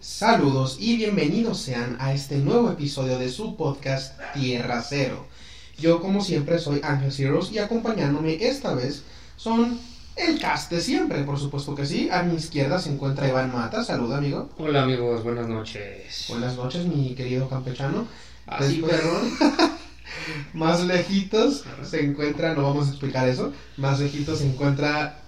Saludos y bienvenidos sean a este nuevo episodio de su podcast Tierra Cero. Yo como siempre soy Ángel Heroes y acompañándome esta vez son el cast de siempre, por supuesto que sí. A mi izquierda se encuentra Iván Mata, saluda amigo. Hola amigos, buenas noches. Buenas noches mi querido campechano. Así, Después- perrón. Más lejitos se encuentra, no vamos a explicar eso, más lejitos se encuentra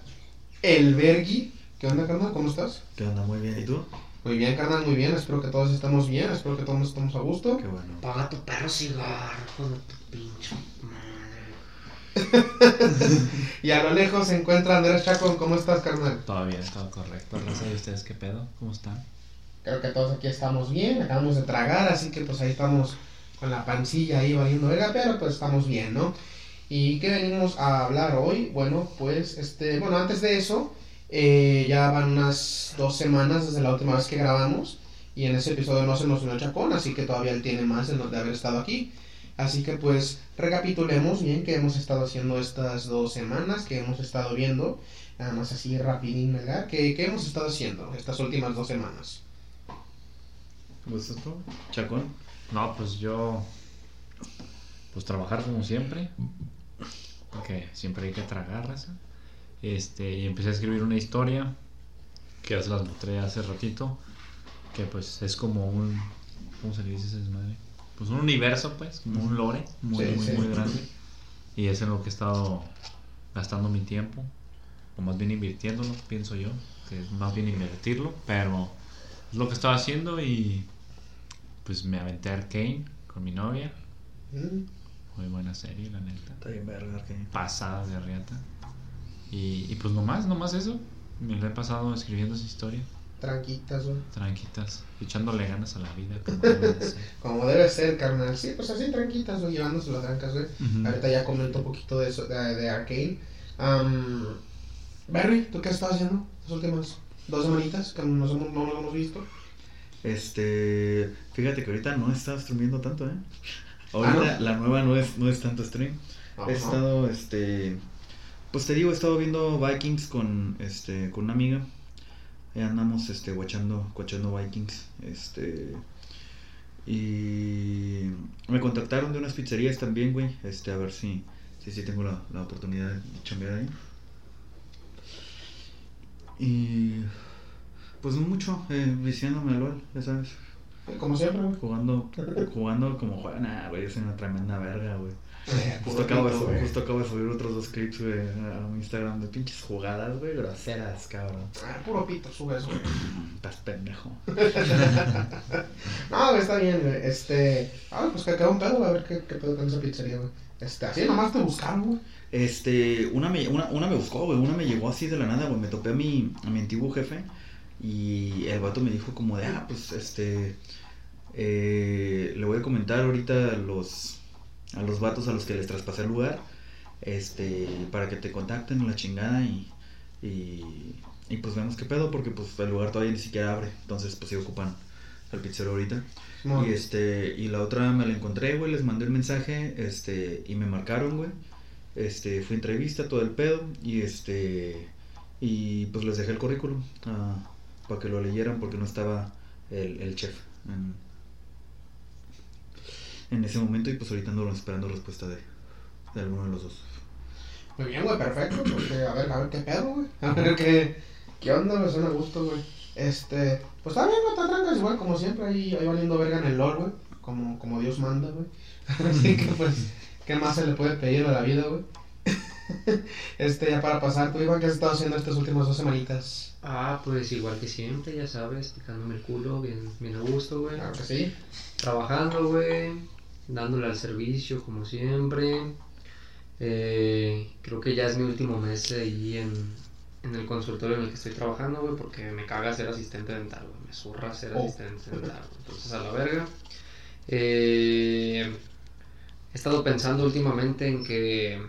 el Bergi. ¿Qué onda, carnal? ¿Cómo estás? ¿Qué onda? Muy bien. ¿Y tú? Muy bien, carnal, muy bien. Espero que todos estemos bien, espero que todos estemos a gusto. Qué bueno. Paga tu perro cigarro, de tu pinche madre. Y a lo lejos se encuentra Andrés Chacón. ¿Cómo estás, carnal? Todo bien, todo correcto. Raza, ¿y ustedes qué pedo? ¿Cómo están? Creo que todos aquí estamos bien, acabamos de tragar, así que pues ahí estamos con la pancilla ahí valiendo verga, pero pues estamos bien, ¿no? ¿Y qué venimos a hablar hoy? Bueno, pues este, bueno, antes de eso, eh, ya van unas dos semanas desde la última vez que grabamos y en ese episodio no se nos unió Chacón, así que todavía él tiene más de, de haber estado aquí. Así que pues recapitulemos bien qué hemos estado haciendo estas dos semanas, que hemos estado viendo, nada más así rapidín, ¿verdad? ¿Qué, qué hemos estado haciendo estas últimas dos semanas? ¿Gustas tú? ¿Chacón? No, pues yo. Pues trabajar como siempre. Porque siempre hay que tragar, raza. Este, y empecé a escribir una historia. Que ya se las mostré hace ratito. Que pues es como un. ¿Cómo se le dice ese desmadre? Pues un universo, pues. Como un lore. Muy, Sí, muy, sí. muy grande. Y es en lo que he estado gastando mi tiempo. O más bien invirtiéndolo, pienso yo. Que es más bien invertirlo. Pero es lo que estaba haciendo y pues me aventé Arcane con mi novia. Mm, Muy buena serie, la neta. Está bien verga, que Pasada de riata. Y, y pues nomás, nomás eso. Me lo he pasado escribiendo esa historia. Tranquitas, güey. Tranquitas. Echándole ganas a la vida. Como debe de ser. Como debe ser, carnal. Sí, pues así tranquitas, güey, llevándose las trancas, güey. Ahorita ya comento un poquito de eso, de, de Arcane. Am, Barry, ¿tú qué has estado haciendo las últimas dos semanitas que nos hemos- no nos hemos visto? Este. Fíjate que ahorita no he estado streamiendo tanto, ¿eh? Ahorita Ah, la nueva no es, no es tanto stream. He estado, este. Pues te digo, he estado viendo Vikings con, este, con una amiga. Ahí andamos, este, guachando, guachando Vikings. Este. Y. Me contactaron de unas pizzerías también, güey. Este, a ver si. Si, si tengo la, la oportunidad de chambear ahí. Y. Pues no mucho, eh, viciándome al LOL, ya sabes. Como siempre, güey. Jugando, jugando como juegan, ah, güey, es una tremenda verga, güey. Eh, Justo acabo, de, pito, su- güey. justo acabo de subir otros dos clips, güey, a mi Instagram de pinches jugadas, güey, groseras, cabrón. Ah, puro pito, sube eso. güey. Estás pendejo. No, güey, está bien, güey. Este. Ah, pues que quedó un pedo, a ver qué, qué pedo con esa pizzería, güey. Este, así nomás te buscaron, güey. Este, una me, una, una me buscó, güey, una me llegó así de la nada, güey, me topé a mi, a mi antiguo jefe y el vato me dijo como de, ah, pues, este, eh, le voy a comentar ahorita los, a los vatos a los que les traspasé el lugar, este, para que te contacten la chingada y, y, y pues vemos qué pedo, porque pues el lugar todavía ni siquiera abre, entonces pues sí ocupan el pizzero ahorita. Y este, y la otra me la encontré, güey, les mandé el mensaje, este, y me marcaron, güey. Este, fue entrevista, todo el pedo, y este, y pues les dejé el currículum para que lo leyeran porque no estaba el, el chef en, en ese momento, y pues ahorita ando esperando respuesta de, de alguno de los dos. Muy bien, güey, perfecto. Porque, a ver, a ver qué pedo, güey. A ver qué, qué onda, me suena a gusto, güey. Este, pues está bien, güey, te trancas igual, como siempre, ahí, ahí valiendo verga en el LOL, güey. Como, como Dios manda, güey. Así que, pues, ¿qué más se le puede pedir a la vida, güey? Este, ya para pasar, tú, Iván, ¿qué has estado haciendo estas últimas dos semanitas? Ah, pues igual que siempre, ya sabes, picándome el culo, bien, bien a gusto, güey. Claro que sí. Trabajando, güey, dándole al servicio como siempre. Eh, creo que ya es mi último mes ahí en, en el consultorio en el que estoy trabajando, güey, porque me caga ser asistente dental, güey. Me zurra ser Oh. asistente dental. Entonces, a la verga. Eh, he estado pensando últimamente en que.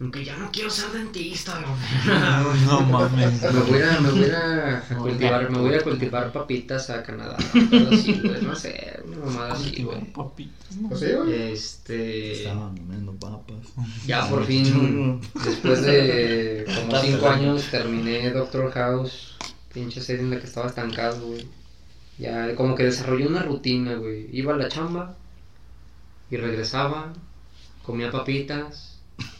En que ya no quiero ser dentista, güey. No mames. Me voy a, me voy a, cultivar, me voy a cultivar papitas a Canadá. Pero güey, no sé, una mamada así, güey. papitas, ¿no? Sí, güey. Este. Estaban comiendo papas. Ya por fin, después de como 5 años, terminé Doctor House pinche serie en la que estaba estancado, güey. Ya como que desarrollé una rutina, güey. Iba a la chamba y regresaba, comía papitas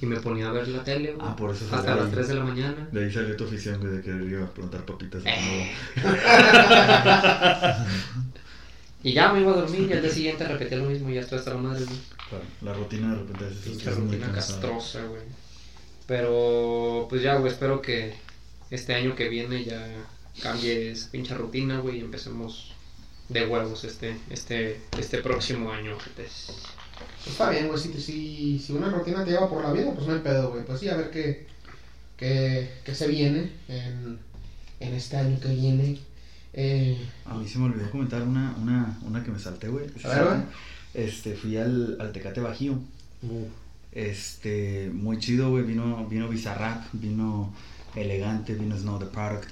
y me ponía a ver la tele, güey. Ah, por eso Hasta las ahí. 3 de la mañana. De ahí salió tu afición, güey, de querer ir a plantar papitas. Eh. nuevo. Y ya me iba a dormir y al día siguiente repetía lo mismo y ya estoy hasta la madre, güey. Claro, la rutina de repente es muy rutina castrosa, güey. Pero, pues ya, güey, espero que este año que viene ya cambie esa pinche rutina, güey, y empecemos de huevos este, este, este próximo año, jetes. Pues está bien, güey, si, si, si una rutina te lleva por la vida, pues no hay pedo, güey. Pues sí, a ver qué, qué, qué se viene en, en este año que viene. Eh, A mí se me olvidó comentar una, una, una que me salté, güey. A ver, güey. Este, fui al, al Tecate Bajío. Este, muy chido, güey. Vino, vino Bizarrap, vino Elegante, vino Snow the Product,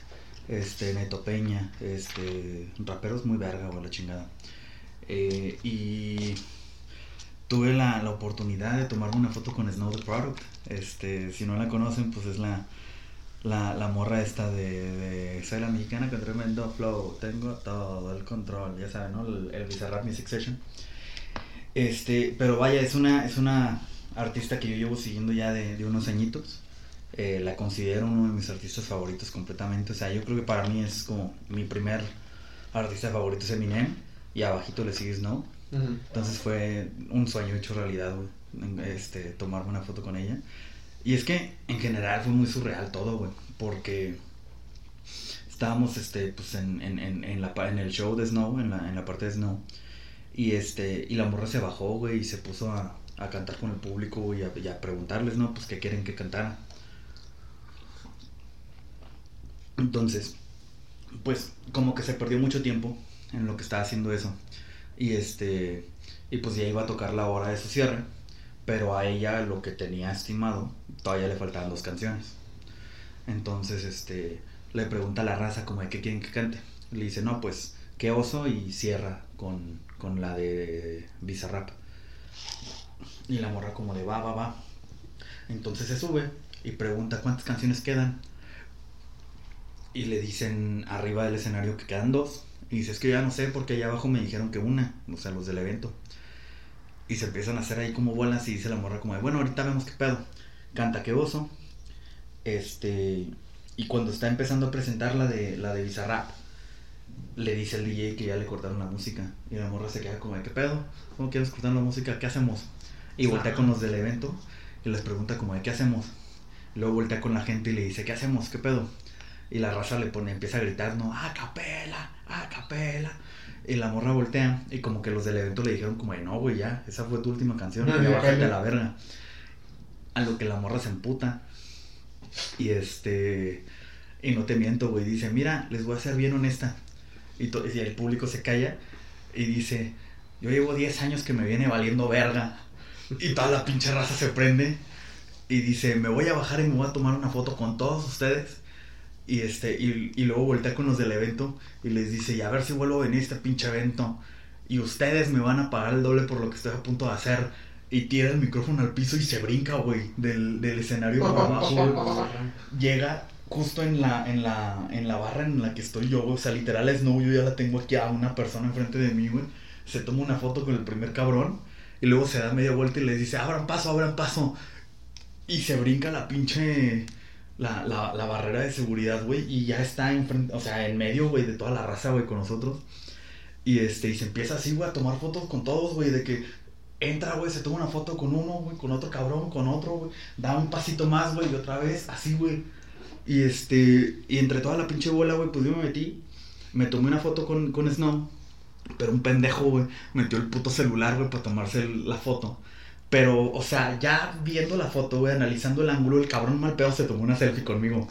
este, Neto Peña, este, raperos muy verga, güey, la chingada. Eh, y tuve la, la oportunidad de tomarme una foto con Snow the Product. Este, si no la conocen, pues es la, la, la morra esta de, de soy la mexicana con tremendo flow, tengo todo el control, ya saben, ¿no? El, el Bizarrap Music Session. Este, pero vaya, es una, es una artista que yo llevo siguiendo ya de, de unos añitos. Eh, la considero uno de mis artistas favoritos completamente. O sea, yo creo que para mí es como mi primer artista favorito es Eminem y abajito le sigue Snow. Entonces fue un sueño hecho realidad, Este, tomarme una foto con ella. Y es que en general fue muy surreal todo. Porque estábamos este, pues, en, la, el show de Snow, en la, parte de Snow. Y, este, y la morra se bajó, y se puso a, cantar con el público, güey, y a, y a preguntarles, ¿no? Pues qué quieren que cantara. Entonces, pues como que se perdió mucho tiempo en lo que estaba haciendo eso. Y este, y pues ya iba a tocar la hora de su cierre, pero a ella lo que tenía estimado, todavía le faltaban dos canciones. Entonces, este, le pregunta a la raza como de qué quieren que cante. Le dice, no, pues, qué oso y cierra con, con la de Bizarrap. Y la morra como de va, va, va. Entonces se sube y pregunta cuántas canciones quedan. Y le dicen arriba del escenario que quedan dos. Y dice, es que ya no sé porque allá abajo me dijeron que una, o sea, los del evento. Y se empiezan a hacer ahí como bolas y dice la morra como de, bueno, ahorita vemos qué pedo. Canta que oso. Este, y cuando está empezando a presentar la de, la de Bizarrap, le dice el DJ que ya le cortaron la música. Y la morra se queda como de, ¿qué pedo? ¿Cómo quieres cortar la música? ¿Qué hacemos? Y voltea con los del evento y les pregunta como de, ¿qué hacemos? Luego voltea con la gente y le dice, ¿qué hacemos? ¿Qué pedo? Y la raza le pone, empieza a gritar, no, a capela, a capela. Y la morra voltea y como que los del evento le dijeron como de, no, güey, ya, esa fue tu última canción, No, ya bájate a la verga. A lo que la morra se emputa. Y este, y no te miento, güey, dice, mira, les voy a ser bien honesta. Y, y el público se calla y dice, yo llevo 10 años que me viene valiendo verga. Y toda la pinche raza se prende y dice, me voy a bajar y me voy a tomar una foto con todos ustedes. Y, este, y, y luego voltea con los del evento y les dice, y a ver si vuelvo a venir este pinche evento. Y ustedes me van a pagar el doble por lo que estoy a punto de hacer. Y tira el micrófono al piso y se brinca, güey, del, del escenario por abajo. Llega justo en la, en, la, en la barra en la que estoy yo. O sea, literal Snow, yo ya la tengo aquí a una persona enfrente de mí, güey. Se toma una foto con el primer cabrón. Y luego se da media vuelta y les dice, abran paso, abran paso. Y se brinca la pinche. La, la, barrera de seguridad, güey. Y ya está enfrente, o sea, en medio, güey, de toda la raza, güey, con nosotros. Y este, y se empieza así, güey, a tomar fotos con todos, güey, de que entra, güey, se toma una foto con uno, güey, con otro cabrón, con otro, güey. Da un pasito más, güey, y otra vez, así, güey. Y este, y entre toda la pinche bola, güey, pues yo me metí. Me tomé una foto con, con Snow. Pero un pendejo, güey, metió el puto celular, güey, para tomarse la foto. Pero, o sea, ya viendo la foto, güey, analizando el ángulo, el cabrón mal pedo se tomó una selfie conmigo.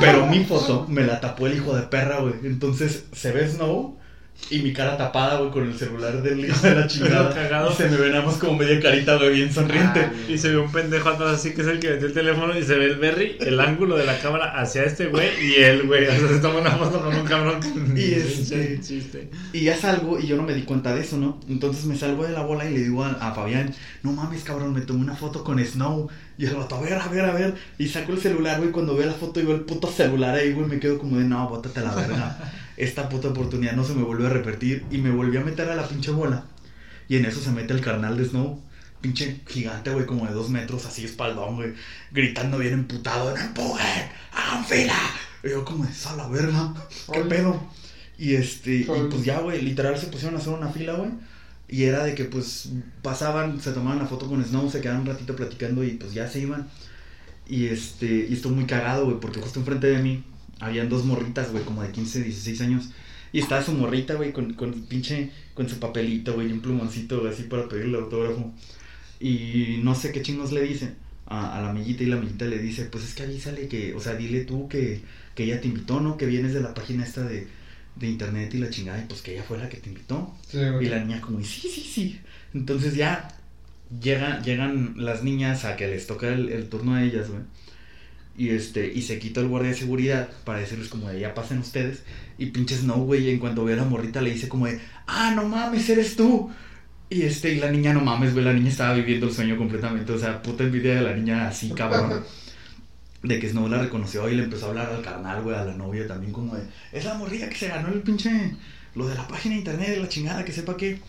Pero mi foto me la tapó el hijo de perra, güey. Entonces se ve Snow y mi cara tapada, güey, con el celular del hijo de la chingada. cagado. Y se me ve nada más como media carita, güey, bien sonriente. Ah, Y se ve un pendejo atrás así que es el que metió el teléfono y se ve el Berry, el ángulo de la cámara hacia este güey y él, güey. O sea, se toma una foto con un cabrón Y este- chiste. Y ya salgo y yo no me di cuenta de eso, ¿no? Entonces me salgo de la bola y le digo a, a Fabián, no mames, cabrón, me tomé una foto con Snow. Y el vato, a ver, a ver, a ver. Y saco el celular, güey. Cuando veo la foto y veo el puto celular ahí, güey, me quedo como de, no, bótate a la verga. Esta puta oportunidad no se me vuelve a repetir. Y me volví a meter a la pinche bola. Y en eso se mete el carnal de Snow. Pinche gigante, güey, como de dos metros, así espaldón, güey. Gritando bien emputado, ¡no empuje! ¡Hagan fila! Y yo como, esa la verga, ¿qué Oye. pedo? Y este, y pues ya, güey, literal se pusieron a hacer una fila, güey. Y era de que pues pasaban, se tomaban la foto con Snow, se quedaban un ratito platicando y pues ya se iban. Y este, y estuvo muy cagado, güey, porque justo enfrente de mí habían dos morritas, güey, como de 15, 16 años. Y estaba su morrita, güey, con, con pinche, con su papelito, güey, y un plumoncito, así para pedirle autógrafo. Y no sé qué chingos le dice a, a la amiguita y la amiguita le dice, pues es que avísale que, o sea, dile tú que, que ella te invitó, ¿no? Que vienes de la página esta de, de internet y la chingada, y pues que ella fue la que te invitó. Sí, güey. Y la niña como, sí, sí, sí. Entonces ya llega, llegan las niñas a que les toca el, el turno a ellas, güey. Y este, y se quita el guardia de seguridad para decirles como de ya pasen ustedes. Y pinche Snow, güey, en cuanto ve a la morrita le dice como de, ah, no mames, eres tú. Y este, y la niña no mames, güey, la niña estaba viviendo el sueño completamente. O sea, puta envidia de la niña así, cabrón. De que Snow la reconoció y le empezó a hablar al carnal, güey, a la novia también como de, es la morrilla que se ganó el pinche, lo de la página de internet, de la chingada, que sepa qué.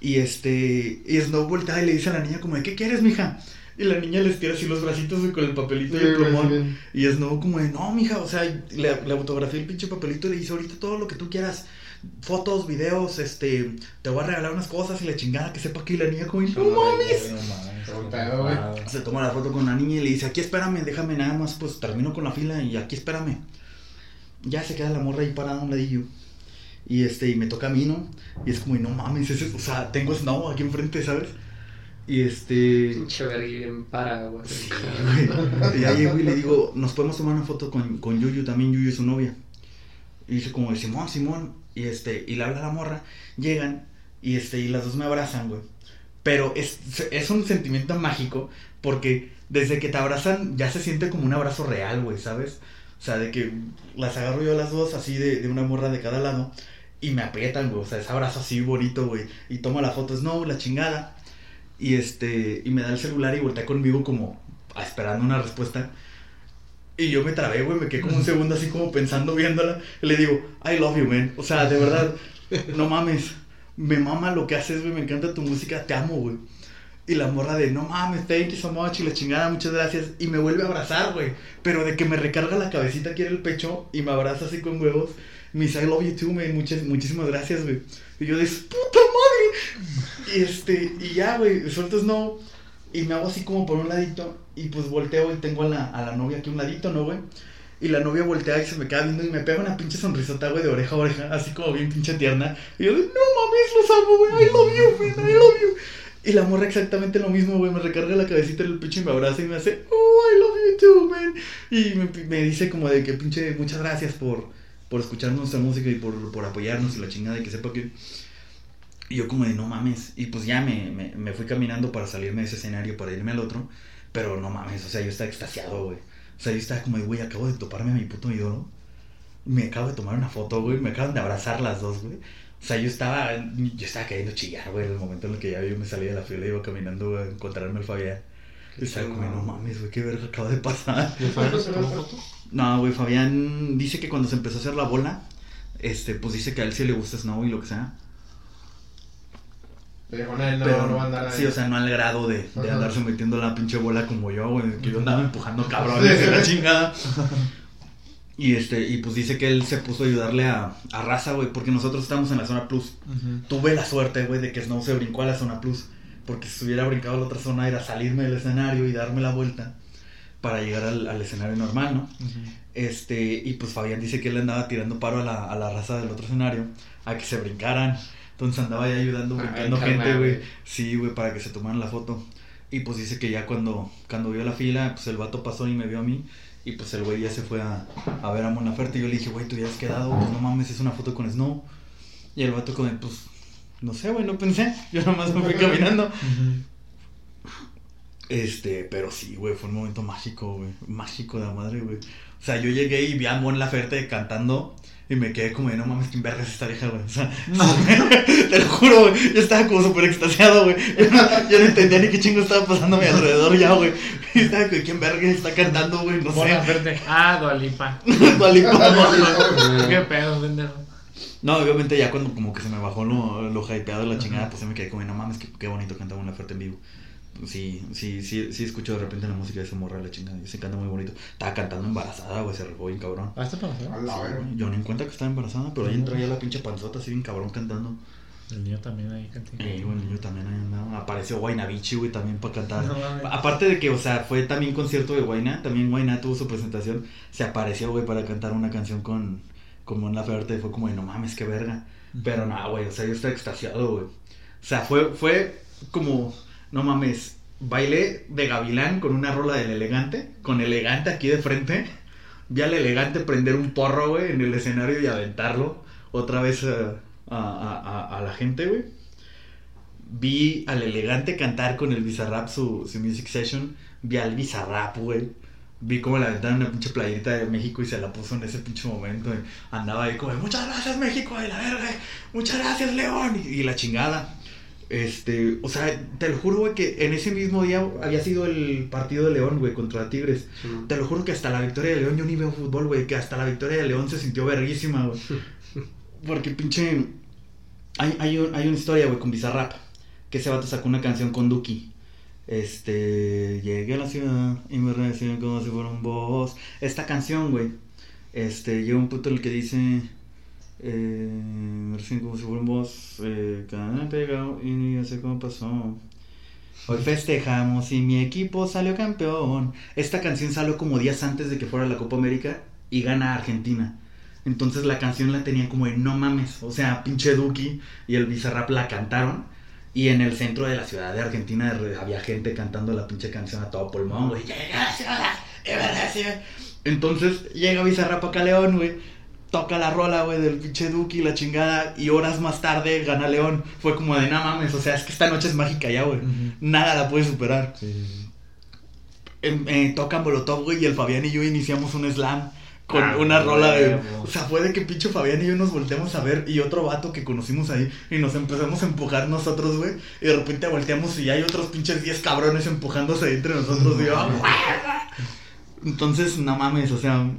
Y este, y Snow voltea y le dice a la niña como de, ¿qué quieres, mija? Y la niña les tira así los bracitos con el papelito y Sí, el güey, plumón. Y Snow como de, no, mija, o sea, le, le autografié el pinche papelito y le dice, ahorita todo lo que tú quieras, fotos, videos, este, te voy a regalar unas cosas y la chingada que sepa que y la niña como, no mames. No. Se toma la foto con la niña y le dice, aquí espérame, déjame nada más, pues termino con la fila y aquí espérame. Ya se queda la morra ahí parada a un ladillo. Y este, y me toca a mí, ¿no? Y es como, no mames, ese, o sea, tengo Snow aquí enfrente, ¿sabes? Y este... Pinche bien para, güey. Y ya llego y le digo, nos podemos tomar una foto con, con Yuyu, también Yuyu es su novia. Y dice como, Simón, Simón, y este, y le habla a la morra, llegan, y este, y las dos me abrazan, güey. Pero es, es un sentimiento mágico, porque desde que te abrazan ya se siente como un abrazo real, güey, ¿sabes? O sea, de que las agarro yo a las dos así de, de una morra de cada lado, y me aprietan, güey, o sea, ese abrazo así bonito, güey. Y toma la foto, es no, la chingada. Y este, y me da el celular y voltea conmigo como esperando una respuesta. Y yo me trabé, güey, me quedé como un segundo así como pensando viéndola. Y le digo, I love you, man. O sea, de verdad, no mames. Me mama lo que haces, güey, me encanta tu música, te amo, güey. Y la morra de, no mames, thank you so much, y la chingada, muchas gracias. Y me vuelve a abrazar, güey. Pero de que me recarga la cabecita aquí en el pecho y me abraza así con huevos. Me dice, I love you too, man, muchas, muchísimas gracias, güey. Y yo de, puta madre. Y este, y ya, güey, suelto Snow. Y me hago así como por un ladito. Y pues volteo y tengo a la, a la novia aquí a un ladito, ¿no, güey? Y la novia voltea y se me queda viendo y me pega una pinche sonrisota, güey, de oreja a oreja, así como bien pinche tierna. Y yo de, no mames, los amo, güey, I love you, man, I love you. Y la morra exactamente lo mismo, güey, me recarga la cabecita en el pecho y me abraza y me hace, oh, I love you too, man. Y me, me dice como de que pinche, muchas gracias por, por escuchar nuestra música y por, por apoyarnos y la chingada y que sepa que... Y yo como de, no mames. Y pues ya me, me, me fui caminando para salirme de ese escenario, para irme al otro. Pero no mames, o sea, yo estaba extasiado, güey. O sea, yo estaba como de, güey, acabo de toparme a mi puto ídolo. Me acabo de tomar una foto, güey. Me acaban de abrazar las dos, güey. O sea, yo estaba, yo estaba queriendo chillar, güey, en el momento en el que ya yo me salí de la fila y iba caminando a encontrarme al Fabián. Como, no mames, güey, qué verga acaba de pasar. ¿Y el Fabián se tomó foto? No, güey, Fabián dice que cuando se empezó a hacer la bola, este, pues dice que a él sí le gusta Snow y lo que sea. Pero con él no, pero no va a andar ahí. sí, o sea, no al grado de, de Ajá. andarse metiendo la pinche bola como yo, güey, que yo andaba empujando cabrones de la chingada. Y este, y pues dice que él se puso a ayudarle a, a Raza, güey, porque nosotros estamos en la zona plus. Tuve la suerte, güey, de que Snow se brincó a la zona plus. Porque si hubiera brincado a la otra zona era salirme del escenario y darme la vuelta para llegar al, al escenario normal, ¿no? Este, y pues Fabián dice que él andaba tirando paro a la, a la raza del otro escenario a que se brincaran. Entonces andaba ahí ayudando, Ay, brincando gente, güey. Sí, güey, para que se tomaran la foto. Y pues dice que ya cuando, cuando vio la fila, pues el vato pasó y me vio a mí. Y pues el güey ya se fue a, a ver a Mon Laferte. Y yo le dije, güey, tú ya has quedado, pues no mames, es una foto con Snow. Y el vato como, pues, no sé, güey, no pensé. Yo nomás me fui caminando. Este, pero sí, güey, fue un momento mágico, güey. Mágico de la madre, güey. O sea, yo llegué y vi a Mon Laferte cantando y me quedé como de, no mames, quién verga es esta vieja, güey. O sea, te lo juro, güey. Yo estaba como súper extasiado, güey. Yo, no- yo no entendía ni qué chingo estaba pasando a mi alrededor ya, güey. Y estaba como, ¿quién verga está cantando, güey? No Buena sé. verte. Ah, Dualipa. Vale, ¿Qué pedo, pendejo? No, obviamente ya cuando como que se me bajó lo, lo hypeado de la chingada, pues se me quedé como, no mames, qué, qué bonito canta Mon Laferte en vivo. Sí, sí, sí, sí escucho de repente la música de esa morra, la chingada, y se canta muy bonito. Estaba cantando embarazada, güey, se rifó bien cabrón. ¿Ah, está para A la verga. Yo ni en cuenta que estaba embarazada, pero ahí entra ya la pinche panzota así bien cabrón cantando. El niño también ahí cantando. Bueno, yo también ahí andaba. Apareció Guaynabichi, güey, también para cantar. No. Aparte de que, o sea, fue también concierto de Guayna, también Guayna tuvo su presentación, se apareció, güey, para cantar una canción con, con Mon Laferte, y fue como de, no mames, qué verga. Pero no, güey, o sea, yo estaba extasiado, güey. O sea, fue, fue como, no mames, bailé de gavilán con una rola del elegante, con elegante aquí de frente. Vi al elegante prender un porro, güey, en el escenario y aventarlo otra vez a, a- a- a la gente, güey. Vi al elegante cantar con el Bizarrap su, su music session. Vi al Bizarrap, güey. Vi cómo le aventaron una pinche playerita de México y se la puso en ese pinche momento. y andaba ahí como, muchas gracias México, de la verga. Muchas gracias León. Y, y la chingada. Este, o sea, te lo juro, güey, que en ese mismo día había sido el partido de León, güey, contra Tigres. Te lo juro que hasta la victoria de León yo ni veo fútbol, güey. Que hasta la victoria de León se sintió verguísima, güey. Porque pinche. Hay, hay, un- hay una historia, güey, con Bizarrap. Que ese vato sacó una canción con Duki. Este. Llegué a la ciudad y me reciben como si fuera un boss. Esta canción, güey. Este. Llega un punto en el que dice. Eh, me reciben como si fuera un boss. Eh, cada pegado y ni sé cómo pasó. Hoy festejamos y mi equipo salió campeón. Esta canción salió como días antes de que fuera la Copa América y gana Argentina. Entonces la canción la tenía como de no mames. O sea, pinche Duki y el Bizarrap la cantaron. Y en el centro de la ciudad de Argentina había gente cantando la pinche canción a todo pulmón, güey. Entonces llega Bizarrap acá León, güey. Toca la rola, güey, del pinche Duki, la chingada. Y horas más tarde gana León. Fue como de no mames. O sea, es que esta noche es mágica ya, güey. Nada la puede superar. Sí, sí, sí. Em, eh, Molotov, güey, y el Fabián y yo iniciamos un slam con Ah, una rola de... O sea, fue de que pinche Fabián y yo nos volteamos a ver y otro vato que conocimos ahí y nos empezamos a empujar nosotros, güey. Y de repente volteamos y hay otros pinches 10 cabrones empujándose entre nosotros. y yo, "Ah, hueva". Entonces, no mames, o sea,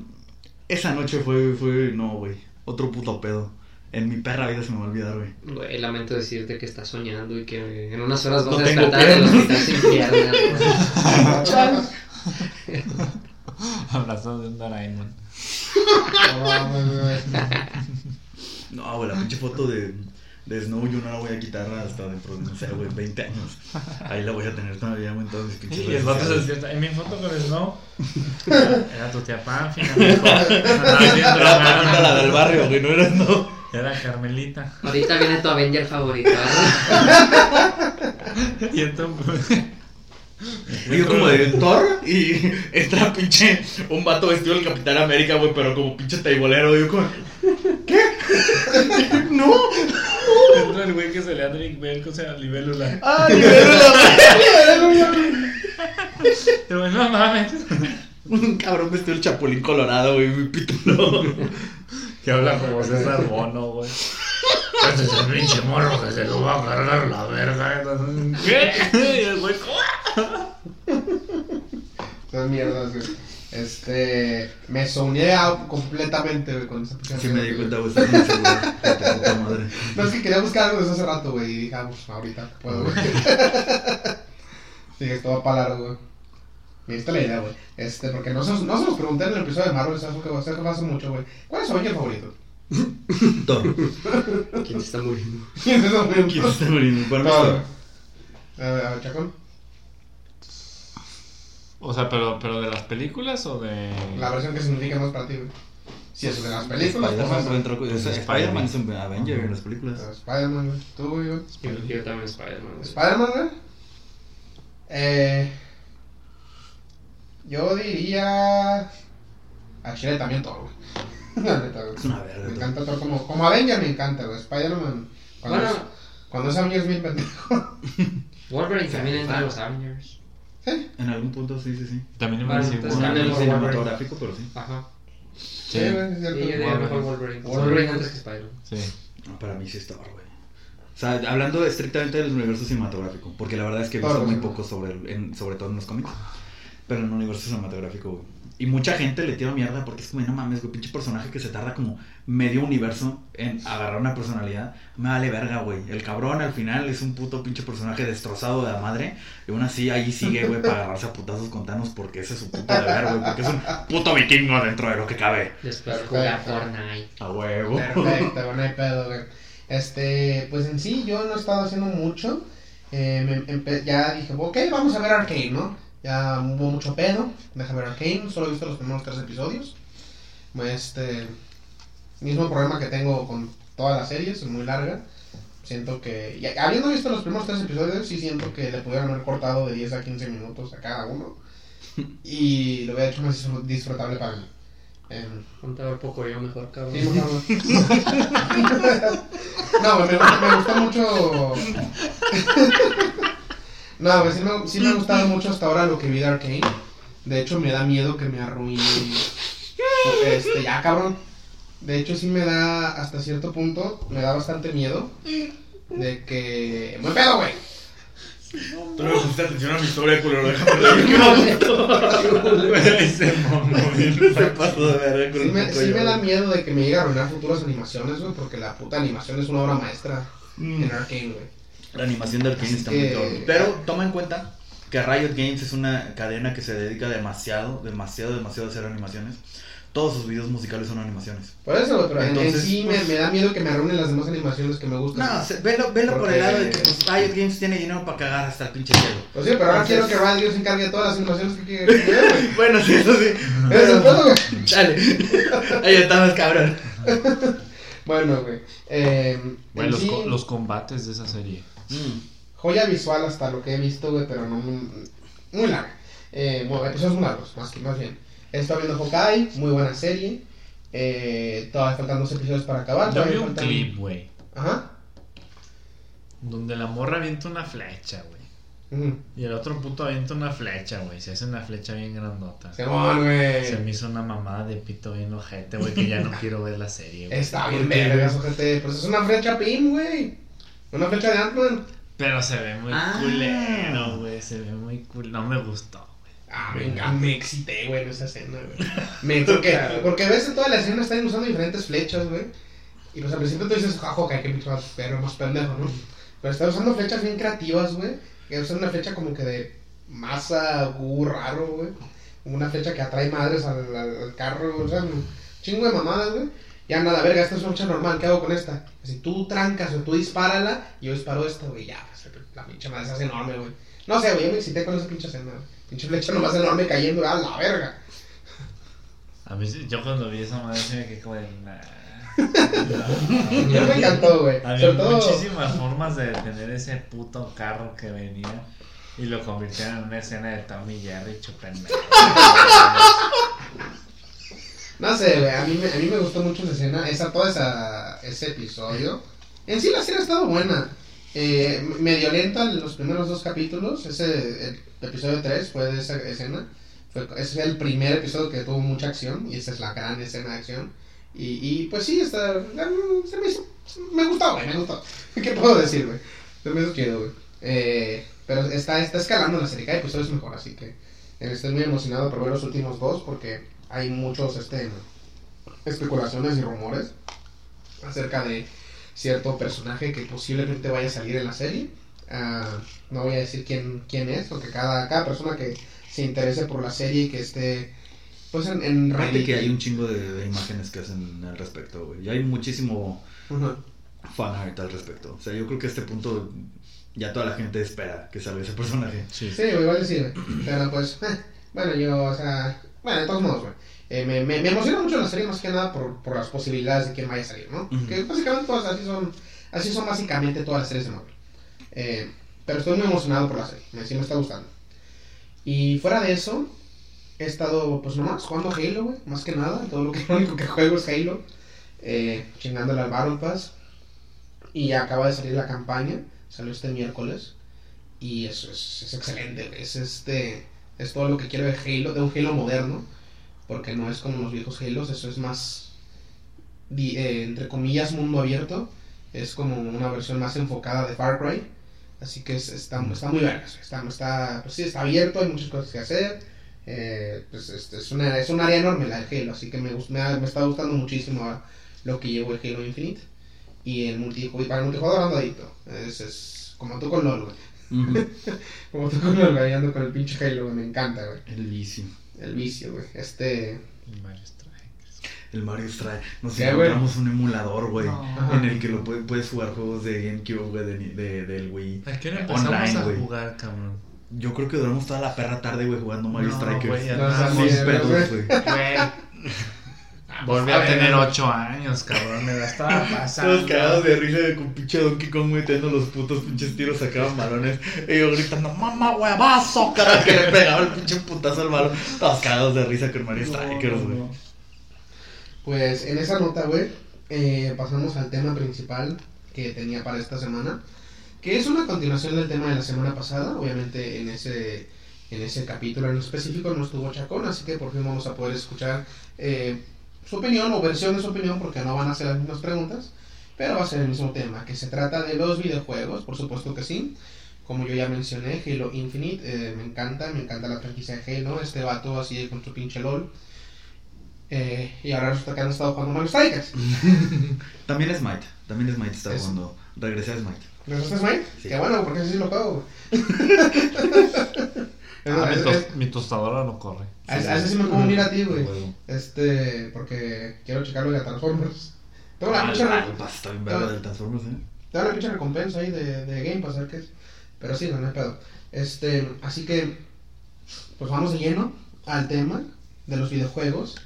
esa noche fue, fue, no, güey, otro puto pedo. En mi perra vida se me va a olvidar, güey. Güey, lamento decirte que estás soñando y que en unas horas vas No a despertar en hospital sin piernas. Abrazado de un Doraemon. No güey. La pinche foto de, de Snow yo no la voy a quitar hasta dentro de, no sé, güey, 20 años. Ahí la voy a tener todavía, güey, en todas mis pinches Y el vato se sociales. despierta. En mi foto con Snow. Era tu tía. Andaba viendo Era la del barrio, güey, no era Snow. Era Carmelita. Ahorita viene tu Avenger favorito. ¿verdad? Y entonces. Y yo como de Thor y entra pinche un vato vestido del Capitán América, güey, pero como pinche taibolero, yo como, ¿qué? no. Entra el güey que se le da Drake Bell con esa libélula. Ah, libero la Y güey, no mames. Un cabrón vestido del Chapulín Colorado, güey, mi pitulo. Que habla como César Bono, güey. Este es el pinche morro que se lo va a agarrar la verga. Entonces, ¿Qué? Y el güey. Esas mierdas, güey. Este. Me soñé completamente, güey, con esa pinche Sí me di cuenta, güey. güey, puta madre. No, es que quería buscar algo desde hace rato, güey. Y dije, ah, pues ahorita puedo, güey. Dije, esto va para largo, güey. Y esta es la idea, güey. Este, porque no se, no se los pregunté en el episodio de Marvel, es algo que va a ser que pasa mucho, güey. ¿Cuál es su Avenger favorito? Thor. ¿Quién se está muriendo? ¿Quién es el ¿Quién se está muriendo? ¿Cuál es Thor. Thor? A ver, a ver, Chacón. O sea, pero, pero de las películas o de. La versión que significa más para ti, güey. Si es de las películas, pues Spider-Man es- entró con- es- Spider-Man es un Avenger en las películas. Spider-Man, güey. Tú, güey. Yo, también Spider-Man. Spider-Man, güey. Eh. Yo diría. A Chile también Thor, güey. La neta, güey. Es una verga, Me Thor. encanta Thor como, como Avenger, me encanta, güey. Spider-Man. Cuando, Bueno, es, cuando es Avenger es bien pendejo. Wolverine también entra en los Avengers. Sí. En algún punto, sí, sí, sí. También gana el cinematográfico, pero sí. Ajá. Sí, Sí. güey, es Y cierto. mejor Wolverine. Wolverine. Wolverine antes que Spider-Man. Sí. No, para mí sí está güey. O sea, hablando estrictamente del universo cinematográfico, porque la verdad es que he visto Claro, muy sí. poco sobre, el- en- sobre todo en los cómics, pero en el universo cinematográfico. Y mucha gente le tira mierda porque es como, no mames, güey, pinche personaje que se tarda como medio universo en agarrar una personalidad. Me vale verga, güey. El cabrón al final es un puto pinche personaje destrozado de la madre. Y aún así ahí sigue, güey, para agarrarse a putazos con Thanos porque ese es su puto deber, güey. Porque es un puto vikingo dentro de lo que cabe. Después Perfecto. juega Fortnite. A huevo. Perfecto, no hay pedo, güey. Este, pues en sí, yo no he estado haciendo mucho. Eh, me- ya dije, ok, vamos a ver Arcane, ¿no? Ya hubo mucho pedo. Deja ver Arcane, solo he visto los primeros tres episodios. Este, mismo problema que tengo con todas las series, es muy larga. Siento que, ya- habiendo visto los primeros tres episodios, sí siento que le pudieron haber cortado de 10 a 15 minutos a cada uno. Y lo hubiera hecho más disfr- disfrutable para mí. Em, Ponte a ver poco yo mejor, cabrón. Sí, mejor no. No, me, me gustó mucho. No, güey, sí me, sí me ha gustado mucho hasta ahora lo que vi de Arkane. De hecho, me da miedo que me arruine. Este, ya, cabrón. De hecho, sí me da, hasta cierto punto, me da bastante miedo. De que. ¡Buen pedo, güey! Tú no me pusiste atención a mi historia, culero. Déjame mamón. Se pasó de verga con Sí me, sí da miedo de que me llegue a arruinar futuras animaciones, güey, porque la puta animación es una obra maestra Mm. en Arkane, güey. La animación de Arkane está que- muy cabrón. Pero toma en cuenta que Riot Games es una cadena que se dedica demasiado, demasiado, demasiado a hacer animaciones. Todos sus videos musicales son animaciones. Por eso, pero en- en, Entonces, sí me, pues- me da miedo que me arruinen las demás animaciones que me gustan. No, se- velo, velo por el lado de que pues, Riot Games tiene dinero para cagar hasta el pinche cielo. Pues sí, pero ahora Entonces- quiero que Riot se encargue de todas las animaciones que quiere. Bueno, sí, eso sí. Ese es el pedo, güey. Chale. Ahí estamos, cabrón. Bueno, güey. Eh, en los, sí, co- los combates de esa serie. Mm. joya visual hasta lo que he visto, güey, pero no muy, muy larga. Eh, bueno, episodios muy largos, más, que, más bien. Estado viendo Hawkeye, muy buena serie. Eh, todavía faltan dos episodios para acabar. Yo vi un faltan- clip, güey. Ajá. Donde la morra avienta una flecha, güey. Y el otro puto avienta una flecha, güey. Se hace una flecha bien grandota. Simón, güey. Se me hizo una mamada de pito bien ojete, güey, que ya no quiero ver la serie, güey. Está bien ¿Por qué, vergas, güey? ojete. Pues es una flecha pin, güey. Una flecha de Ant-Man. Pero se ve muy Ah. culero, güey. Se ve muy cool. No me gustó, güey. Ah, venga, me excité, güey, en esa escena, güey. Me, porque, porque ves en toda la escena están usando diferentes flechas, güey. Y pues al principio tú dices, jajo, que pinche más perro, más pendejo, ¿no? Pero está usando flechas bien creativas, güey. Que usan una flecha como que de masa, gu, raro, güey. Una flecha que atrae madres al, al, al carro, güey. O sea, un chingo de mamadas, güey. Ya nada, verga, esta es una flecha normal, ¿qué hago con esta? Si tú trancas o tú dispárala, yo disparo esta, güey, ya, pues, la pinche madre se hace enorme, güey. No sé, güey, yo me excité con esa pinche escena. Pinche flecha nomás enorme cayendo, a la verga. A mí, yo cuando vi esa madre sí me quedé como de. Yo me encantó, güey. Había todo. muchísimas formas de detener ese puto carro que venía y lo convirtieron en una escena de Tommy Jerry chupando. No sé. A mí, me, a mí me gustó mucho esa escena. Esa, todo esa, ese episodio. En sí, la serie ha estado buena. Eh, medio lenta en los primeros dos capítulos. Ese episodio 3 fue de esa escena. Fue, ese fue el primer episodio que tuvo mucha acción. Y esa es la gran escena de acción. Y, y pues sí, está. Me, gustó, güey. Me gustó. ¿Qué puedo decir, güey? Se me hizo güey. Eh, pero está, está escalando la serie. Cada episodio es mejor. Así que eh, estoy muy emocionado por ver los últimos dos. Porque hay muchos este, especulaciones y rumores acerca de cierto personaje que posiblemente vaya a salir en la serie. Ah, no voy a decir quién, quién es, porque cada, cada persona que se interese por la serie y que esté pues en, en Reddit. que hay un chingo de, de imágenes que hacen al respecto, güey. Y hay muchísimo Ujú. fanart al respecto. O sea, yo creo que a este punto ya toda la gente espera que salga ese personaje. Sí. Sí, igual sí, güey. Pero pues, bueno, yo, o sea, bueno, de todos modos, güey. Eh, me, me, me emociona mucho la serie más que nada por, por las posibilidades de quién vaya a salir, ¿no? Ujú. Que básicamente todas así son, así son básicamente todas las series de Marvel. Eh, pero estoy muy emocionado por la serie, me, sí me está gustando. Y fuera de eso, he estado pues nomás jugando Halo, güey, más que nada. Todo lo, que, lo único que juego es Halo. Eh, chingándole al Battle Pass. Y acaba de salir la campaña, salió este miércoles. Y eso es, es excelente, güey. Es este. Es todo lo que quiero de Halo, de un Halo moderno. Porque no es como los viejos Halos, eso es más. di- eh, entre comillas, mundo abierto. Es como una versión más enfocada de Far Cry. Así que es- está, está muy vergas. Está, está, pues sí, está abierto, hay muchas cosas que hacer. Eh, pues es, es, una, es un área enorme la de Halo, así que me, me, ha- me está gustando muchísimo ahora lo que llevo el Halo Infinite. Y el multijugador, para el multijugador ando adicto. Es, es como tú con LOL. Como tú con. Ando con el pinche Halo, güey. Me encanta, güey. El vicio. El vicio, güey. Este. Mario Strikers. El Mario Strike. Nos encontramos un emulador, güey. No. En el que lo puedes, puedes jugar juegos de GameCube, güey, de, de, del Wii. ¿A qué hora empezamos Online, a güey. jugar, cabrón? Yo creo que duramos toda la perra tarde, güey, jugando Mario No, Strikers. güey, güey. Güey. Volví A tener güey. 8 años, cabrón. Me la estaba pasando. Todos cagados de risa con pinche Donkey Kong metiendo los putos pinches tiros, sacaban balones. Y yo gritando, mamá huevazo, cara, que le pegaba el pinche putazo al balón. Todos cagados de risa con Mario Strikers, güey. Pues en esa nota, güey, eh, pasamos al tema principal que tenía para esta semana, que es una continuación del tema de la semana pasada. Obviamente en ese, en ese capítulo en específico no estuvo Chacón, así que por fin vamos a poder escuchar eh, su opinión o versión de su opinión, porque no van a ser las mismas preguntas, pero va a ser el mismo tema, que se trata de los videojuegos, por supuesto que sí. Como yo ya mencioné, Halo Infinite, eh, me encanta, me encanta la franquicia de Halo, este vato así con su pinche LOL. Eh, y ahora resulta que han estado jugando Mario Strikers. También Smite, también Smite estaba Es- jugando. Regresé a Smite. ¿Me gustas, Mike? Sí. Qué bueno, porque ese sí lo juego. Ah, mi, tos- es- mi tostadora no corre. a ese- a ese sí me puedo unir a ti, güey. Este, porque quiero checarlo de Transformers. Tengo una Ah, pinche, el re- Battle Pass está bien verga del Transformers, ¿eh? tengo una pinche recompensa ahí de, de Game Pass, a ver qué es. Pero sí, no, no hay pedo. Este, así que, pues vamos de lleno al tema de los videojuegos.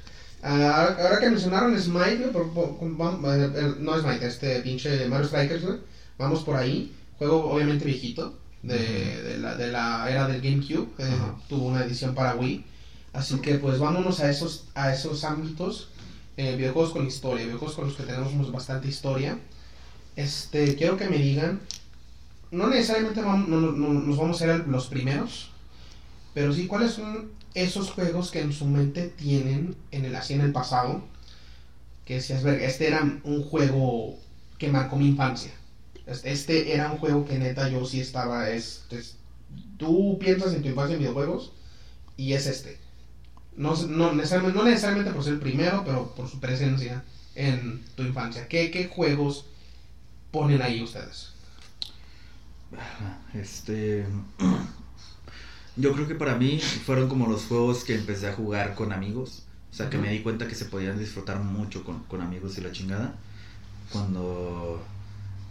Ah, ahora, ahora que mencionaron Smite, güey, por- por- vamos- eh, eh, no Smite, este pinche Mario Strikers, güey. Vamos por ahí. Juego obviamente viejito, de, de, la, de la era del GameCube. eh, tuvo una edición para Wii. Así que pues vámonos a esos, a esos ámbitos. eh, videojuegos con historia, videojuegos con los que tenemos bastante historia. Este, quiero que me digan, no necesariamente vamos- no- no- no- nos vamos a ser los primeros, pero sí cuáles son esos juegos que en su mente tienen en el así en el pasado, que decías, verga, este era un juego que marcó mi infancia. Este, era un juego que neta yo sí estaba, es, es- tú piensas en tu infancia en videojuegos y es este. No, no, necesariamente, no necesariamente por ser el primero, pero por su presencia en tu infancia. ¿Qué, qué juegos ponen ahí ustedes? Ajá, Este. Yo creo que para mí fueron como los juegos que empecé a jugar con amigos. O sea, que me di cuenta que se podían disfrutar mucho con, con amigos y la chingada. Cuando.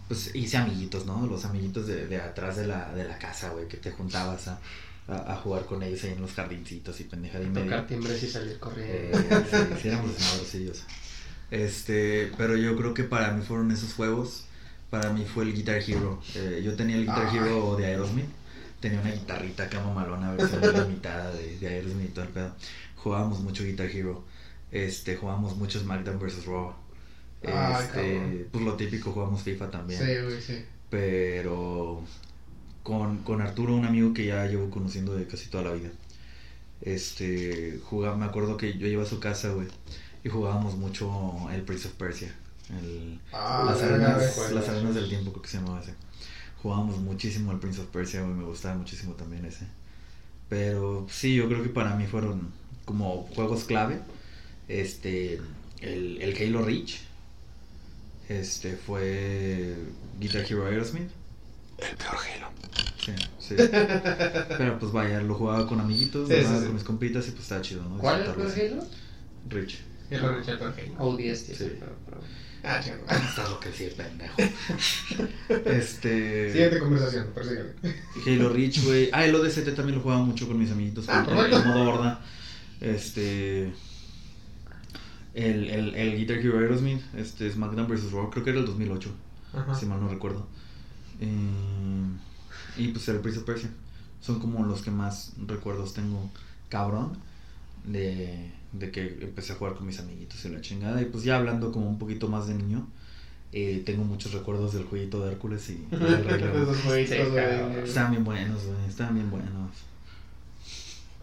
Pues hice amiguitos, ¿no? Los amiguitos de, de atrás de la, de la casa, güey, que te juntabas a, a, a jugar con ellos ahí en los jardincitos y pendejada y media. Tocar timbres y salir Eh, corriendo. sí, sí, éramos. Este, pero yo creo que para mí fueron esos juegos. Para mí fue el Guitar Hero. Eh, yo tenía el Guitar Ay. Hero de Aerosmith. Tenía una guitarrita acá mamalona, versión limitada de, de Aerosmith y todo el pedo. Jugábamos mucho Guitar Hero. Este, jugábamos mucho SmackDown vs. Raw. Este, pues lo típico, jugamos FIFA también. Sí, güey, sí. Pero con, con Arturo, un amigo que ya llevo conociendo de casi toda la vida. Este, jugaba, me acuerdo que yo iba a su casa, güey, y jugábamos mucho el Prince of Persia. El, Ah, las, arenas, las arenas del tiempo, creo que se llamaba ese. Jugábamos muchísimo el Prince of Persia, güey, me gustaba muchísimo también ese. Pero sí, yo creo que para mí fueron como juegos clave. Este, el, el Halo Reach. Este fue Guitar Hero Aerosmith. El peor Halo. Sí, sí. Pero pues vaya, lo jugaba con amiguitos, Sí, lo sí, jugaba sí. con mis compitas y pues estaba chido, ¿no? ¿Cuál es el peor. Halo? Rich. Halo Reach, el peor Halo. ODST, sí, Sí. pero- pero- Ah, chido. Estás lo que sí, pendejo. Este. Siguiente conversación, persíguele. Halo Reach, güey. Ah, el ODST también lo jugaba mucho con mis amiguitos. Ah, con- modo horda. Este. El, el, el Guitar Hero Aerosmith, este SmackDown vs. Raw, creo que era el 2008, Ajá. si mal no recuerdo. Eh, y pues el Prince of Persia. Son como los que más recuerdos tengo, cabrón, de, de que empecé a jugar con mis amiguitos y la chingada. Y pues ya hablando como un poquito más de niño, eh, tengo muchos recuerdos del jueguito de Hércules y, y. Esos jueguitos, Sí, bien buenos, güey, estaban bien buenos.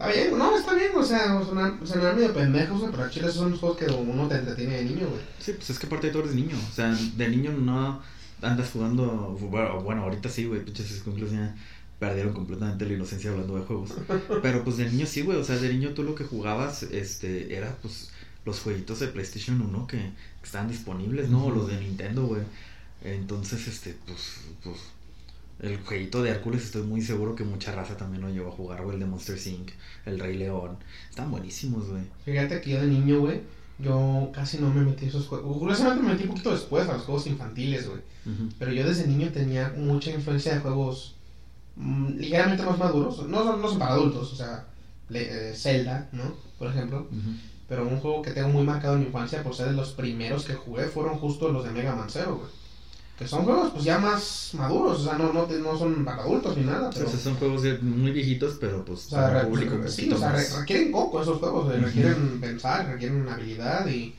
Está bien, no, está bien, o sea, o sea, se me medio pendejos, güey, pero chile esos son los juegos que uno te entretiene de niño, güey. Sí, pues es que aparte de todo eres niño. O sea, de niño no andas jugando. Bueno, ahorita sí, güey. Pinches ya perdieron completamente la inocencia hablando de juegos. Pero pues de niño sí, güey. O sea, de niño tú lo que jugabas este, era pues los jueguitos de PlayStation 1 que, que estaban disponibles, ¿no? O los de Nintendo, güey. Entonces, este, pues, pues. El jueguito de Hércules estoy muy seguro que mucha raza también lo llevó a jugar, güey. El de Monster Inc., el Rey León. Están buenísimos, güey. Fíjate que yo de niño, güey, yo casi no me metí a esos juegos. Curiosamente me metí un poquito después a los juegos infantiles, güey. Pero yo desde niño tenía mucha influencia de juegos mm, ligeramente más maduros. No son, no son para adultos, o sea, le- eh, Zelda, ¿no? Por ejemplo. Pero un juego que tengo muy marcado en mi infancia por ser de los primeros que jugué fueron justo los de Mega Man Zero, güey. Que son juegos pues ya más maduros, o sea, no, no, no son para adultos ni nada, pero... O sea, son juegos de- muy viejitos, pero pues O sea, para público sí, o sea, más. requieren coco esos juegos, requieren pensar, requieren habilidad y,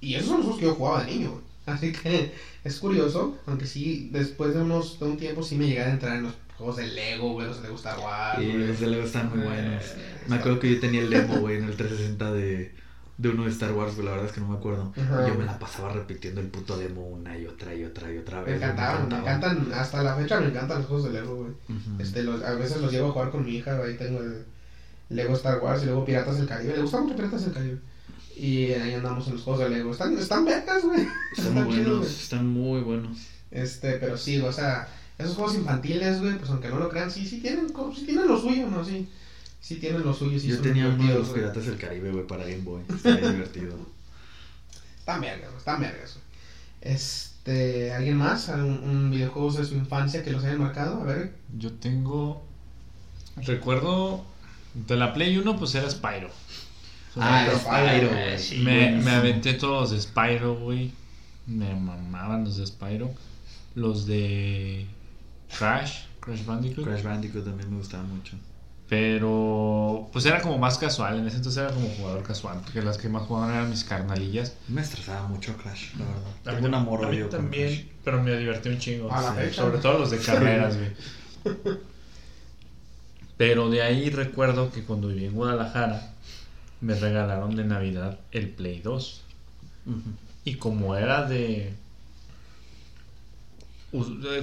y esos son los juegos que yo jugaba de niño. Así que es curioso, aunque sí, después de unos de un tiempo sí me llegué a entrar en los juegos de Lego, güey, los de Star Wars, Y güey. los de Lego están muy buenos. Eh, Me acuerdo que yo tenía el demo, güey, en el 360 de, de uno de Star Wars, güey, la verdad es que no me acuerdo. Ajá. Yo me la pasaba repitiendo el puto demo una y otra y otra y otra Me vez. güey, encantaban, me encantaba. encantan, hasta la fecha me encantan los juegos de Lego, güey. Este, los, a veces los llevo a jugar con mi hija, ahí tengo el Lego Star Wars y luego Piratas del Caribe. Le gusta mucho Piratas del Caribe. Y ahí andamos en los juegos de Lego. Están, están vergas, güey. Están muy buenos, están muy buenos. Este, pero sí, o sea, esos juegos infantiles, güey, pues aunque no lo crean, sí, sí tienen, sí tienen lo suyo, ¿no? Sí, sí tienen lo suyo, sí yo tenía uno de los güey. Piratas del Caribe, güey, para Game Boy. Está divertido. Güey, están vergas, güey. Este, ¿alguien más? ¿Un, un videojuego de su infancia que los hayan marcado? A ver. Yo tengo. Recuerdo. De la Play 1, pues era Spyro. Ah, Spyro, güey. sí, me, me aventé todos los de Spyro, güey. Me mamaban los de Spyro. Los de Crash, Crash Bandicoot. Crash Bandicoot también me gustaba mucho. Pero pues era como más casual. En ese entonces era como jugador casual. Porque las que más jugaban eran mis carnalillas. Me estresaba mucho Crash, la verdad. Tengo mí- un amor a mí odio con también, pero me divertí un chingo. Sí. Sobre todo los de carreras, güey. Pero de ahí recuerdo que cuando viví en Guadalajara me regalaron de Navidad el Play 2. Ujú. Y como era de-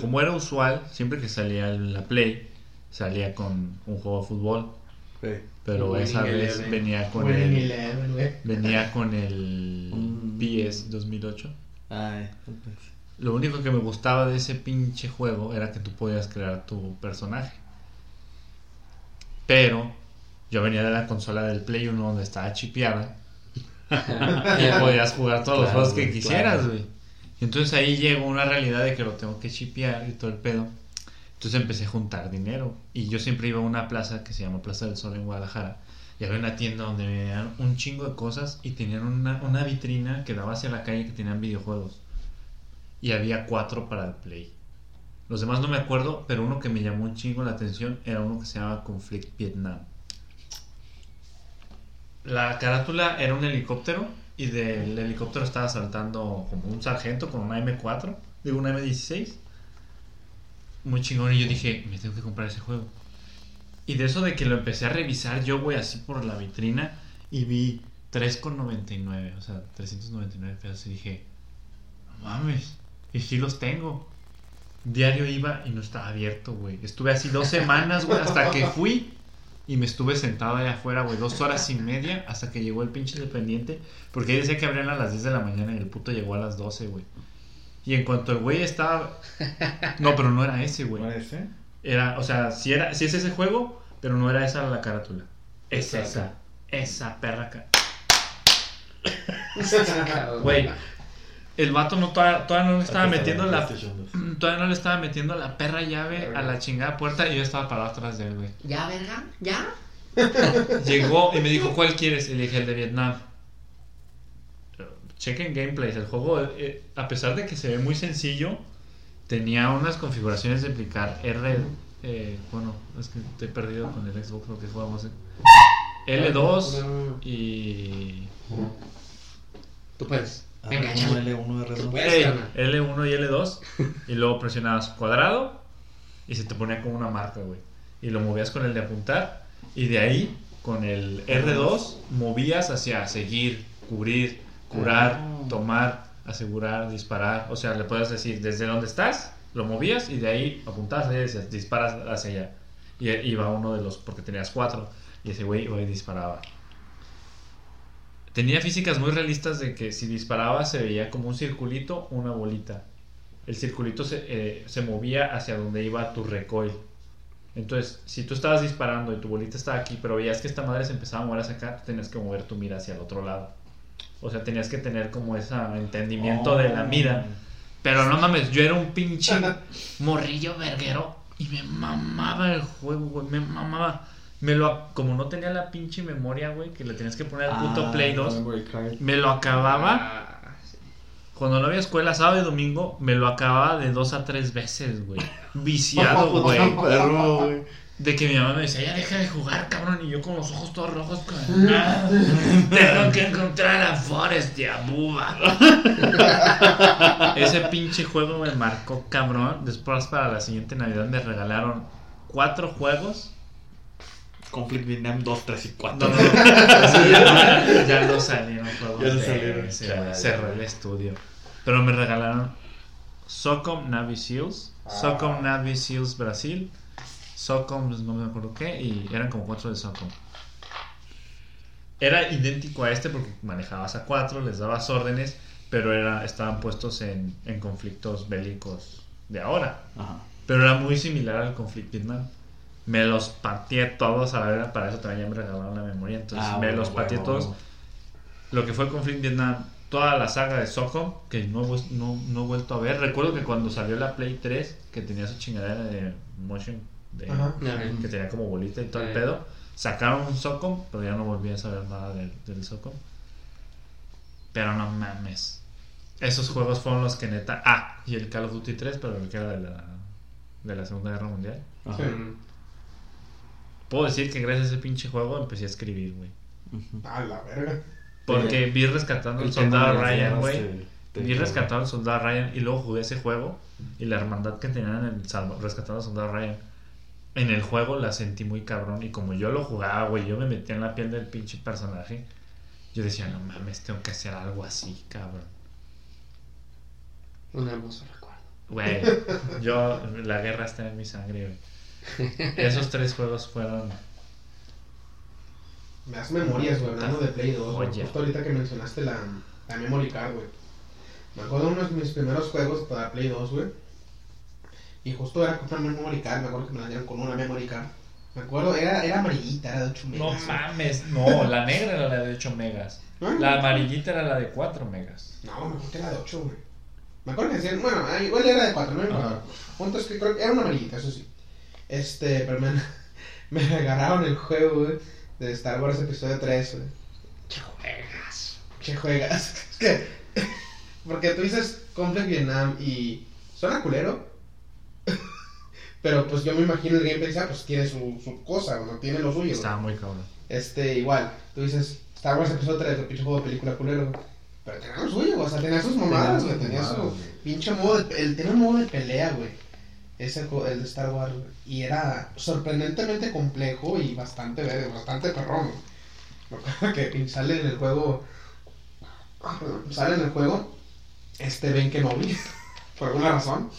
Como era usual, siempre que salía la Play, salía con un juego de fútbol. Sí. Pero Winning esa vez Eleven. venía con Winning el. Eleven, güey. Venía con el Mm. PS 2008. Ay, pues. Lo único que me gustaba de ese pinche juego era que tú podías crear tu personaje. Pero yo venía de la consola del Play 1 donde estaba chipeada y podías jugar todos los juegos que güey, quisieras, claro. güey. Y entonces ahí llegó una realidad de que lo tengo que chipear y todo el pedo. Entonces empecé a juntar dinero. Y yo siempre iba a una plaza que se llama Plaza del Sol en Guadalajara. Y había una tienda donde me vendían un chingo de cosas y tenían una, una vitrina que daba hacia la calle que tenían videojuegos. Y había cuatro para el Play. Los demás no me acuerdo, pero uno que me llamó un chingo la atención era uno que se llama Conflict Vietnam. La carátula era un helicóptero y del helicóptero estaba saltando como un sargento con una M4, digo una M16. Muy chingón y yo dije, me tengo que comprar ese juego. Y de eso de que lo empecé a revisar yo, güey, así por la vitrina y vi 3,99, o sea, 399 pesos y dije, no mames, y sí los tengo. Diario iba y no estaba abierto, güey. Estuve así dos semanas, güey, hasta que fui y me estuve sentado allá afuera, güey, dos horas y media hasta que llegó el pinche dependiente. Porque decía que abrían a las 10 de la mañana y el puto llegó a las 12, güey. Y en cuanto el güey estaba... No, pero no era ese, güey. ¿No era ese? Era, o sea, si era, si es ese juego, pero no era esa la carátula. Es Exacto. esa. Esa perra. ca- Cabrón. Güey, el vato no todavía, todavía no le estaba metiendo la la. PlayStation 2. Todavía no le estaba metiendo la perra llave a la chingada puerta y yo estaba parado atrás de él, güey. ¿Ya, verga? ¿Ya? Llegó y me dijo, ¿cuál quieres? Y le dije, el de Vietnam. Chequen gameplays. El juego, eh, a pesar de que se ve muy sencillo, tenía unas configuraciones de aplicar R. eh, bueno, es que estoy perdido con el Xbox porque jugamos. eh. L2 y. Tú puedes. Venga, R1, échale. L1, R2. Puedes, Ey, carnal. L1 y L2 y luego presionabas cuadrado y se te ponía como una marca, güey. Y lo movías con el de apuntar y de ahí con el R2 movías hacia seguir, cubrir, curar, Ah. tomar, asegurar, disparar. O sea, le puedes decir desde donde estás, lo movías y de ahí apuntabas y decías, disparas hacia allá. Y iba uno de los, porque tenías cuatro, y ese güey iba y disparaba. Tenía físicas muy realistas de que si disparaba se veía como un circulito, una bolita. El circulito se, eh, se movía hacia donde iba tu recoil. Entonces, si tú estabas disparando y tu bolita estaba aquí, pero veías que esta madre se empezaba a mover hacia acá, tenías que mover tu mira hacia el otro lado. O sea, tenías que tener como ese entendimiento de la mira. Pero no mames, yo era un pinche morrillo verguero y me mamaba el juego, güey, me mamaba. Me lo, como no tenía la pinche memoria, güey, que le tenías que poner al puto Ah, Play 2, memory card. me lo acababa. Ah, sí. Cuando no había escuela, sábado y domingo, me lo acababa de dos a tres veces, güey. Viciado, güey. De que mi mamá me decía, ya deja de jugar, cabrón. Y yo con los ojos todos rojos, con... "Ah, tengo que encontrar a Forrest y a Bubba. Ese pinche juego me marcó, cabrón. Después, para la siguiente Navidad, me regalaron cuatro juegos. Conflict Vietnam 2, 3 y 4. No, no, no. Ya, ya no salieron juegos. Ya no salieron. Cerró el estudio. Pero me regalaron Socom Navy Seals, Socom Navy Seals Brasil, Socom no me acuerdo qué, y eran como cuatro de Socom. Era idéntico a este porque manejabas a cuatro, les dabas órdenes, pero era, estaban puestos en, en conflictos bélicos de ahora. Ajá. Pero era muy similar al conflicto Vietnam. Me los pateé todos, a la verdad, para eso también ya me regalaron la memoria. Entonces Ah, me bueno, los pateé bueno, todos. Lo que fue Conflict Vietnam, toda la saga de Socom, que no he vuelto a ver. Recuerdo que cuando salió la Play 3, que tenía su chingadera de motion, de- Ajá. que tenía como bolita y todo el pedo, sacaron un Socom, pero ya no volví a saber nada del, del Socom. Pero no mames. Esos juegos fueron los que neta. Ah, y el Call of Duty 3, pero el que era de la, de la Segunda Guerra Mundial. Ajá. Sí. Puedo decir que gracias a ese pinche juego empecé a escribir, güey. A la verga. Porque vi rescatando al soldado Ryan, güey. Vi rescatando al soldado Ryan y luego jugué ese juego. Y la hermandad que tenían en el salvo- rescatando al soldado Ryan. En el juego la sentí muy cabrón. Y como yo lo jugaba, güey, yo me metía en la piel del pinche personaje. Yo decía, no mames, tengo que hacer algo así, cabrón. Un hermoso recuerdo. Güey, yo, la guerra está en mi sangre, güey. Esos tres juegos fueron. Me das memorias, güey, hablando de Play 2. güey. Oye. Justo ahorita que mencionaste la, la Memory Card, güey. Me acuerdo de uno de mis primeros juegos para Play 2, güey. Y justo era comprar una Memory Card. Me acuerdo que me la dieron con una Memory Card. Me acuerdo, era, era amarillita, era de 8 No megas. mames, no, la negra era la de 8 megas. ¿No? La amarillita era la de 4 megas. No, me acuerdo que era de 8, güey. Me acuerdo que decían, bueno, ah, igual era de 4, no me Ajá. importa. Punto es que creo que era una amarillita, eso sí. Este, pero me, me regalaron el juego, güey, de Star Wars Episodio 3, güey. ¿Qué juegas? ¿Qué juegas? Es que. Porque tú dices Conflict Vietnam y. Suena culero. Pero pues yo me imagino el gameplay, ah, pues tiene su, su cosa, no tiene lo suyo. Estaba muy cabrón. Este, igual, tú dices Star Wars Episodio 3, el pinche juego de película culero. Pero tenía lo suyo, o sea, tenía sus mamadas, güey. Tenía su pinche modo de. El, tenía un modo de pelea, güey. Ese el de Star Wars. Y era sorprendentemente complejo y bastante, verde, bastante perrón, güey. Me acuerdo que sale en el juego. perdón, Sale en el juego. Este Ben Kenobi. Por alguna razón.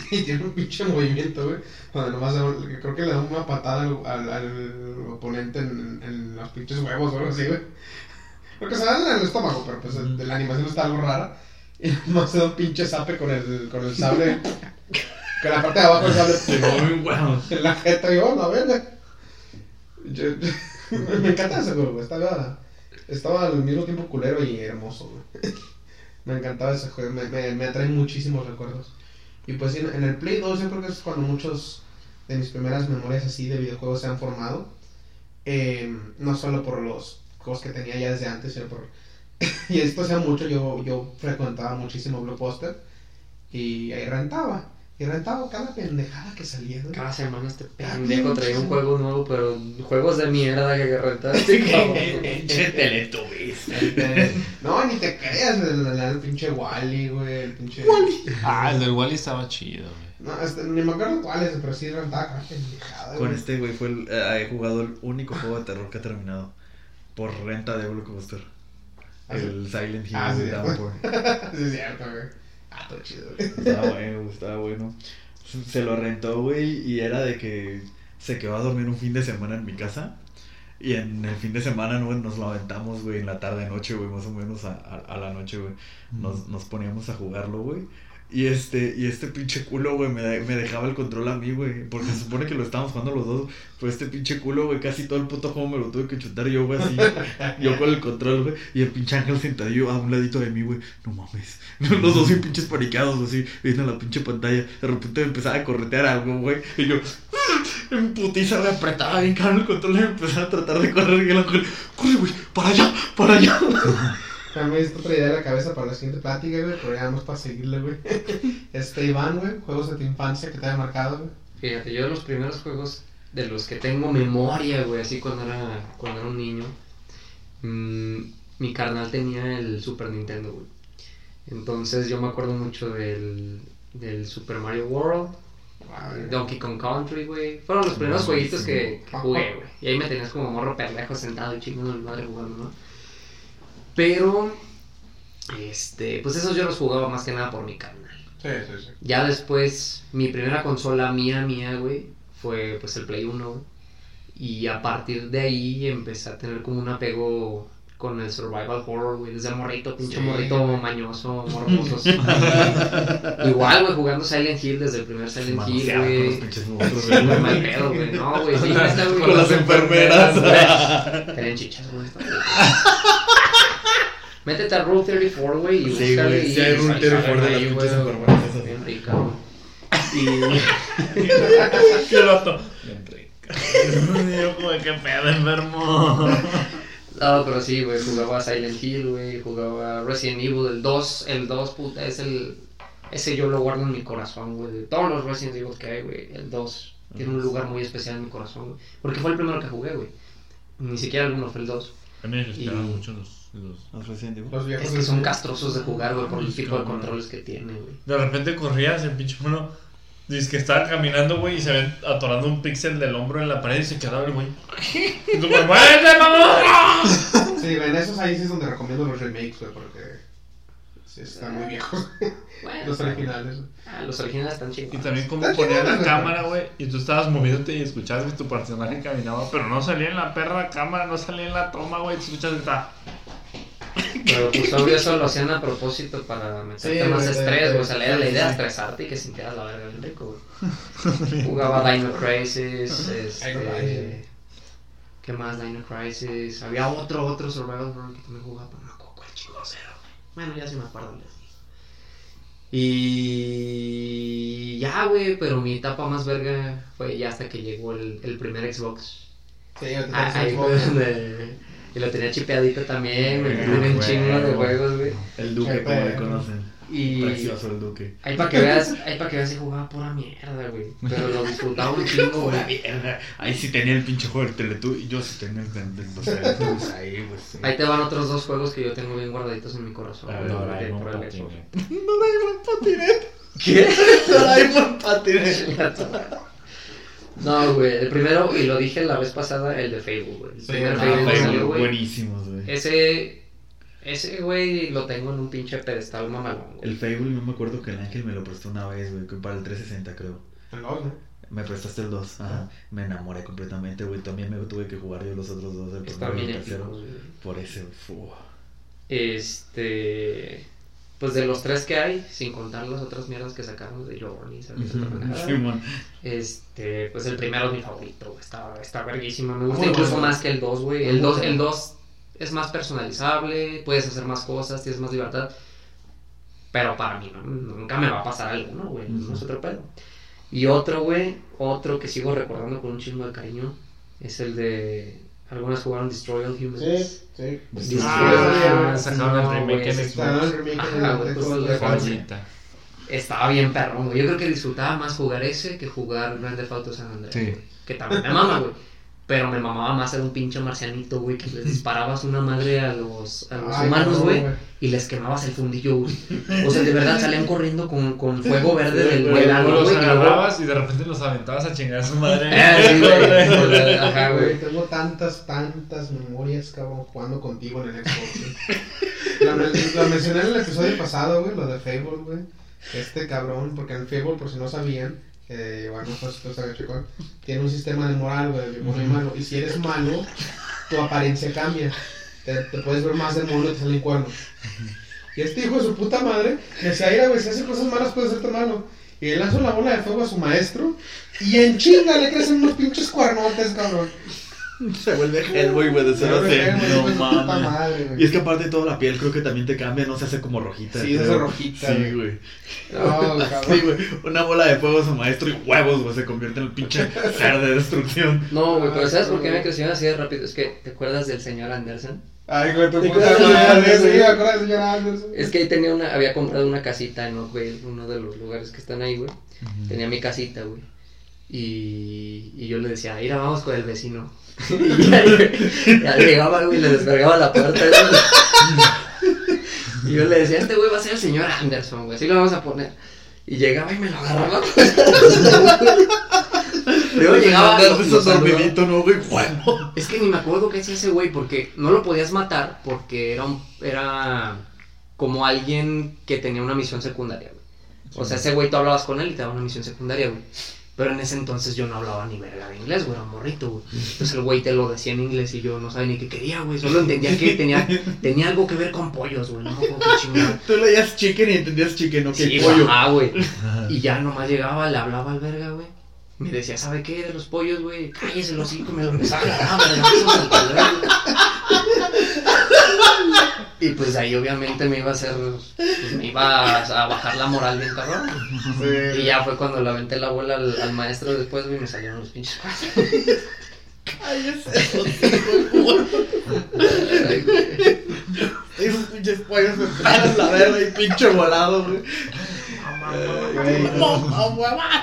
Y tiene un pinche movimiento, güey. Donde nomás creo que le da una patada al, al, al oponente en, en los pinches huevos o algo así, güey. Creo que se da en el estómago, pero pues el- la animación está algo rara. Y nomás se da un pinche zape con el, con el sable. con la parte de abajo del sable. Muy bueno. en la jeta y yo, la verga. Yo- yo- me encanta ese juego, güey. Estaba, estaba al mismo tiempo culero y hermoso, güey. Me encantaba ese juego, me, me, me atrae muchísimos recuerdos. Y pues en, el Play 2 yo creo que es cuando muchos de mis primeras memorias así de videojuegos se han formado. Eh, no solo por los juegos que tenía ya desde antes, sino por... y esto hacía mucho, yo, yo frecuentaba muchísimo Blockbuster y ahí rentaba. Y rentaba cada pendejada que salía, güey. Cada semana este pendejo traía un juego nuevo, pero juegos de mierda que rentaste, cabrón. Pinche Teletubbies. No, ni te creas, el, el- el pinche Wally, güey, el pinche... Ah, el del Wally estaba chido, güey. No, este, ni me acuerdo cuáles, pero sí rentaba cada pendejada, Con güey. este güey fue el, eh, he jugado el único juego de terror que ha terminado. Por renta de Blockbuster. ¿Ah? El Silent Hill Ah, sí, de Downpour. sí, es cierto, güey. Ah, todo chido, güey. Estaba bueno, estaba bueno. Se lo rentó, güey, y era de que se quedó a dormir un fin de semana en mi casa. Y en el fin de semana, güey, nos lo aventamos, güey, en la tarde, noche, güey, más o menos a, a, a la noche, güey. Nos, nos poníamos a jugarlo, güey. Y este, y este pinche culo, güey, me, me dejaba el control a mí, güey. Porque se supone que lo estábamos jugando los dos. Pero este pinche culo, güey, casi todo el puto juego me lo tuve que chutar yo, güey, así. Yo con el control, güey. Y el pinche ángel sentadillo a un ladito de mí, güey. No mames. Los dos bien pinches paniqueados, así, viendo la pinche pantalla. De repente me empezaba a corretear algo, güey. Y yo, en putiza, me apretaba bien caro el control y me empezaba a tratar de correr. Y el ángel, corre, güey, para allá, para allá. También está otra idea en la cabeza para la siguiente plática, güey, pero ya vamos para seguirle, güey. Este, Iván, güey, juegos de tu infancia que te haya marcado, güey. Fíjate, yo de los primeros juegos de los que tengo memoria, güey, así cuando era, cuando era un niño, mm, mi carnal tenía el Super Nintendo, güey. Entonces yo me acuerdo mucho del, del Super Mario World, Donkey Kong Country, güey. Fueron los primeros jueguitos que, que jugué, güey. Y ahí me tenías como morro pendejo sentado y chingando mi madre jugando, ¿no? Pero, este, pues esos yo los jugaba más que nada por mi carnal. Sí, sí, sí. Ya después, mi primera consola mía, mía, güey, fue pues el Play 1, güey. Y a partir de ahí empecé a tener como un apego con el survival horror, güey, desde morrito, pinche Sí. morrito mañoso, morboso. Igual, güey, jugando Silent Hill desde el primer Silent Hill, Manoseaba con los güey. pinches monstruos, Sí, güey, güey. mal pedo, güey. No, güey, sí, neta, güey. Con las enfermeras. Tenían chichas, güey. Métete a Rule 34, güey, y Sí, búscale güey, y sí hay Rule sale 34 de ahí, las pinches esas. Bien rica, güey. Y... Qué vato. Yo como pedo, enfermo. No, pero sí, güey, jugaba Silent Hill, güey, jugaba Resident Evil, el 2, el 2, puta, es el... Ese yo lo guardo en mi corazón, güey, de todos los Resident Evil que hay, güey, el 2 tiene un lugar muy especial en mi corazón, güey, porque fue el primero que jugué, güey, ni siquiera el 1 fue el 2. A mí me gustaban Y- mucho los, los... Los Resident Evil. Los viejos. Es que son castrosos de jugar, güey, por el tipo de controles que tiene, güey. De repente corrías, el pinche mono. Dice que estaba caminando, güey, y se ven atorando un píxel del hombro en la pared y se quedaba el güey. Y tú, pues, ¡muévete, mamá! Sí, güey, en esos ahí sí es donde recomiendo los remakes, güey, porque sí están muy viejos. Bueno, los originales. ah, los originales están Y chingados. también como ponían chingón, la cámara, güey, y tú estabas moviéndote y escuchabas que tu personaje caminaba, pero no salía en la perra cámara, no salía en la toma, güey, te escuchas que está... Pero pues obvio eso lo hacían a propósito para meterte Sí, más güey, estrés, güey. O sea, la idea- la idea es estresarte y que sintieras la verga del rico, güey. Jugaba Dino Crisis, este... ¿Qué más? Dino Crisis. Había otro, otro Survival Horror que también jugaba, pero no me acuerdo cuál chingos era. Bueno, ya sí me acuerdo. Y ya, güey, pero mi etapa más verga fue ya hasta que llegó el, el primer Xbox. Sí, yo te Ah, ahí fue donde... Y lo tenía chipeadito también, Ah, tuve un güey. chingo de juegos, güey. El Duque, como le pedo. conocen. Y Precioso el Duque. ahí para que veas, ahí para que veas si jugaba pura mierda, güey. Pero lo disfrutaba un chingo, güey. Mierda. Ahí sí tenía el pinche juego del Teletubbies. Y yo sí tenía el Teletubbies ahí, güey. sí. Ahí te van otros dos juegos que yo tengo bien guardaditos en mi corazón. Güey, no, por no, el patín, Xbox. güey. Doraemon patinete. ¿Qué? Doraemon patinete. No, güey, el primero, y lo dije la vez pasada, el de Facebook, güey. El Sí, primer ah, Facebook que Facebook, salió, güey. Buenísimos, güey. Ese, ese, güey, lo tengo en un pinche pedestal mamalón, güey. El Fable, no me acuerdo que el Ángel me lo prestó una vez, güey, para el 360 creo. El dos, ¿no? Me prestaste el 2, ajá. Me enamoré completamente, güey. También me tuve que jugar yo los otros dos, el primero y el tercero. épicos, güey. Por ese, fu. Este. Pues de los tres que hay, sin contar las otras mierdas que sacamos de Journey, ¿sabes? Este, pues el primero es mi favorito, güey. Está, está verguísimo. Me gusta Muy incluso bueno. más que el 2, güey. El 2 el 2 es más personalizable, puedes hacer más cosas, tienes más libertad. Pero para mí no, nunca me va a pasar algo, ¿no, güey? No es otro pedo. Y otro, güey, otro que sigo recordando con un chingo de cariño, es el de... Algunas jugaron Destroy All Humans. Sí, sí. Destroy Ah, All Humans, sacaron el no, remake en Xbox. Estaba bien perrón, güey. Yo creo que disfrutaba más jugar ese que jugar Grand Theft Auto San Andreas. Sí. Que también me mama, güey. Pero me mamaba más ser un pinche marcianito, güey, que les disparabas una madre a los, a los Ay, humanos, no, güey, güey. y les quemabas el fundillo, güey. O sea, de verdad salían corriendo con, con fuego verde del, los güey. y luego- agarrabas y de repente los aventabas a chingar a su madre. Eh, sí, güey. Ajá, Güey, tengo tantas, tantas memorias, cabrón, jugando contigo en el Xbox, güey. La, la mencioné en el episodio pasado, güey, lo de Fable, güey. Este cabrón, porque en Fable, por si no sabían, tiene un sistema de moral, güey, de bueno y malo. Y si eres malo, tu apariencia cambia. Te, te puedes ver más de mono y te salen cuernos. Y este hijo de su puta madre me decía, mira, güey, si hace cosas malas puede ser tu hermano. Y le lanzó la bola de fuego a su maestro y en chinga le crecen unos pinches cuernotes, cabrón. Se vuelve Hellboy, güey, de cero a Hellboy, cero. Hellboy, No de mames. Y es que aparte toda la piel creo que también te cambia, no se hace como rojita. Sí, se creo. hace rojita, Sí, güey. No, Sí, cabrón. güey. Una bola de fuego a su maestro y huevos, güey, se convierte en el pinche ser de destrucción. No, güey, pero ¿sabes por qué me crecieron así de rápido? Es que, ¿te acuerdas del señor Anderson? Ay, güey, tu ¿Te puta acuerdas de madre. Anderson? Sí, me acuerdo del señor Anderson. Es que ahí tenía una, había comprado una casita en Oakville, uno de los lugares que están ahí, güey. Tenía mi casita, güey. Y, y yo le decía, mira, vamos con el vecino. Y ya, ya llegaba, güey, y le descargaba la puerta. y yo le decía, este güey va a ser el señor Anderson, güey, así lo vamos a poner. Y llegaba y me lo agarraba. Luego llegaba. No, güey. Es que ni me acuerdo qué hacía ese güey, porque no lo podías matar porque era un, era como alguien que tenía una misión secundaria, güey. O sea, ese güey tú hablabas con él y te daba una misión secundaria, güey. Pero en ese entonces yo no hablaba ni verga de inglés, güey, era un morrito, güey. Entonces el güey te lo decía en inglés y yo no sabía ni qué quería, güey. Solo entendía que tenía, tenía algo que ver con pollos, güey. No me qué chingada. Tú leías chicken y entendías chicken, no que Sí, pollo. ajá, güey. Y ya nomás llegaba, le hablaba al verga, güey. Me decía, ¿sabe qué? De los pollos, güey. Cállese los hocico, me lo empezaba a agarrar, verga, Y pues ahí obviamente me iba a hacer, pues me iba a, a bajar la moral bien cabrón. Y ya fue cuando le aventé la bola al, al maestro después, y me salieron los pinches cuatro. Ay, güey. Esos pinches pollos me traen la verga y pinche volado, güey.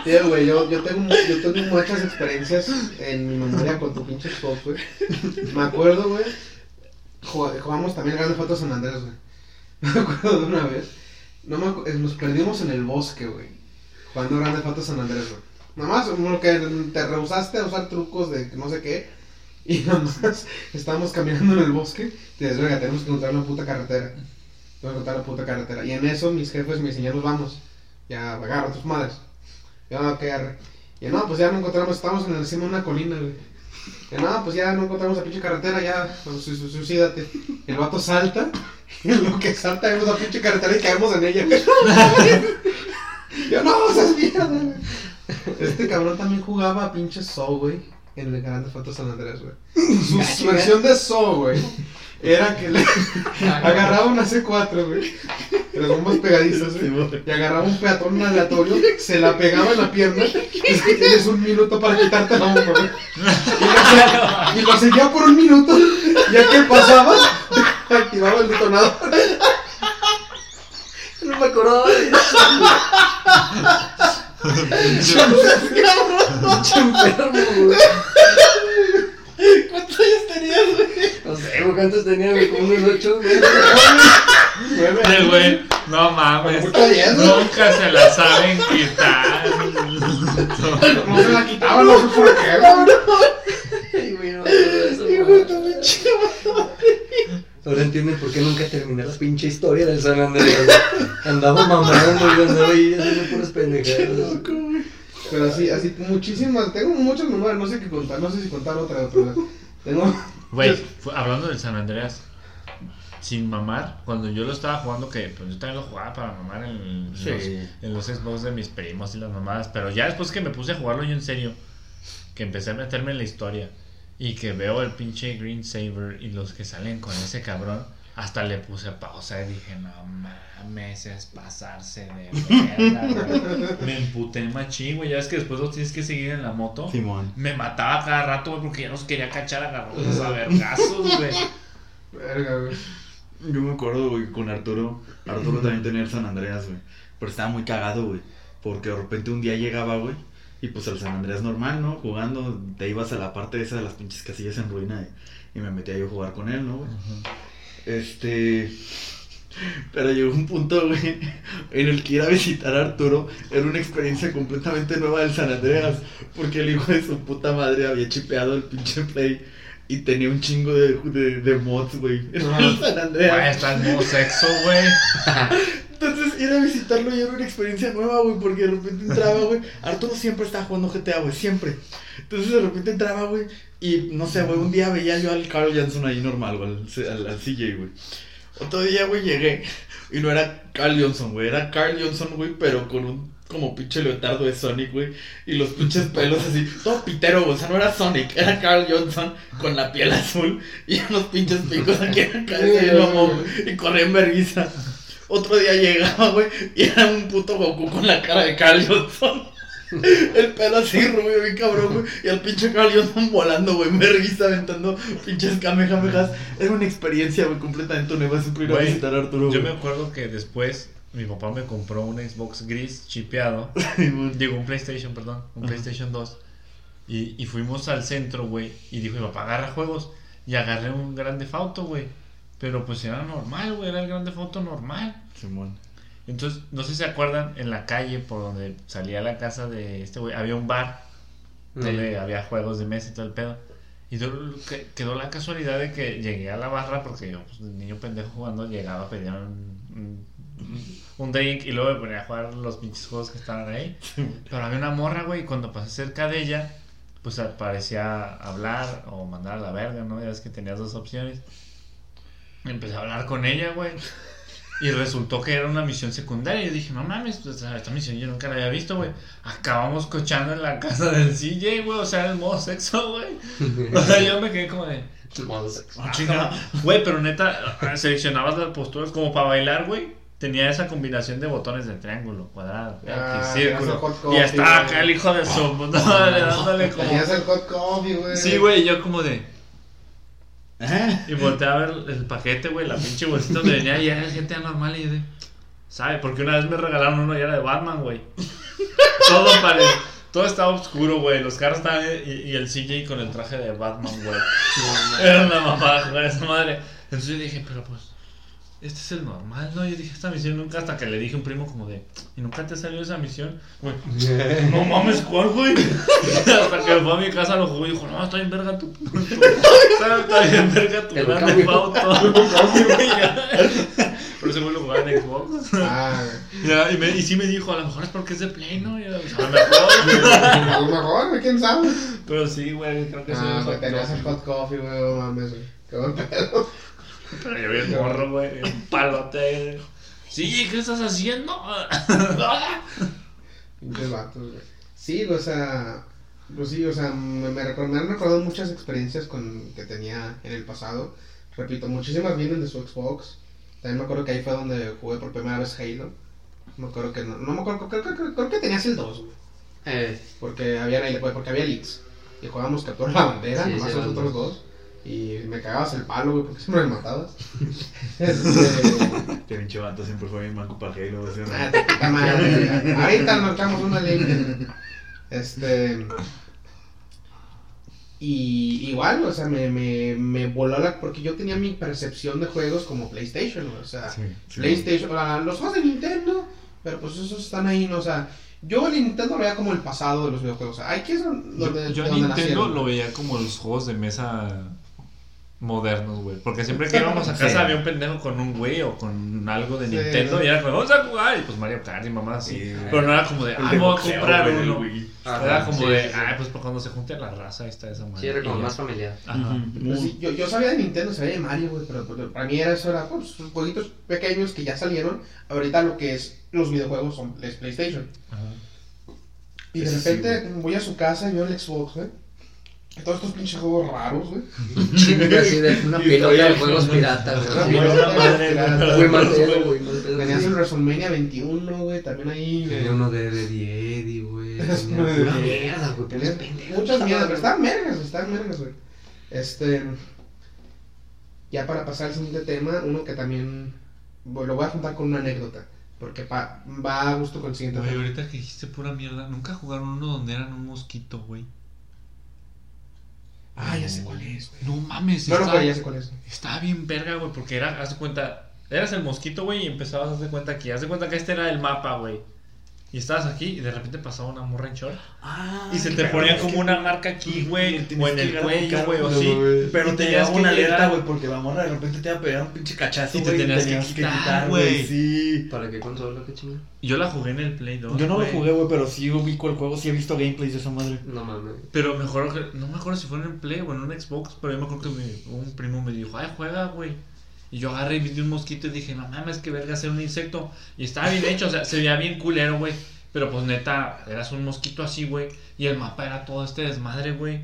Sí, güey, yo, yo, tengo, yo tengo muchas experiencias en mi memoria con tu pinche Xbox, güey. Me acuerdo, güey, jugamos también Grandes Fotos San Andrés, güey. Me acuerdo de una vez, no me eh, nos perdimos en el bosque, güey, jugando Grandes Fotos San Andrés, güey. Nada más, como que te rehusaste a usar trucos de no sé qué, y nada más estábamos caminando en el bosque, y dices, venga, tenemos que encontrar una puta carretera. Tenemos que encontrar la puta carretera. Y en eso mis jefes me dijeron, vamos, ya agarra a tus madres. Ya no, que arre. Y no, pues ya no encontramos, estamos en el cima de una colina, güey. Y no, pues ya no encontramos la pinche carretera, ya, pues, su- su- suicídate. El vato salta, y en lo que salta vemos la pinche carretera y caemos en ella. Yo no, esas mierda. Este cabrón también jugaba a pinche Saw, güey, en el Grande Foto San Andrés, güey. Su, su versión de Saw, güey, era que le agarraba una C4, güey, las bombas pegadizas, güey. Y agarraba un peatón aleatorio, se la pegaba en la pierna, y es que tienes un minuto para quitarte la bomba, güey. Y lo, hacía- y lo seguía por un minuto, ya que pasaba, activaba el detonador. No me acordaba de eso. ¿Cuántos años tenías, güey? No sé, güey, ¿cuántos tenía, güey? Como unos ocho, güey. Nueve güey, no mames. Güey. Nunca se la saben quitar. No se la quitaba, no sé por qué, güey. Ay, güey, no acuerdo de güey. Ahora entienden por qué nunca terminé la pinche historia del San Andrés. güey. Andaba mamando y andaba ahí haciendo puras pendejadas. Pero así, así, muchísimas, tengo muchas memorias, no sé qué contar, no sé si contar otra, pero tengo... Güey, hablando del San Andreas, sin mamar, cuando yo lo estaba jugando, que pues yo también lo jugaba para mamar en, Sí. los, en los Xbox de mis primos y las mamadas, pero ya después que me puse a jugarlo yo en serio, que empecé a meterme en la historia y que veo el pinche Green Saber y los que salen con ese cabrón, hasta le puse pausa y dije, no mames, es pasarse de verga, güey". Me emputé machín, güey, ya es que después los tienes que seguir en la moto. Simón. Me mataba cada rato, güey, porque ya nos quería cachar agarrados a vergazos, güey. Verga, güey. Yo me acuerdo, güey, con Arturo. Arturo también tenía el San Andreas, güey. Pero estaba muy cagado, güey. Porque de repente un día llegaba, güey. Y pues el San Andrés normal, ¿no? Jugando, te ibas a la parte esa de las pinches casillas en ruina y, y me metía yo a jugar con él, ¿no, güey? Este. Pero llegó un punto, güey, en el que ir a visitar a Arturo era una experiencia completamente nueva del San Andreas. Porque el hijo de su puta madre había chipeado el pinche play y tenía un chingo de, de, de mods, güey. En el San Andreas. está el modo sexo, güey. Entonces ir a visitarlo ya era una experiencia nueva, güey, porque de repente entraba, güey. Arturo siempre estaba jugando GTA, güey, siempre. Entonces de repente entraba, güey, y no sé, güey, un día veía yo al Carl Johnson ahí normal, güey, al, CJ, güey. Otro día, güey, llegué y no era Carl Johnson, güey, era Carl Johnson, güey, pero con un como pinche leotardo de Sonic, güey, y los pinches pelos así, todo pitero, güey, o sea, no era Sonic, era Carl Johnson con la piel azul y unos pinches picos aquí en la cabeza y mamón, güey, y corría en vergüenza. Otro día llegaba, güey, y era un puto Goku con la cara de Carl Johnson. El pelo así rubio, bien cabrón, güey. Y el pinche Carl Johnson volando, güey. Me revista aventando pinches kamehamehas. Era una experiencia, güey, completamente nueva. Siempre ir a visitar a Arturo, Yo güey. me acuerdo que después mi papá me compró un Xbox gris chipeado. Digo, un PlayStation, perdón. Un Ajá. PlayStation 2. Y, y fuimos al centro, güey. Y dijo, mi papá, agarra juegos. Y agarré un Grande Auto, güey. Pero pues era normal, güey. Era el Grande Auto normal. Simón. Entonces, no sé si se acuerdan, en la calle por donde salía la casa de este güey, había un bar donde había juegos de mesa y todo el pedo. Y quedó la casualidad de que llegué a la barra porque yo, pues, niño pendejo jugando, llegaba a pedir un, un, un drink y luego me ponía a jugar los pinches juegos que estaban ahí. Pero había una morra, güey, y cuando pasé cerca de ella, pues parecía hablar o mandar a la verga, ¿no? Ya ves que tenías dos opciones. Empecé a hablar con ella, güey. Y resultó que era una misión secundaria. Yo dije, no mames, pues, esta misión yo nunca la había visto, güey. Acabamos cochando en la casa del CJ, güey. O sea, en modo sexo, güey. O sea, yo me quedé como de. Modo sexo. "Ah, chingada". Güey, pero neta, seleccionabas las posturas como para bailar, güey. Tenía esa combinación de botones de triángulo, cuadrado, Ah, el círculo. Y estaba acá el hijo de su dándole como. Tenías el hot coffee, güey. Sí, güey, y yo como de. Ajá. Y volteé a ver el paquete, güey, la pinche bolsita donde venía y era gente anormal y yo de... ¿Sabe? Porque una vez me regalaron uno y era de Batman, güey. Todo pare... Todo estaba oscuro, güey. Los carros estaban... Y, y el CJ con el traje de Batman, güey. Era una mamada jugar esa madre. Entonces yo dije, pero pues... Este es el normal, ¿no? Yo dije, esta misión nunca... Hasta que le dije a un primo como de... ¿Y nunca te salió esa misión? Güey, no mames, ¿cuál, güey? Hasta que fue a mi casa lo jugó y dijo, no, está bien verga tu... tu- está, está bien verga tu El grande cambio. auto. Pero ese güey lo jugaba en Xbox. Ah, Ya, y, me, y sí me dijo, a lo mejor es porque es de Play, ¿no? Y yo, "Pues, a lo mejor, güey". a lo mejor, quién sabe. Pero sí, güey, creo que sí. Ah, güey, hot tenías el coffee. hot coffee, güey, no mames, güey. Qué buen pedo. Pero yo vi el morro, güey, un palote. Sí, ¿qué estás haciendo? Pinches vatos, güey. Sí, o sea, pues sí, o sea, me, me, recuerdo- me han recordado muchas experiencias con, que tenía en el pasado. Repito, muchísimas vienen de su Xbox. También me acuerdo que ahí fue donde jugué por primera vez Halo. Me acuerdo que no, no me acuerdo, creo, creo- creo- creo que tenías el 2, güey. Eh, Porque había, porque había leaks. Y jugábamos captura la bandera, Sí, nomás sí, nosotros dos. Y me cagabas el palo, güey, porque siempre me matabas. este, Que pinche vato siempre fue bien manco. ¿sí? Madre. Ahorita nos echamos una ley. Este. Y igual, o sea, me, me, me voló la. Porque yo tenía mi percepción de juegos como PlayStation, o sea, Sí. PlayStation, ah, los juegos de Nintendo, pero pues esos están ahí, ¿no? O sea, yo Nintendo lo veía como el pasado de los videojuegos. O sea, aquí es donde, Yo, yo a donde Nintendo nacieron. lo veía como los juegos de mesa modernos, güey. Porque siempre que íbamos a casa Sí. había un pendejo con un güey o con algo de Sí. Nintendo y era como, vamos a jugar. Y pues Mario Kart y mamá así. Sí. Pero no era como de, ah, voy a comprar uno. Ajá, Era como sí, de, ah, pues para cuando se junte la raza, ahí está esa madre. sí, era como Y ya. más familiar. Ajá. Pues yo, yo sabía de Nintendo, sabía de Mario, güey, pero, pero para mí era eso, era pues, sus jueguitos pequeños que ya salieron. Ahorita lo que es los videojuegos son es PlayStation. Ajá. Y de repente voy a su casa y veo el Xbox, güey. Todos estos pinches juegos raros, güey. Así de una pilota de juegos piratas, Una güey. güey. Mal pedo, güey. Tenías el WrestleMania 21, güey, también ahí. Tenía uno de, Eddie, güey. Eddie. mierda, güey. Muchas mierdas, pero estaban mergas, güey, estaban mergas, güey. Este. Ya para pasar al siguiente tema, uno que también. Lo voy a juntar con una anécdota. Porque pa- va a gusto con el siguiente Güey, tema. ahorita que dijiste pura mierda, nunca jugaron uno donde eran un mosquito, güey. Ah, ya sé cuál es, güey. No mames, No, no, estaba, güey, ya sé cuál es. estaba bien verga, güey, porque era, haz de cuenta, eras el mosquito, güey, y empezabas a hacer cuenta que, haz de cuenta que este era el mapa, güey. Y estabas aquí y de repente pasaba una morra en short. Ah, Y se te ponía como una marca aquí, güey, o en el cuello, güey, o así. Pero te tenías una alerta, güey, porque la morra de repente te iba a pegar un pinche cachazo, Y te tenías que quitar, güey. Sí. ¿Para qué consola, qué chingada? Yo la jugué en el Play 2. Yo no lo güey. jugué, güey, pero sí ubico el juego, sí he visto gameplays de esa madre. No mames. Pero mejor, que- no me acuerdo si fue en el Play o en un Xbox, pero yo me acuerdo que mi- un primo me dijo, ay, juega, güey. Y yo agarré y vi un mosquito y dije, no mames, que verga ser un insecto. Y estaba bien hecho, o sea, se veía bien culero, güey. Pero pues neta, eras un mosquito así, güey. Y el mapa era todo este desmadre, güey.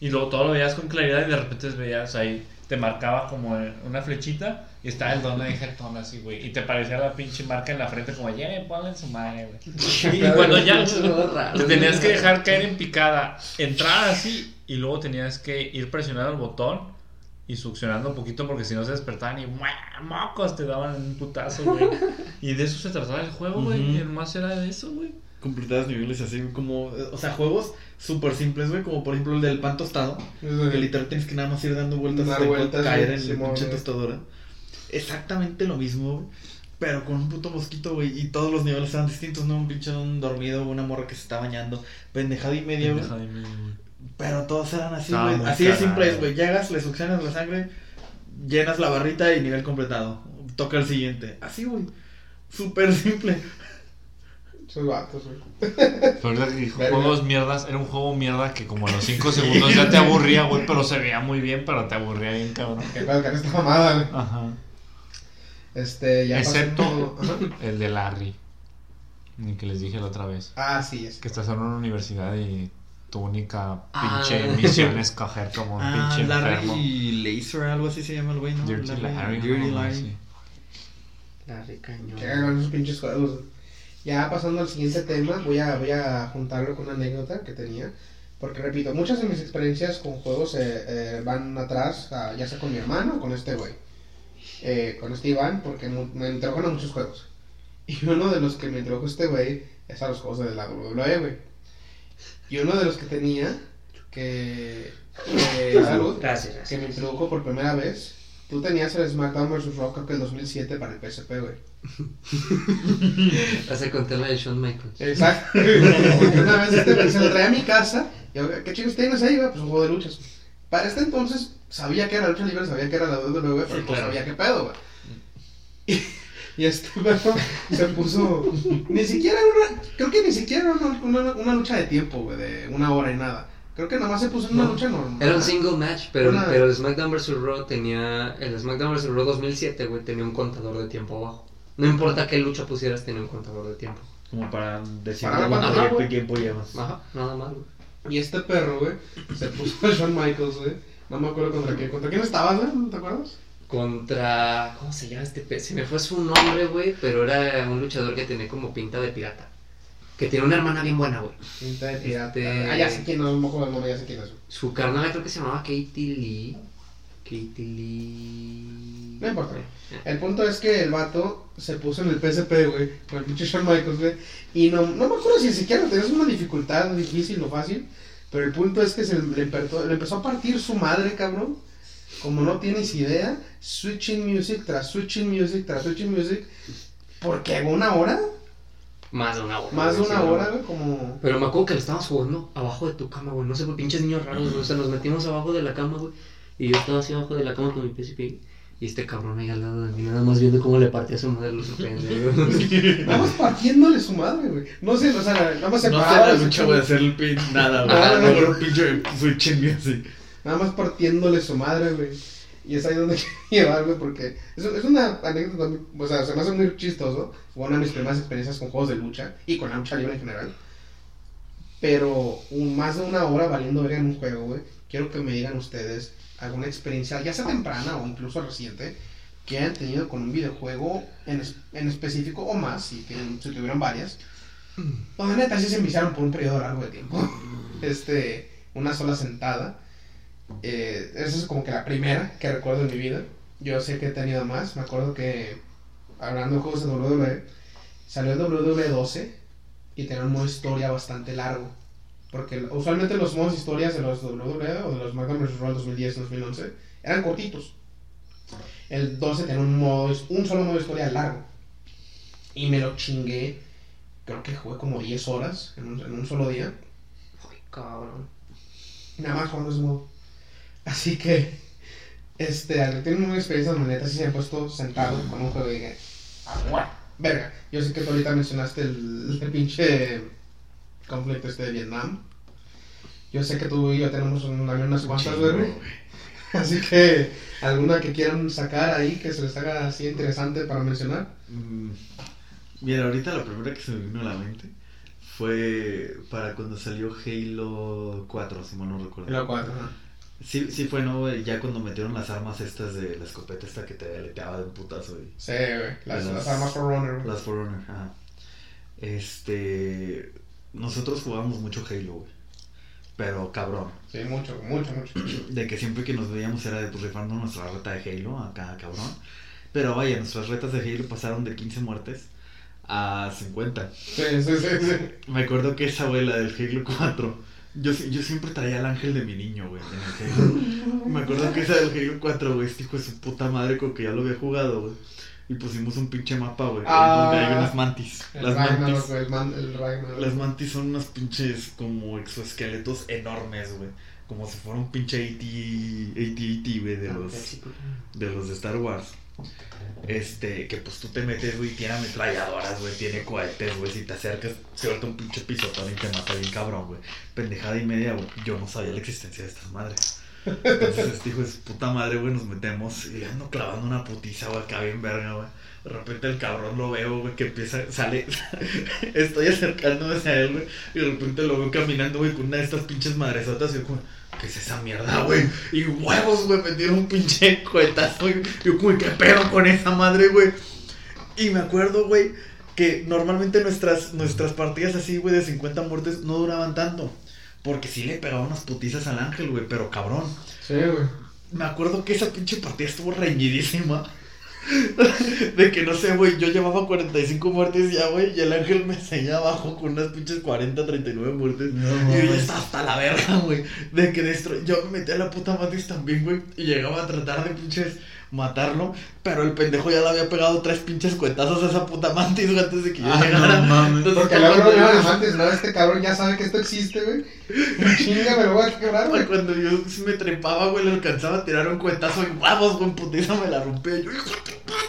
Y luego todo lo veías con claridad y de repente veías ahí, te marcaba como una flechita y estaba el don de jetón así, güey. Y te parecía la pinche marca en la frente como, ya, ponle en su madre, güey. Y cuando ya te tenías que dejar caer en picada, entrar así y luego tenías que ir presionando el botón y succionando un poquito porque si no se despertaban y mocos te daban un putazo, güey. Y de eso se trataba el juego, güey. Y nomás era de eso, güey. Completadas niveles así como, o sea, juegos súper simples, güey, como por ejemplo el del pan tostado, que literal tienes que nada más ir dando vueltas Dar hasta vueltas, caer en la pinche tostadora. Exactamente lo mismo, güey. Pero con un puto mosquito, güey. Y todos los niveles eran distintos, ¿no? Un pinche un dormido, una morra que se está bañando. Pendejada y media, güey. Pendeja de mí, güey. Pero todos eran así, güey. Así de simple es, güey. Llegas, le succionas la sangre, llenas la barrita y nivel completado. Toca el siguiente. Así, güey. Súper simple. Esos vatos, güey. Pero dijo juegos mierdas, era un juego mierda que como a los 5 segundos ya te aburría, güey, pero se veía muy bien, pero te aburría bien, cabrón. Que esta mamada, güey. Ajá. Este, ya Excepto el de Larry, el que les dije la otra vez. Ah, sí, es Que estás en una universidad y tu única Ah. pinche misión es coger como un Ah, pinche enfermo. Larry Laser, algo así se llama el güey, ¿no? Dirty Larry. Dirty ¿no? Larry. Sí. La recañó. Que hagan esos pinches juegos. Ya pasando al siguiente tema, voy a, voy a juntarlo con una anécdota que tenía. Porque repito, muchas de mis experiencias con juegos eh, eh, van atrás, a- ya sea con mi hermano o con este güey. Eh, con este Iván, porque me introdujeron a muchos juegos. Y uno de los que me introdujo este güey es a los juegos de la WWE, güey. Y uno de los que tenía, que. que salud, Gracias, que me introdujo por primera vez. Tú tenías el SmackDown vs. Raw, creo que el 2007 para el PSP, güey. Vas a contar la de Shawn Michaels. Exacto. Porque una vez este se lo traía a mi casa. Y yo, ¿qué chicos tienes ahí, güey? Pues un juego de luchas. Para este entonces sabía que era lucha libre, sabía que era la WWE, pero Sí, no claro. sabía qué pedo, güey. Y, este perro se puso. Ni siquiera una. Creo que ni siquiera una, una, una lucha de tiempo, güey, de una hora y nada. Creo que nada más se puso en una No. lucha normal. Era un single match, pero, Una- pero el SmackDown vs. Raw tenía. El SmackDown vs. Raw 2007, güey, tenía un contador de tiempo abajo. No importa qué lucha pusieras, tenía un contador de tiempo. Como para decir cuando- tiempo- llevas. Ajá, nada más, güey. Y este perro, güey, se puso a Shawn Michaels, güey. No me acuerdo contra quién. ¿Contra quién estabas, güey? ¿No te acuerdas? Contra. ¿Cómo se llama este pez? Se me fue su nombre, güey, pero era un luchador que tenía como pinta de pirata. Que tiene una hermana bien buena, güey. Pinta de pirata. Este- Ah, ya sé quién, no el nombre, ya sé quién es. Su carnal creo que se llamaba Katie Lee. Katie Lee. No importa. El punto es que el vato se puso en el PSP, güey, con el pinche Shawn Michaels, güey. Y no, no me acuerdo si siquiera tenías una dificultad difícil o fácil. Pero el punto es que se le empezó, le empezó a partir su madre, cabrón. Como no tienes idea, switching music tras switching music tras switching music. Porque una hora, Más de una hora. más de güey, una sí, hora, güey. güey, como. Pero me acuerdo que lo estábamos jugando abajo de tu cama, güey. No sé, güey, pinches niños raros, güey. O sea, nos metimos abajo de la cama, güey. Y yo estaba así abajo de la cama con mi PSP. Y este cabrón ahí al lado de mí, nada más viendo cómo le partía a su madre los sorprende, Nada más partiéndole su madre, güey. No sé, o sea, nada más se No sé la lucha, güey, hacer el pin, nada, güey. Ah, No, no. no, un pinche switch music. Nada más partiéndole su madre, güey. Y es ahí donde quiero llevar, güey, porque es, es una anécdota, o sea, se me hace muy chistoso. Fue una de mis primeras experiencias con juegos de lucha y con la lucha libre en general. Pero un, más de una hora valiendo verga en un juego, güey. Quiero que me digan ustedes alguna experiencia, ya sea temprana o incluso reciente, que hayan tenido con un videojuego en, es- en específico o más, si, tienen, si tuvieron varias. Donde neta sí se enviciaron por un periodo largo de tiempo. Este, una sola sentada. Eh, esa es como que la primera que recuerdo en mi vida. Yo sé que he tenido más. Me acuerdo que hablando de juegos de WWE, salió el WWE 12 y tenía un modo historia bastante largo. Porque usualmente los modos historias de los WWE o de los SmackDown vs. Raw 2010-2011 eran cortitos. El 12 tenía un modo, un solo modo historia largo. Y me lo chingué. Creo que jugué como 10 horas en un, en un solo día. Ay, cabrón. Nada más jugando ese modo. Así que, este, al tener una experiencia donde neta sí se han puesto sentado con un juego y dije, "Ah, verga. Yo sé que tú ahorita mencionaste el, el pinche conflicto este de Vietnam. Yo sé que tú y yo tenemos un- también unas cuantas, güey. Así que, alguna que quieran sacar ahí que se les haga así interesante para mencionar. Mm, Mira, ahorita la primera que se me vino a la mente fue para cuando salió Halo 4, si mal no recuerdo. La 4, ajá. Sí, sí fue, ¿no? güey? Ya cuando metieron las armas estas de la escopeta esta que te deleteaba de un putazo y Sí, güey. Las, las- las armas Forerunner, güey. las Forerunner, ajá. Este... Nosotros jugábamos mucho Halo, güey. Pero cabrón. Sí, mucho, mucho, mucho. De que siempre que nos veíamos era de pues rifando nuestra reta de Halo acá, cabrón. Pero vaya, nuestras retas de Halo pasaron de 15 muertes a 50. Sí, sí, sí, sí. Me acuerdo que esa abuela del Halo 4, yo, yo siempre traía al ángel de mi niño, güey, en el Halo. Me acuerdo que esa del Halo 4, güey, este hijo de su puta madre con que ya lo había jugado, güey. Y pusimos un pinche mapa, güey, Ah. donde hay unas mantis. El Las Ragnarok, mantis. güey, el, man, el Ragnarok. Las mantis son unos pinches como exoesqueletos enormes, güey. Como si fuera un pinche AT, AT-AT, güey, de los, de los de Star Wars. Este, que pues tú te metes, güey, tiene ametralladoras, güey, tiene cohetes, güey, si te acercas, suelta un pinche pisotón y te mata bien cabrón, güey. Pendejada y media, güey. Yo no sabía la existencia de estas madres. Entonces, este hijo de su puta madre, güey, nos metemos y ando clavando una putiza, güey, acá bien verga, güey. De repente el cabrón lo veo, güey, que empieza, sale, estoy acercándome hacia él, güey, y de repente lo veo caminando, güey, con una de estas pinches madresotas y yo como, ¿qué es esa mierda, güey? Y huevos, güey, me dieron un pinche cohetazo, y yo como, ¿qué pedo con esa madre, güey? Y me acuerdo, güey, que normalmente nuestras, nuestras partidas así, güey, de 50 muertes no duraban tanto. Porque sí le pegaba unas putizas al ángel, güey, pero cabrón. Sí, güey. Me acuerdo que esa pinche partida estuvo reñidísima. De que no sé, güey, yo llevaba 45 muertes ya, güey, y el ángel me seguía abajo con unas pinches 40, 39 muertes. y yo estaba hasta la verga, güey, de que destro... Yo me metí a la puta matriz también, güey, y llegaba a tratar de pinches matarlo, pero el pendejo ya le había pegado tres pinches cuetazos a esa puta mantis, güey, antes de que yo Ah, llegara. no mames. Entonces, Porque cuando luego no me amantes, no, este cabrón ya sabe que esto existe, güey. Chinga, me lo voy a quebrar, Güey. Cuando yo sí me trepaba, güey, le alcanzaba a tirar un cuetazo y vamos, güey, en putiza me la rompía. Yo, hijo de puta.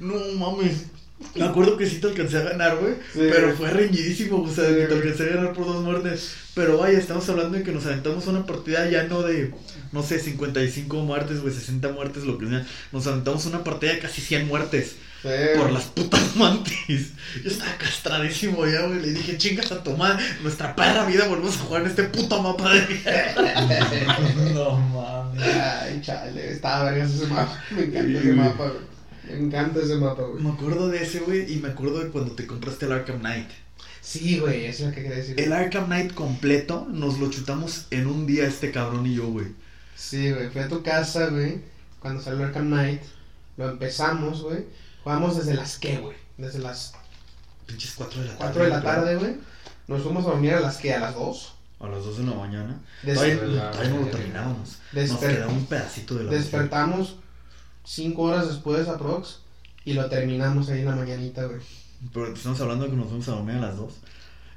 No mames. Me acuerdo que sí te alcancé a ganar, güey. Sí. Pero fue reñidísimo, o sea, Sí, que te alcancé a ganar por dos muertes. Pero vaya, estamos hablando de que nos aventamos una partida ya no de, no sé, 55 muertes, güey, 60 muertes, lo que sea. Nos aventamos una partida de casi 100 muertes Sí, por las putas mantis. Yo estaba castradísimo ya, güey. Le dije, chingas a tomar nuestra perra vida, volvemos a jugar en este puto mapa de mierda. No mames. Ay, chale, estaba vergas ese mapa. Me encanta ese mapa, güey. Me encanta ese mapa, güey. Me acuerdo de ese, güey, y me acuerdo de cuando te compraste el Arkham Knight. Sí, güey, eso es lo que quería decir. El Arkham Knight completo nos lo chutamos en un día este cabrón y yo, güey. Sí, güey, fui a tu casa, güey, cuando salió Arkham Knight. Lo empezamos, güey. Jugamos desde las qué, güey. Desde las Pinches 4 de la tarde. 4 de la tarde, güey. Nos fuimos a dormir a las que, a las 2. A las 2 de la mañana. Des- Todavía, de la- todavía no lo terminábamos. Nos quedaba un pedacito de la. Despertamos 5 horas después, aprox. Y lo terminamos ahí en la mañanita, güey. Pero te estamos hablando de que nos fuimos a dormir a las 2.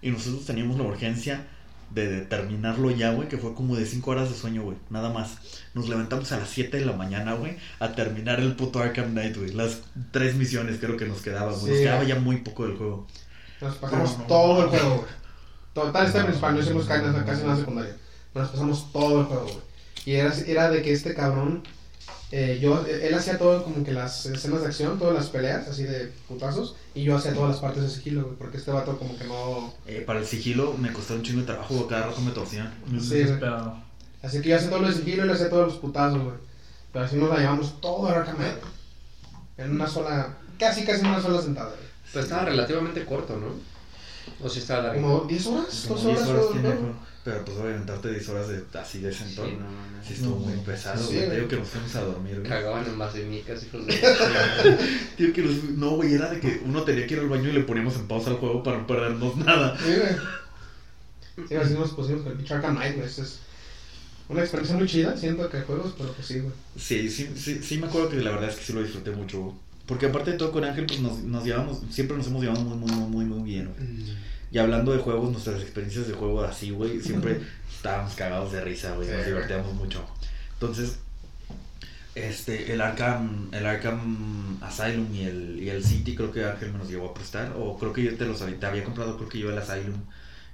Y nosotros teníamos la urgencia de, de terminarlo ya, güey, que fue como de 5 horas de sueño, güey. Nada más. Nos levantamos a las 7 de la mañana, güey, a terminar el puto Arkham Knight, güey. Las tres misiones creo que nos quedaban, güey. Nos quedaba ya muy poco del juego. Nos pasamos todo no. el juego, güey. Total, este no, hicimos casi, no. nada secundaria. Nos pasamos todo el juego, güey. Y era, era de que este cabrón, eh, yo, él hacía todo como que las escenas de acción, todas las peleas, así de putazos, y yo hacía todas las partes de sigilo, güey, porque este vato como que no... Eh, para el sigilo me costó un chingo de trabajo, güey. Cada rato me torcían. Sí, desesperado. Así que yo hacía todo lo de sigilo y él hacía todos los putazos, güey. Pero así nos la llevamos todo el Arkham En una sola, casi casi en una sola sentada, güey. Pero estaba relativamente corto, ¿no? O si estaba largo. Como 10 horas, Como 12 10 horas. horas Pero pues voy a aventarte 10 horas de, así de Sí, sentón. no mames. Sí, estuvo No, muy güey. pesado, Sí, güey. Te digo que nos fuimos a dormir, güey. Cagaban en vasemicas, hijos de. Tío, que los- no, güey, era de que uno tenía que ir al baño y le poníamos en pausa al juego para no perdernos nada. Sí, güey. Sí, así nos pusimos con el pinche Arkham Knight, güey. eso Es una experiencia muy chida, siento que juegos, pero pues sí, güey. Sí, sí, sí, sí me acuerdo que la verdad es que sí lo disfruté mucho, güey. Porque aparte de todo con Ángel, pues nos, nos llevamos, siempre nos hemos llevado muy, muy, muy, muy, muy bien, güey. Y hablando de juegos, nuestras experiencias de juego así, güey, siempre estábamos cagados de risa, güey, Sí, nos divertíamos mucho. Entonces, este, el Arkham, el Arkham Asylum y el, y el City creo que Ángel me los llevó a prestar, o creo que yo te los había, te había comprado, creo que yo el Asylum,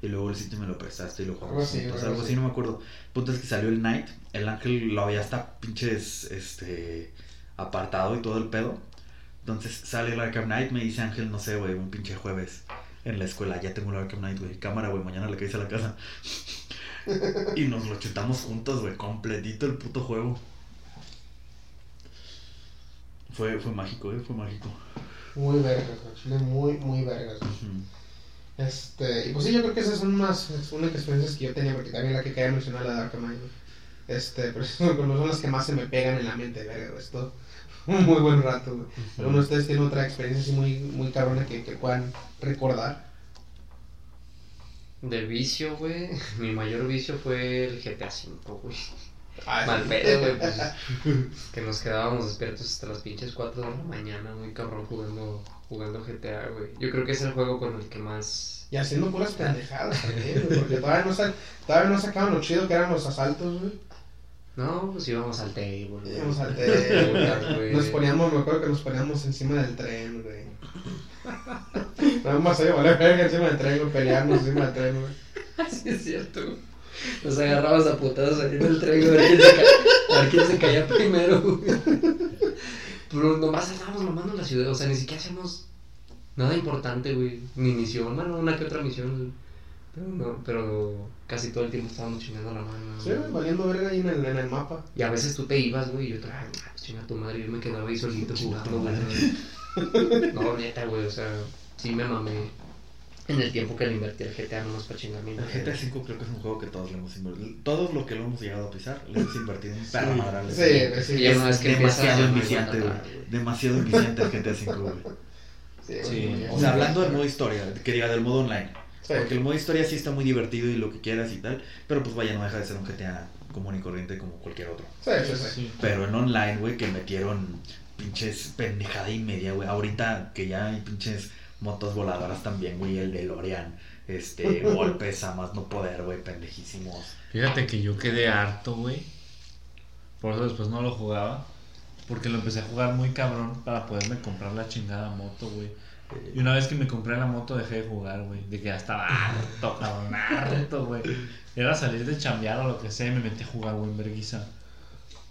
y luego el City me lo prestaste y lo jugamos así, juntos, algo así. no me acuerdo. El punto es que salió el Night, el Ángel lo había hasta pinches, este, apartado y todo el pedo. Entonces sale el Arkham Knight, me dice Ángel, no sé, güey, un pinche jueves en la escuela, ya tengo el Arkham Knight, güey, cámara, güey, mañana le caes a la casa. y nos lo chutamos juntos, güey, completito el puto juego. Fue, fue mágico, eh, fue mágico. Muy vergas. Chile, muy, muy vergas. Este, y pues sí, yo creo que esas son más, es una de las experiencias que yo tenía, porque también la que quería mencionar, la de Arkham Knight. Este, pero son las que más se me pegan en la mente, verga. Esto, un muy buen rato, güey. ¿Alguno de ustedes tiene otra experiencia así muy, muy cabrona que, que puedan recordar? De vicio, güey. Mi mayor vicio fue el GTA V, güey. Ah, Mal pedo, güey. Pues, que nos quedábamos despiertos hasta las pinches 4 de la mañana, muy cabrón, jugando, jugando GTA, güey. Yo creo que es el juego con el que más. Y haciendo puras pendejadas también, güey, porque todavía no, todavía no sacaban lo chido que eran los asaltos, güey. No, pues íbamos al table, güey. Íbamos al table, güey. Nos poníamos, me acuerdo que nos poníamos encima del tren, güey. Nada más ahí, valer verga encima del tren, pelearnos encima del tren, güey. Sí, es cierto. Nos agarrabas a putadas ahí en el tren, güey, a ver quién se, caía primero, güey. Pero nomás estábamos mamando la ciudad, o sea, ni siquiera hacíamos nada importante, güey. Ni misión, bueno, una que otra misión, güey. Pero no, pero casi todo el tiempo estábamos chingando la mano. Sí, güey, valiendo verga ahí en el, en el mapa. Y a veces tú te ibas, güey, y yo te, ay, ah, chinga tu madre, y yo me quedaba ahí solito jugando, güey. No, neta, güey, o sea, sí me mamé en el tiempo que le invertí al GTA nomás para chingar mi El. GTA V creo que es un juego que todos le hemos invertido. Todos lo que lo hemos llegado a pisar, le hemos invertido un perro madral. Sí, sí. Y ya una vez que demasiado enviciante, no güey. Demasiado enviciante el GTA V, güey. Sí, Sí, O sea, hablando del modo historia, que diga del modo online. Sí. Porque el modo historia sí está muy divertido y lo que quieras y tal. Pero pues vaya, no deja de ser un GTA común y corriente como cualquier otro. Sí, sí, sí. Sí. Pero en online, güey, que metieron pinches pendejada y media, güey. Ahorita que ya hay pinches motos voladoras también, güey. El de Lorian. Este, golpes a más no poder, güey, pendejísimos. Fíjate que yo quedé harto, güey. Por eso después no lo jugaba. Porque lo empecé a jugar muy cabrón para poderme comprar la chingada moto, güey. Y una vez que me compré la moto dejé de jugar, güey. De que ya estaba harto, cabrón, harto, güey. Era salir de chambear o lo que sea y me metí a jugar, güey, en vergüenza.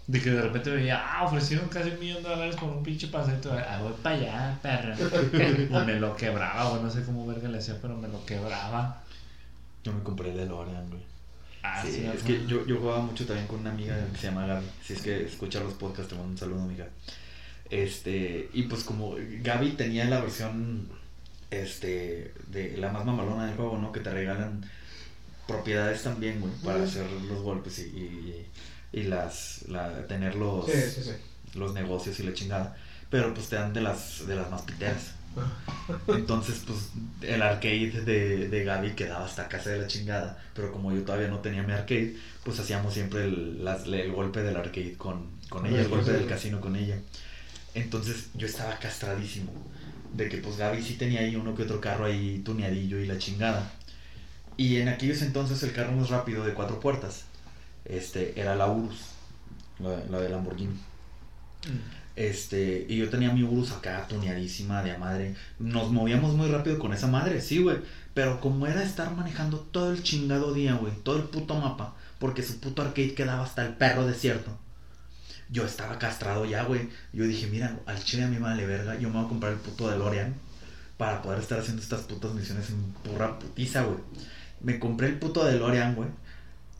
De que de repente veía, ah, ofrecieron casi un millón de dólares por un pinche paseito. Ah, voy para allá, perra. Y me lo quebraba, güey. No sé cómo verga le hacía, pero me lo quebraba. Yo me compré el de Lorian, güey. Ah, Sí, sí, es que yo, yo jugaba mucho también con una amiga que se llama Gaby. Si es que escucha los podcasts, te mando un saludo, amiga. Este, y pues como Gaby tenía la versión, este, de la más mamalona del juego, ¿no? Que te regalan propiedades también, güey, para hacer los golpes y, y, y las, la, tener los, Sí, sí, sí. los negocios y la chingada. Pero pues te dan de las, de las más piteras. Entonces, pues, el arcade de, de Gaby quedaba hasta casa de la chingada. Pero como yo todavía no tenía mi arcade, pues hacíamos siempre el, las- el golpe del arcade con, con ella, el golpe del casino con ella. Entonces, yo estaba castradísimo. De que, pues, Gaby sí tenía ahí uno que otro carro ahí tuneadillo y la chingada. Y en aquellos entonces, el carro más rápido de cuatro puertas este, era la Urus, la, la de Lamborghini. Este, y yo tenía mi Urus acá tuneadísima de a madre. Nos movíamos muy rápido con esa madre, sí, güey. Pero como era estar manejando todo el chingado día, güey, todo el puto mapa, porque su puto arcade quedaba hasta el perro desierto. Yo estaba castrado ya, güey. Yo dije, mira, al chile a mí vale verga, yo me voy a comprar el puto DeLorean para poder estar haciendo estas putas misiones en pura putiza, güey. Me compré el puto DeLorean, güey.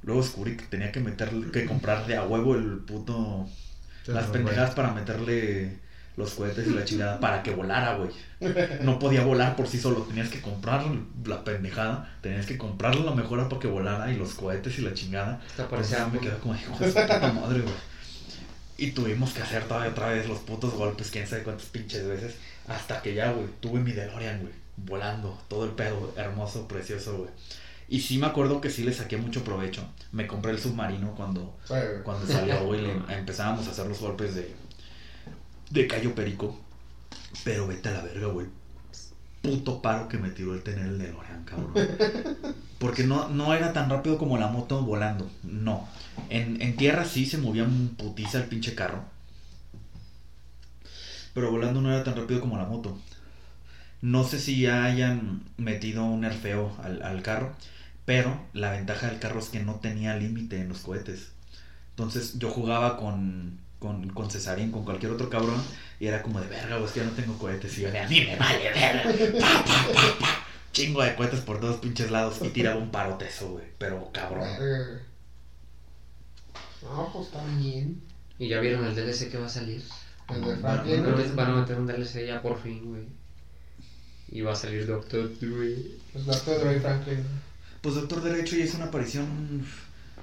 Luego descubrí que tenía que meterle, que comprarle a huevo el puto las pendejadas para meterle los cohetes y la chingada para que volara, güey. No podía volar por sí solo, tenías que comprar la pendejada, tenías que comprarle la mejora para que volara y los cohetes y la chingada. Parecía ya me quedé como, hijo de puta madre, güey. Y tuvimos que hacer todavía otra vez los putos golpes, quién sabe cuántas pinches veces, hasta que ya, güey, tuve mi DeLorean, güey, volando, todo el pedo, hermoso, precioso, güey. Y sí me acuerdo que sí le saqué mucho provecho. Me compré el submarino cuando, Sí, cuando salió, güey, empezábamos a hacer los golpes de, de Cayo Perico. Pero vete a la verga, güey. Puto paro que me tiró el tener el DeLorean, cabrón. Porque no, no era tan rápido como la moto volando, no. En, en tierra sí se movía un putiza el pinche carro. Pero volando no era tan rápido como la moto. No sé si ya hayan metido un nerfeo al, al carro, pero la ventaja del carro es que no tenía límite en los cohetes. Entonces yo jugaba con, con, con Cesarín, con cualquier otro cabrón, y era como de verga, ya no tengo cohetes. Y yo de a mí me vale verga. Pa, pa, pa, pa. Chingo de cohetes por todos pinches lados y tiraba un parotezo, güey. Pero cabrón. No, pues está bien. ¿Y ya vieron el DLC que va a salir? El de. Van Van a meter un DLC ya por fin, güey. Y va a salir Doctor Dre. Pues Dr. Dre Franklin. Pues Doctor Derecho ya hizo una aparición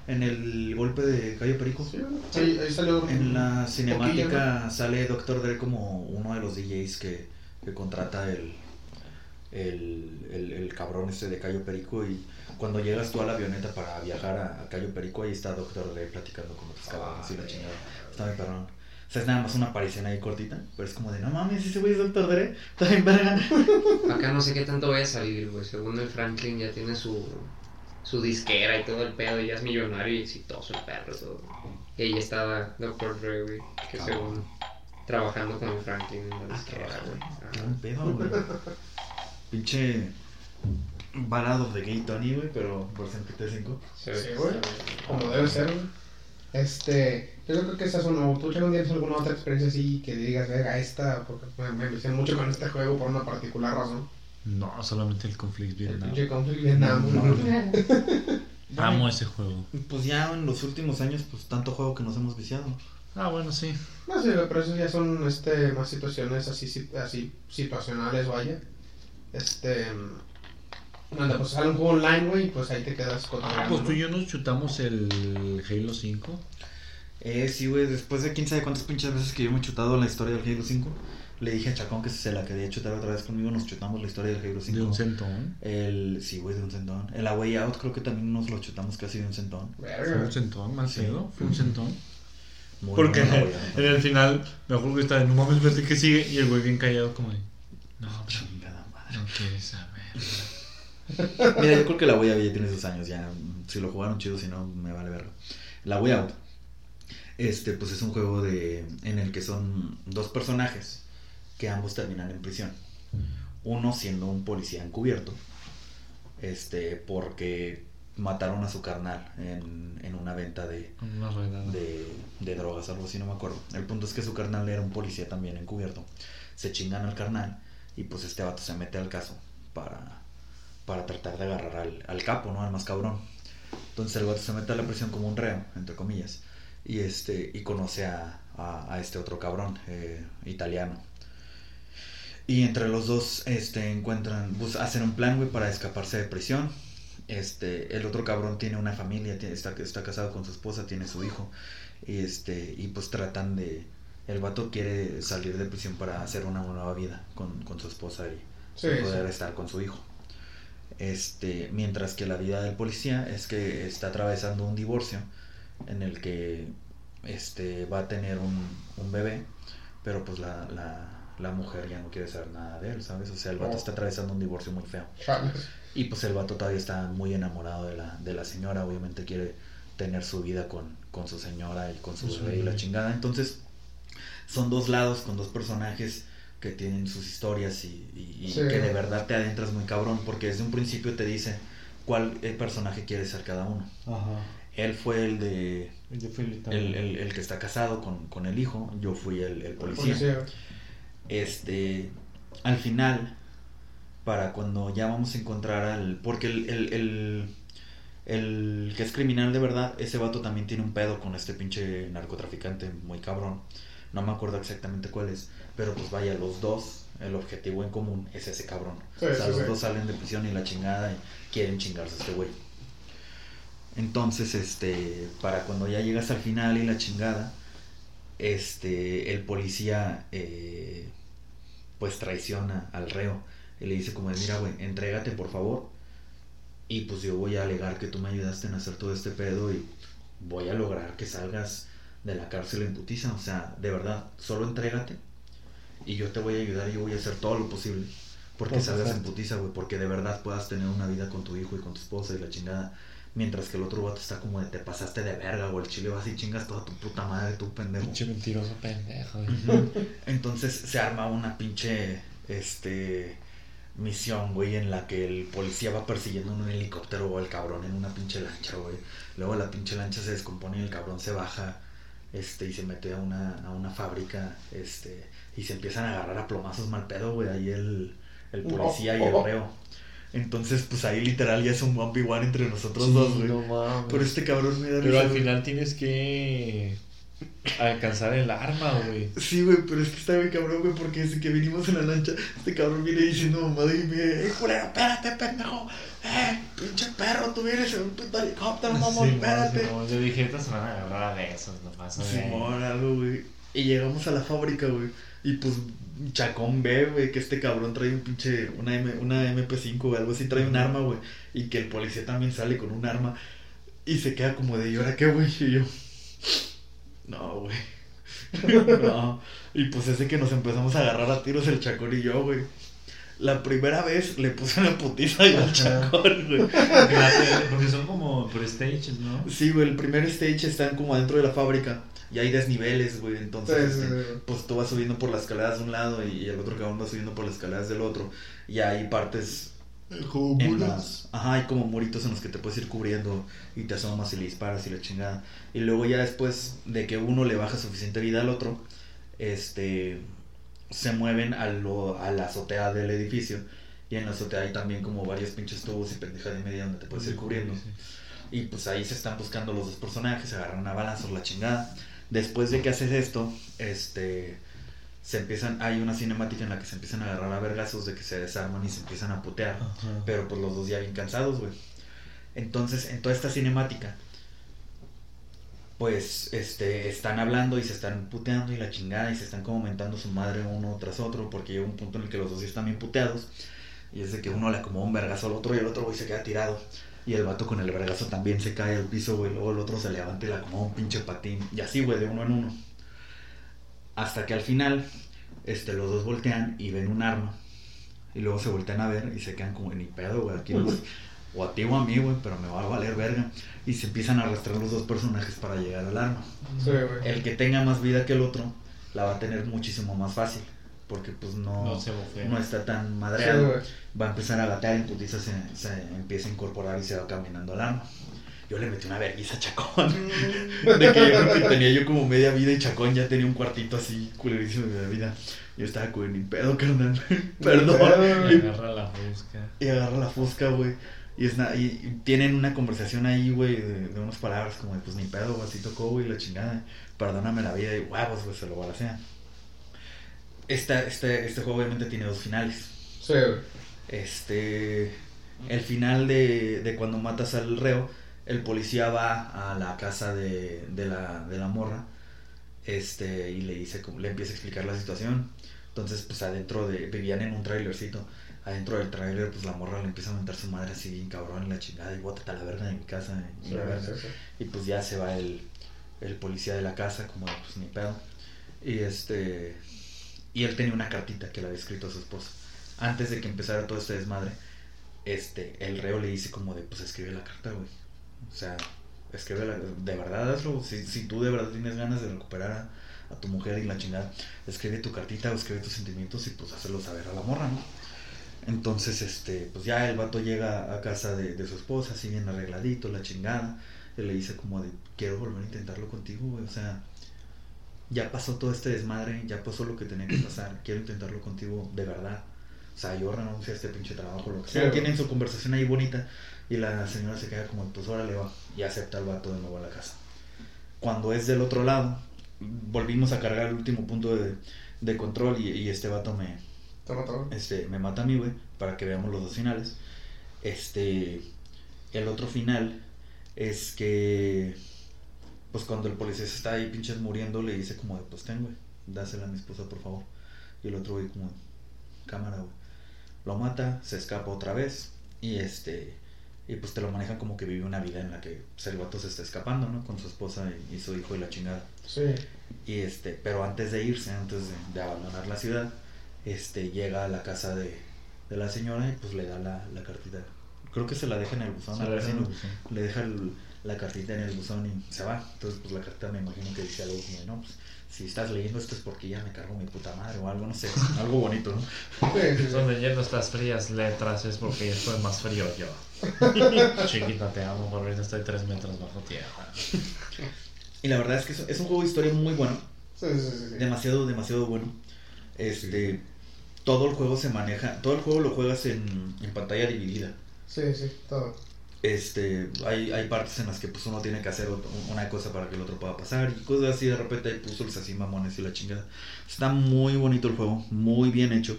en el golpe de Cayo Perico. Sí, sí, ahí salió. En la cinemática poquillo, sale Doctor Dre como uno de los DJs que, que contrata el, el, el, el cabrón este de Cayo Perico y cuando llegas tú a la avioneta para viajar a, a Cayo Perico ahí está Doctor Dre platicando con otros cabrones y la chingada. Está bien perrón. O sea, es nada más una aparición ahí cortita, pero es como de no mames, ese güey es Doctor Dre, está bien verga. Acá no sé qué tanto vaya a salir, güey. Según el Franklin ya tiene su, su disquera y todo el pedo. Y ya es millonario y exitoso el perro. Todo. Y ahí estaba Doctor Dre, güey. Que según trabajando con el Franklin en la disquera, güey. Qué buen pedo, güey. Pinche Ballad of the Gay Tony, güey, pero versión PT5. Se ve Sí, que güey. Como debe ser, güey. Este, yo creo que esa es una. ¿Tú, Chano, tienes alguna otra experiencia así que digas, verga, esta? Porque me, me envicié mucho con este juego por una particular razón. No, solamente el Conflict El Vietnam. pinche Conflict Vietnam. No. Amo ese juego. Pues ya en los últimos años, pues tanto juego que nos hemos viciado. Ah, bueno, sí. No sé, pero eso ya son este, más situaciones así, si- así situacionales, vaya. Este. Donde pues sale un juego online, güey, pues ahí te quedas con Ah, pues tú y yo nos chutamos el Halo 5. Eh, sí, güey, después de quién sabe cuántas pinches veces que yo me he chutado la historia del Halo 5, le dije a Chacón que si se la quería chutar otra vez conmigo, nos chutamos la historia del Halo 5. De un centón. El, sí, güey, de un centón. El Away Out creo que también nos lo chutamos casi de un centón. Fue un centón, mal Sí. pedo. Fue un centón. Muy Porque en el final, me acuerdo que estaba de no mames, vete que sigue. Y el güey bien callado, como de. No, pero Chingada madre. no quieres saber. Mira, yo creo que la Way Out ya tiene sus años, ya. Si lo jugaron chido, si no, me vale verlo. La Way Out. Este, pues es un juego de. en el que son dos personajes que ambos terminan en prisión. Uno siendo un policía encubierto. Este, porque mataron a su carnal en, en una venta de, de drogas, algo así, no me acuerdo. El punto es que su carnal era un policía también encubierto. Se chingan al carnal y pues este vato se mete al caso para, para tratar de agarrar al, al capo, ¿no? Al más cabrón. Entonces el vato se mete a la prisión como un reo, entre comillas. Y este, y conoce a, a, a este otro cabrón, eh, italiano. Y entre los dos, este, encuentran, pues, hacen un plan, güey, para escaparse de prisión. Este, el otro cabrón tiene una familia, tiene, está, está casado con su esposa, tiene su hijo. Y este, y pues tratan de, el vato quiere salir de prisión para hacer una nueva vida con, con su esposa y Sí, poder sí. estar con su hijo. Este, mientras que la vida del policía es que está atravesando un divorcio en el que este va a tener un, un bebé, pero pues la, la, la mujer ya no quiere saber nada de él, ¿sabes? O sea, el vato Oh. está atravesando un divorcio muy feo. Y pues el vato todavía está muy enamorado de la, de la señora, obviamente quiere tener su vida con, con su señora y con su su bebé y la chingada. Entonces, son dos lados con dos personajes que tienen sus historias y, y- y Sí. que de verdad te adentras muy cabrón, porque desde un principio te dice cuál eh, personaje quiere ser cada uno. Ajá. Él fue el de el el, el- el que está casado con, con el hijo, yo fui el, el policía Policía. este al final para cuando ya vamos a encontrar al porque el, el, el, el que es criminal de verdad ese vato también tiene un pedo con este pinche narcotraficante muy cabrón No me acuerdo exactamente cuál es. Pero pues vaya, los dos, el objetivo en común es ese cabrón. Sí, o sea, sí, los sí. dos salen de prisión y la chingada y quieren chingarse a este güey. Entonces, este, para cuando ya llegas al final y la chingada, este, el policía, eh, pues traiciona al reo y le dice como, de, mira, güey, entrégate por favor y pues yo voy a alegar que tú me ayudaste en hacer todo este pedo y voy a lograr que salgas de la cárcel en putiza, o sea, de verdad, solo entrégate y yo te voy a ayudar y yo voy a hacer todo lo posible porque Por salgas en putiza, güey, porque de verdad puedas tener una vida con tu hijo y con tu esposa y la chingada. Mientras que el otro vato está como de te pasaste de verga, o el chile vas y chingas toda tu puta madre, tu pendejo. Pinche mentiroso pendejo. Entonces se arma una pinche este misión, güey, en la que el policía va persiguiendo en un helicóptero al cabrón en una pinche lancha, güey. Luego la pinche lancha se descompone y el cabrón se baja este y se mete a una, a una fábrica, este, y se empiezan a agarrar a plomazos mal pedo, güey, ahí el, el policía y el reo. Entonces, pues ahí literal ya es un 1v1 entre nosotros dos, güey. no mames. Pero este cabrón me da Pero risa, al güey. final tienes que alcanzar el arma, güey. Sí, güey, pero es que está bien cabrón, güey, porque desde que vinimos en la lancha, este cabrón viene diciendo mamada y me, eh, culero, espérate, pendejo, eh, pinche perro, tú vienes en un puto helicóptero, mamón, Sí, espérate. no, Yo dije, estas se van a agarrar a besos, no pasa de ahí". Simón, algo, güey. Y llegamos a la fábrica, güey. Y pues Chacón ve, güey, que este cabrón trae un pinche, una, M, una MP5 o algo así, trae un arma, güey. Y que el policía también sale con un arma. Y se queda como de, ¿y ahora qué, güey? Y yo, no, güey. no. Y pues ese que nos empezamos a agarrar a tiros el Chacón y yo, güey. La primera vez le puse una putiza yo al Chacón, güey. Porque son como por stages, ¿no? Sí, güey, el primer stage están como adentro de la fábrica. Y hay desniveles, güey. Entonces, sí, este, sí. pues tú vas subiendo por las escaleras de un lado y el otro cabrón va subiendo por las escaleras del otro. Y hay partes Como en las... Ajá, hay como muritos en los que te puedes ir cubriendo y te asomas y le disparas y la chingada. Y luego ya después de que uno le baja suficiente vida al otro, este... Se mueven a, lo, a la azotea del edificio. Y en la azotea hay también como varios pinches tubos y pendejada y media donde te puedes ir cubriendo. Y pues ahí se están buscando los dos personajes, se agarran a balazos, la chingada. Después de que haces esto, este se empiezan, hay una cinemática en la que se empiezan a agarrar a vergazos de que se desarman y se empiezan a putear. Ajá. Pero pues los dos ya bien cansados, güey. Entonces, en toda esta cinemática, pues, este, están hablando y se están puteando y la chingada y se están como mentando su madre uno tras otro porque llega un punto en el que los dos ya están bien puteados y es de que uno le acomoda un vergazo al otro y el otro güey se queda tirado y el vato con el vergazo también se cae al piso, güey, luego el otro se levanta y le acomoda un pinche patín y así, güey, de uno en uno. Hasta que al final, este, los dos voltean y ven un arma y luego se voltean a ver y se quedan como ni pedo, güey. Aquí nos- o a ti o a mí, güey, pero me va a valer verga. Y se empiezan a arrastrar los dos personajes para llegar al arma. Sí. El que tenga más vida que el otro la va a tener muchísimo más fácil. Porque pues no, No se bofea. no está tan madreado. va a empezar a gatear en putiza, se, se empieza a incorporar y se va caminando al arma. Yo le metí una vergüenza a Chacón. De que yo creo que tenía yo como media vida y Chacón ya tenía un cuartito así culerísimo de vida. Yo estaba con ni pedo, carnal. Perdón. Y agarra la busca. Y agarra la fusca, güey. Y, es na- y, y tienen una conversación ahí, güey, de, de unas palabras como de, pues ni pedo, güey, así tocó, güey, la chingada. Perdóname la vida y huevos, güey, se lo balacean. Esta, este, este juego obviamente tiene dos finales. Sí. Este. El final de, de cuando matas al reo, el policía va a la casa de, de, la, de la morra. Este, y le dice, le empieza a explicar la situación. Entonces, pues adentro de. Vivían en un trailercito. Adentro del trailer, pues la morra le empieza a mentar su madre así bien cabrón en la chingada. Y bótate a la verga de mi casa. Y, Sí, la verga. sí, sí. Y pues ya se va el, el policía de la casa, como pues ni pedo. Y este. Y él tenía una cartita que le había escrito a su esposa. Antes de que empezara todo este desmadre, este, el reo le dice como de pues escribe la carta, güey. O sea, escribe la, de verdad hazlo. Si, si tú de verdad tienes ganas de recuperar a, a tu mujer y la chingada, escribe tu cartita o escribe tus sentimientos y pues hazlo saber a la morra, ¿no? Entonces, este, pues ya el vato llega a casa de, de su esposa, así bien arregladito, la chingada. Y le dice como de, quiero volver a intentarlo contigo, güey. O sea, ya pasó todo este desmadre, ya pasó lo que tenía que pasar. Quiero intentarlo contigo de verdad. O sea, yo renuncio a este pinche trabajo, lo que sea. Sí. Tienen su conversación ahí bonita. Y la señora se queda como, pues órale va. Y acepta al vato de nuevo a la casa. Cuando es del otro lado, volvimos a cargar el último punto de, de control y, y este vato me, Toma, toma. este, me mata a mí, güey, para que veamos los dos finales. Este, el otro final es que, pues cuando el policía se está ahí pinches muriendo, le dice como de, pues ten, güey, dásela a mi esposa, por favor. Y el otro güey como, cámara, güey. Lo mata, se escapa otra vez y este, y pues te lo manejan como que vive una vida en la que pues, el vato se está escapando, ¿no? Con su esposa y, y su hijo y la chingada. Sí. Y este, pero antes de irse, antes de, de abandonar la ciudad, este, llega a la casa de, de la señora y pues le da la, la cartita. Creo que se la deja en el buzón, Se la deja el buzón. Le deja el- la cartita en el buzón y se va. Entonces, pues la cartita me imagino que dice algo como, no, pues si estás leyendo esto es porque ya me cargo mi puta madre o algo, no sé, algo bonito, ¿no? Estás leyendo estas frías letras es porque ya estoy más frío yo. Chiquita, te amo, por ahorita estoy tres metros bajo tierra. Y la verdad es que es, un juego de historia muy bueno. Sí, sí, sí, sí. demasiado, demasiado bueno. Este, todo el juego se maneja, todo el juego lo juegas en, en pantalla dividida. Sí, sí, todo. Este, hay, hay partes en las que pues uno tiene que hacer otro- una cosa para que el otro pueda pasar y cosas así, de repente hay puzzles así mamones y la chingada. Está muy bonito el juego, muy bien hecho.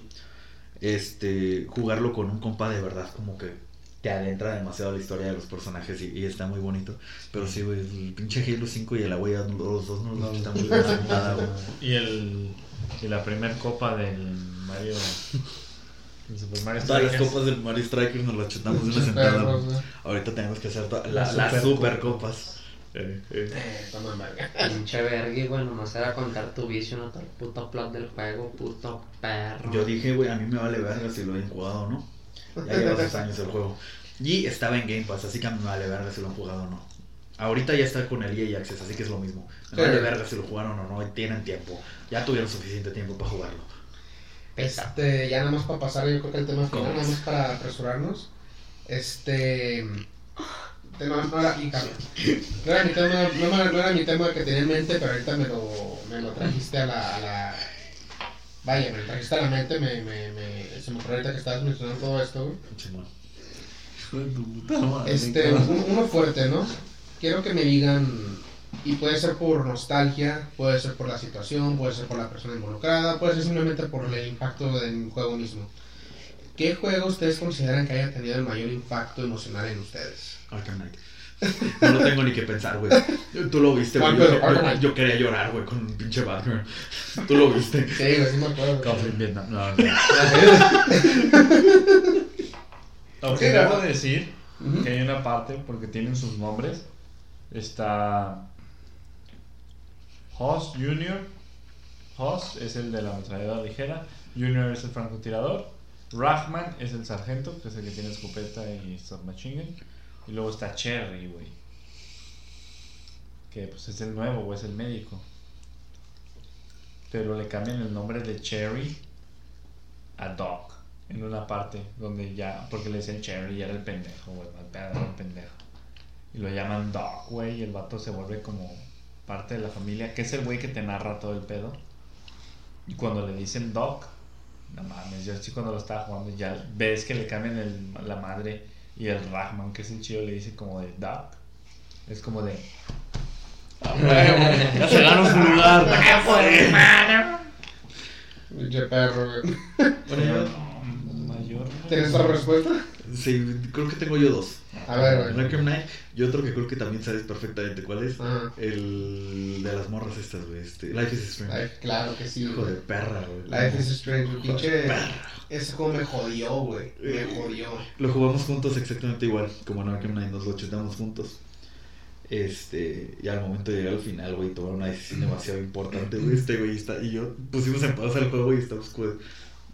Este, jugarlo con un compa de verdad como que te adentra demasiado la historia de los personajes y, y está muy bonito. Pero sí, güey, el pinche Halo 5 y el Away los dos no los están muy güey. Y el y la primer copa del Mario el Super Mario Todas las copas del Mario Strikers nos las chutamos de una sentada. Ahorita tenemos que hacer to- la- Las las super super copas. copas. Eh, eh. Eh. Pinche vergui, güey, nomás era contar tu vicio, no todo el puto plot del juego, puto perro. Yo dije, güey, a mí me vale verga si lo han jugado o no. Ya lleva dos años el juego. Y estaba en Game Pass, así que a mí me vale verga si lo han jugado o no. Ahorita ya está con el EA Access, así que es lo mismo. Me Sí. vale verga si lo jugaron o no, y tienen tiempo. Ya tuvieron suficiente tiempo para jugarlo. Este, ya nada más para pasar, yo creo que el tema final, ¿Cómo nada es? más para apresurarnos. Este. No, no era. No mi tema, no, era- no era mi tema que tenía en mente, pero ahorita me lo, me lo trajiste a la, a la. Vaya, me lo trajiste a la mente, me, me, me, se me ocurrió ahorita que estabas mencionando todo esto, güey. Este, un- uno fuerte, ¿no? Quiero que me digan, y puede ser por nostalgia, puede ser por la situación, puede ser por la persona involucrada, puede ser simplemente por el impacto del juego mismo. ¿Qué juego ustedes consideran que haya tenido el mayor impacto emocional en ustedes? Arkham Knight. No lo tengo ni que pensar, güey. Tú lo viste, güey. ¿Cuál, Yo, yo- yo quería llorar, güey, con un pinche Batman. Tú lo viste. Sí, güey, sí me acuerdo. Conflict Vietnam. No, no. Aunque Sí, debo decir Ujú. que hay una parte, porque tienen sus nombres. Está Hoss Jr. Hoss es el de la ametralladora ligera. Junior es el francotirador. Rahman es el sargento, que es el que tiene escopeta y submachine gun. Y luego está Cherry, güey. Que pues es el nuevo, güey, es el médico. Pero le cambian el nombre de Cherry a Doc en una parte donde ya, porque le decían Cherry y era el pendejo, güey, el pendejo. Y lo llaman Doc, güey, y el vato se vuelve como parte de la familia, que es el güey que te narra todo el pedo. Y cuando le dicen Doc, no mames, yo sí cuando lo estaba jugando ya ves que le cambian el- la madre y el Rahman, que es el chido, le dice como de Doc. Es como de... Ya se ganó su lugar. Pinche perro, güey. Bueno, yo- "No, mayor. ¿Tienes otra respuesta? Sí, creo que tengo yo dos. A ver, güey. Arkham Knight y otro que creo que también sabes perfectamente cuál es. El de las morras estas, güey. Este, Life is Strange. Ay, claro que sí. Hijo de perra, güey. Life is Strange, Pinche. perra. Ese juego me jodió, güey. Me jodió. Lo jugamos juntos exactamente igual, como en Arkham Knight, nos lo chutamos juntos. Este, y al momento de llegar al final, güey, tomar una decisión demasiado importante, güey, este güey está, y yo pusimos en pausa el juego y estamos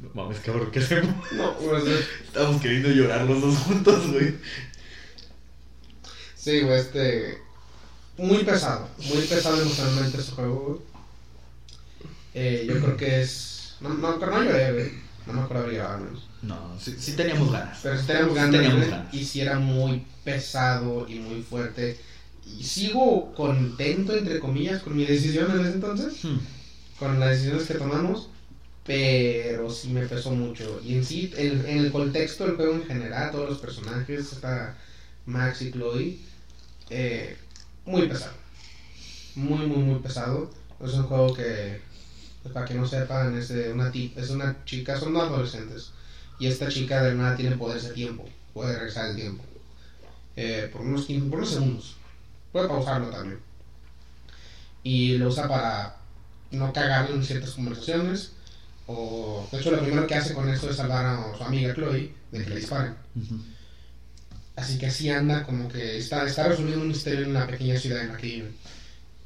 no mames, cabrón, ¿qué hacemos? No, pues, Estamos queriendo llorar los dos juntos, güey. Sí, güey, este. Muy pesado. Muy pesado emocionalmente ese juego, güey. Eh, yo creo que es. No, no, pero no lloré, güey. No me acuerdo haber llorado. No, sí, sí teníamos ganas. Pero si teníamos Sí ganas, teníamos güey, ganas. y si era muy pesado y muy fuerte. Y sigo contento, entre comillas, con mi decisión en ese entonces. Hmm. con las decisiones que tomamos, pero sí me pesó mucho. Y en sí, en, el contexto del juego en general, todos los personajes, hasta Max y Chloe, eh, muy pesado. Muy, muy, muy pesado. Es un juego que, pues, para que no sepan, es, una, ti- es una chica, son dos adolescentes. Y esta chica de nada tiene poderes de tiempo, puede regresar el tiempo. Eh, por, unos 15, por unos segundos. Puede pausarlo también. Y lo usa para no cagarle en ciertas conversaciones. O, de hecho, lo primero que hace con esto es salvar a su amiga Chloe de que le disparen. Ujú. Así que así anda, como que está, está resolviendo un misterio en la pequeña ciudad en la que.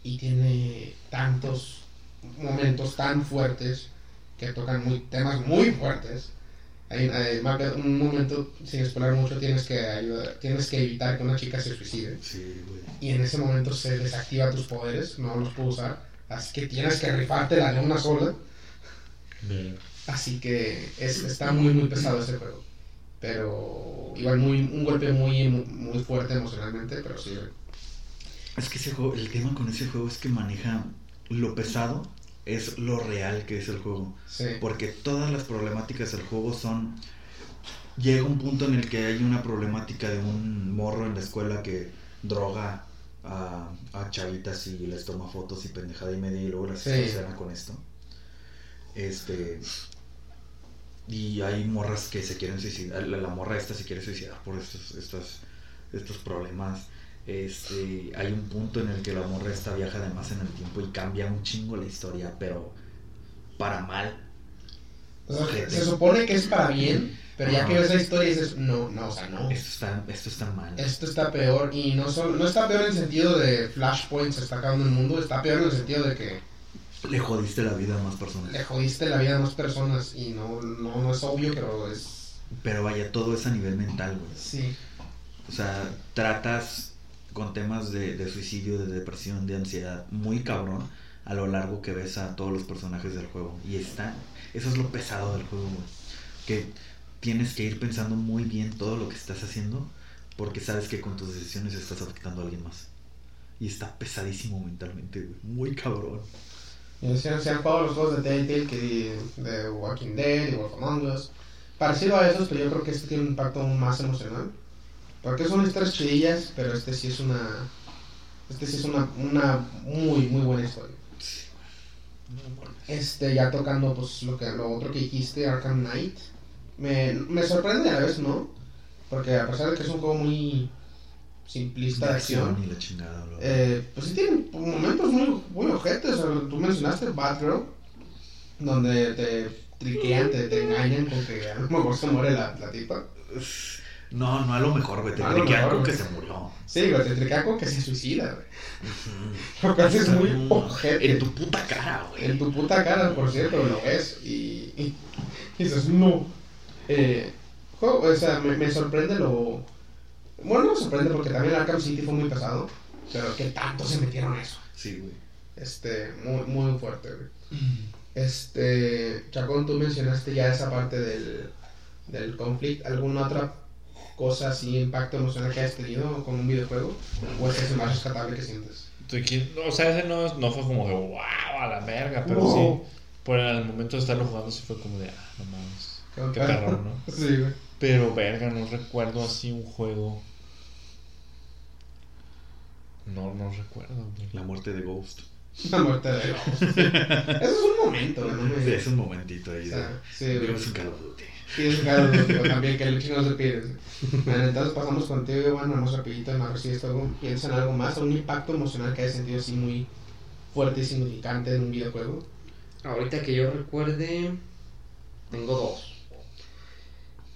Y tiene tantos momentos tan fuertes que tocan muy, temas muy fuertes. Hay, de un momento, sin explorar mucho, tienes que ayudar, tienes que evitar que una chica se suicide. Sí, güey. Y en ese momento se desactiva tus poderes, no los puedo usar. Así que tienes que rifártela de una sola. Así que es, está muy, muy pesado ese juego. Pero igual muy, un golpe muy, muy fuerte emocionalmente, pero sí. Es que ese juego, el tema con ese juego es que maneja lo pesado, es lo real que es el juego. Sí. Porque todas las problemáticas del juego son... Llega un punto en el que hay una problemática de un morro en la escuela que droga a, a chavitas y les toma fotos y pendejada y media y luego las Sí. con esto. Este... Y hay morras que se quieren suicidar. La, la morra esta se quiere suicidar por estos, estos, estos problemas. Este, hay un punto en el que la morra esta viaja además en el tiempo y cambia un chingo la historia, pero para mal. O sea, Ojete. se supone que es para bien, pero ya que ves la historia dices, no, no, o sea, no. Esto está, esto está mal. Esto está peor y no solo, no está peor en el sentido de Flashpoint se está acabando el mundo, está peor en el sentido de que Le jodiste la vida a más personas. le jodiste la vida a más personas y no, no, no es obvio, pero es... Pero vaya, todo es a nivel mental, güey. Sí. O sea, tratas con temas de, de suicidio, de depresión, de ansiedad, muy cabrón a lo largo que ves a todos los personajes del juego. Y está, eso es lo pesado del juego, güey. Que tienes que ir pensando muy bien todo lo que estás haciendo porque sabes que con tus decisiones estás afectando a alguien más. Y está pesadísimo mentalmente, güey. Muy cabrón. Y si han, si jugado los juegos de Telltale que de Walking Dead y Wolf Among Us, parecido a esos, pero yo creo que este tiene un impacto más emocional. Porque son historias chidillas, pero este sí es una. Este sí es una, una muy, muy buena historia. Este, ya tocando pues lo que lo otro que dijiste, Arkham Knight. Me, me sorprende a la vez, ¿no? Porque a pesar de que es un juego muy simplista de acción, y la chingada, bro. eh, pues sí tiene momentos muy, muy ojetes. o sea, tú mencionaste Batgirl, donde te triquean, te, te engañan con que a lo mejor se muere la, la tipa. No, no a lo mejor, güey. Te lo triquean con que se murió. Sí, güey, te triquean con que se suicida, güey. Lo cual es muy No, ojete. En tu puta cara, güey. En tu puta cara, por cierto, lo ves y, y, y dices, no. Eh, o sea, me, me sorprende lo... Bueno, no me sorprende porque también Arkham City fue muy pesado, pero que tanto se metieron a eso. Sí, güey. Este, muy, muy fuerte, güey. Este, Chacón, tú mencionaste ya esa parte del, del conflicto. ¿Alguna otra cosa así, impacto emocional que hayas tenido con un videojuego? ¿O ese es el más rescatable que sientes? O sea, ese no, no fue como de wow, a la verga, pero Wow. sí. Por el momento de estarlo jugando, sí fue como de ah, no mames. Qué perro, ¿no? Sí, güey. Pero verga, no recuerdo así un juego. No, no recuerdo, güey. La muerte de Ghost. La muerte de Ghost. Eso es un momento. No. Sí, es un momentito ahí. O sea, de- sí. Ghost in Call of Duty. Sí, es también que el chino se pide. Bueno, entonces pasamos contigo, Iván, vamos rapidito, no recibes algo, piensa en algo más, un impacto emocional que hayas sentido así muy fuerte y significante en un videojuego. Ahorita que yo recuerde, tengo dos.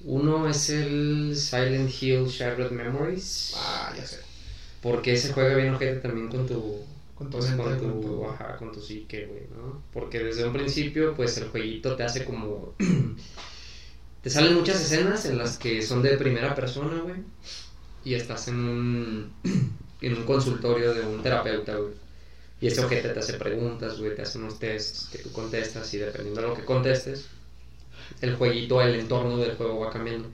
Uno es el Silent Hill Shattered Memories. Ah, ya sé. Porque ese juega bien ojete también con tu. Con tu pues, mente, con tu, con tu- ajá, con tu psique, güey, ¿no? Porque desde un principio, pues el jueguito te hace como. te salen muchas escenas en las que son de primera persona, güey. Y estás en un. en un consultorio de un terapeuta, güey. Y ese ojete te hace preguntas, güey, te hace unos tests que tú contestas y dependiendo de lo que contestes, el jueguito, el entorno del juego va cambiando.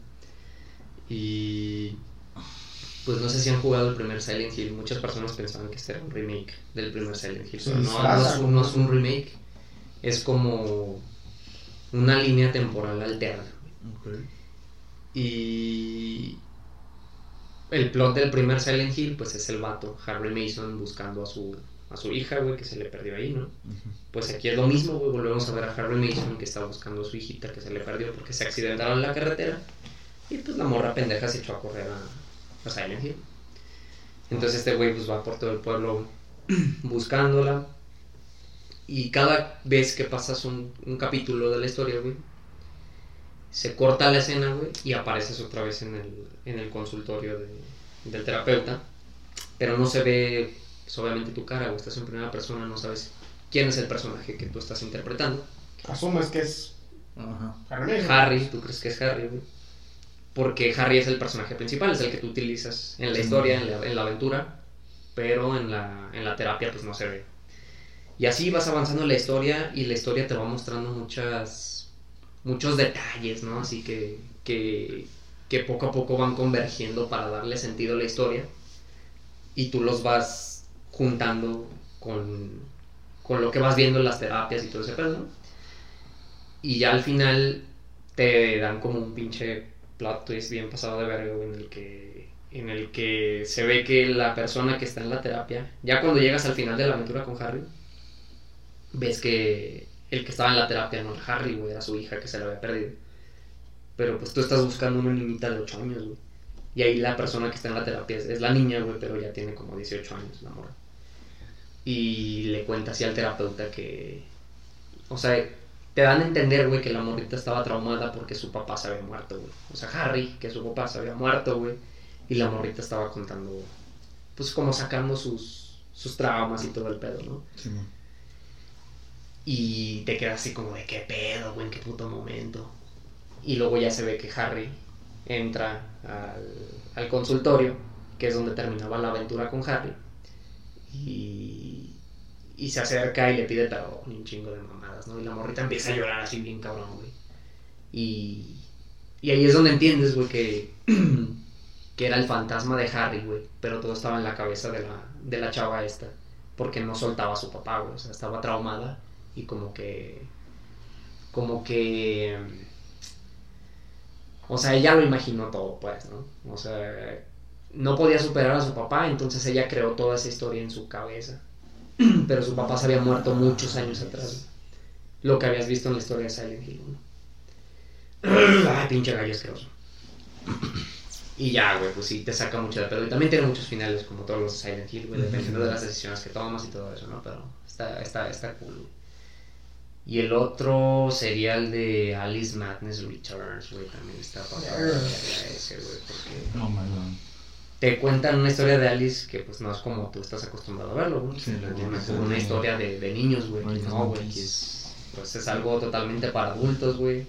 Y pues no sé si han jugado el primer Silent Hill. Muchas personas pensaban que este era un remake del primer Silent Hill. Pero no, es, un, como- no es un remake. Es como una línea temporal alterna. Y el plot del primer Silent Hill, pues es el vato, Harry Mason, buscando a su, a su hija, güey, que se le perdió ahí, ¿no? Pues aquí es lo mismo, güey, volvemos a ver a Harry Mason que está buscando a su hijita que se le perdió porque se accidentaron en la carretera. Y pues la morra pendeja se echó a correr a, a Silent Hill. Entonces este güey pues va por todo el pueblo buscándola. Y cada vez que pasas un, un capítulo de la historia, güey, se corta la escena, güey, y apareces otra vez en el, en el consultorio de- del terapeuta. Pero no se ve, pues, obviamente, tu cara, güey, estás en primera persona, no sabes quién es el personaje que tú estás interpretando. Asumes que es Ajá. Harry. Harry, tú crees que es Harry, güey. Porque Harry es el personaje principal, es el que tú utilizas en la Sí. historia, en la, en la aventura, pero en la, en la terapia pues no se ve. Y así vas avanzando en la historia y la historia te va mostrando muchas, muchos detalles, ¿no? Así que, que, que poco a poco van convergiendo para darle sentido a la historia y tú los vas juntando con, con lo que vas viendo en las terapias y todo ese pedo. Y ya al final te dan como un pinche plot twist bien pasado de verga, en el que en el que se ve que la persona que está en la terapia, ya cuando llegas al final de la aventura con Harry, ves que el que estaba en la terapia no era Harry, güey, era su hija que se le había perdido. Pero pues tú estás buscando una niñita de 8 años, güey. Y ahí la persona que está en la terapia es, es la niña, güey, pero ya tiene como 18 años, la morra. Y le cuenta así al terapeuta que... O sea, te dan a entender, güey, que la morrita estaba traumada porque su papá se había muerto, güey. O sea, Harry, que su papá se había muerto, güey. Y la morrita estaba contando, pues como sacando sus, sus traumas y todo el pedo, ¿no? Simón. Y te quedas así como de qué pedo, güey, en qué puto momento. Y luego ya se ve que Harry entra al, al consultorio, que es donde terminaba la aventura con Harry. Y, y se acerca y le pide perdón y un chingo de Y la morrita empieza a llorar así bien cabrón, güey. Y, ahí es donde entiendes, güey, que, que era el fantasma de Harry, güey. Pero todo estaba en la cabeza de la, de la chava esta. Porque no soltaba a su papá, güey. Estaba traumada y como que como que o sea ella lo imaginó todo pues no o sea no podía superar a su papá entonces ella creó toda esa historia en su cabeza pero su papá se había muerto muchos años atrás lo que habías visto en la historia de Silent Hill ¿no? ay pinche gallo asqueroso y ya güey pues sí te saca mucho de pedo y también tiene muchos finales como todos los de Silent Hill güey dependiendo de las decisiones que tomas y todo eso no pero está está está cool güey. Y el otro sería el de Alice Madness Returns, güey, también está pasado ese, güey, porque man, te cuentan una historia de Alice que pues no es como tú estás acostumbrado a verlo, güey. Sí, una, una historia de, de niños, güey. No, güey, que es, pues es algo totalmente para adultos, güey.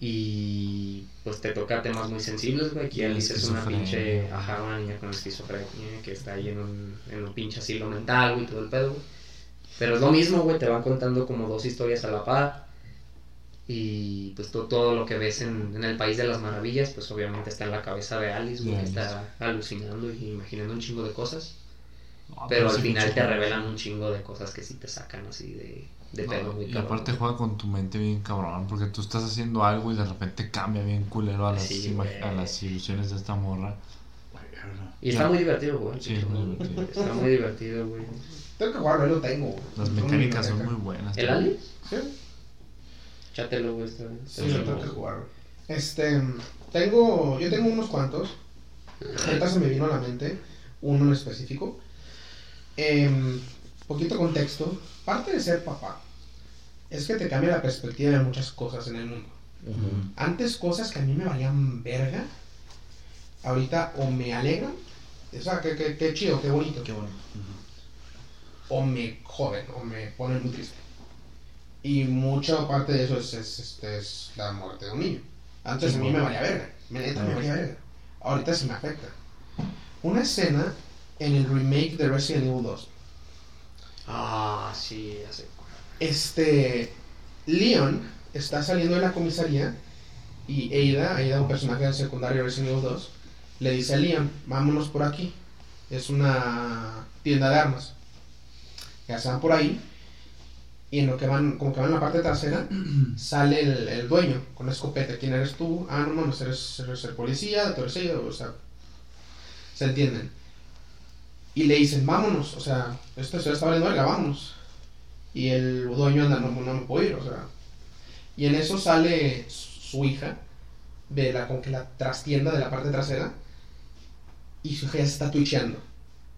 Y pues te toca temas muy sensibles, güey. Y Alice es una pinche, ajá, una niña con esquizofrenia que está ahí en un, en un pinche asilo mental, güey, todo el pedo, güey. Pero es lo mismo, güey, te van contando como dos historias a la par. Y pues to- todo lo que ves en, en el País de las Maravillas, pues obviamente está en la cabeza de Alice, güey, que está alucinando y imaginando un chingo de cosas. no, Pero al sí, final te revelan un chingo de cosas que sí te sacan así de, de pedo, y aparte juega con tu mente bien cabrón, porque tú estás haciendo algo y de repente cambia bien culero a las, Sí, a ilusiones de esta morra. Y está Ya. muy divertido, güey. Sí, es muy divertido. Está muy divertido, güey. Tengo que jugarlo, lo tengo. güey. Las mecánicas son muy buenas. ¿El Ali? Sí, Chátelo, güey. Está, sí, está lo tengo que jugar. güey. Este, tengo, yo tengo unos cuantos. Ahorita se me vino a la mente uno en específico. Em, poquito contexto. Parte de ser papá es que te cambia la perspectiva de muchas cosas en el mundo. Antes cosas que a mí me valían verga, ahorita o me alegran, o sea, qué, qué, qué chido, qué bonito, Qué bueno. o me joden, o me ponen muy triste. Y mucha parte de eso es, es, este, es la muerte de un niño. Antes Sí, a mí me valía verga, me, neta me valía verga. Ahorita sí me afecta. Una escena en el remake de Resident Evil 2. Ah, sí, ya sé. Este, Leon está saliendo de la comisaría y Ada, Ada, un personaje del secundario de Resident Evil 2, le dice a Leon, vámonos por aquí. Es una tienda de armas. Ya se van por ahí y en lo que van, como que van en la parte trasera, sale el, el dueño con la escopeta. ¿Quién eres tú? Ah, no, no, eres, eres el policía, tú eres ella, o sea, se entienden. Y le dicen, vámonos, o sea, esto se está valiendo verga, vámonos. Y el dueño anda, no, no me puedo ir, o sea. Y en eso sale su hija de la, con que la trastienda de la parte trasera y su hija ya se está twitcheando.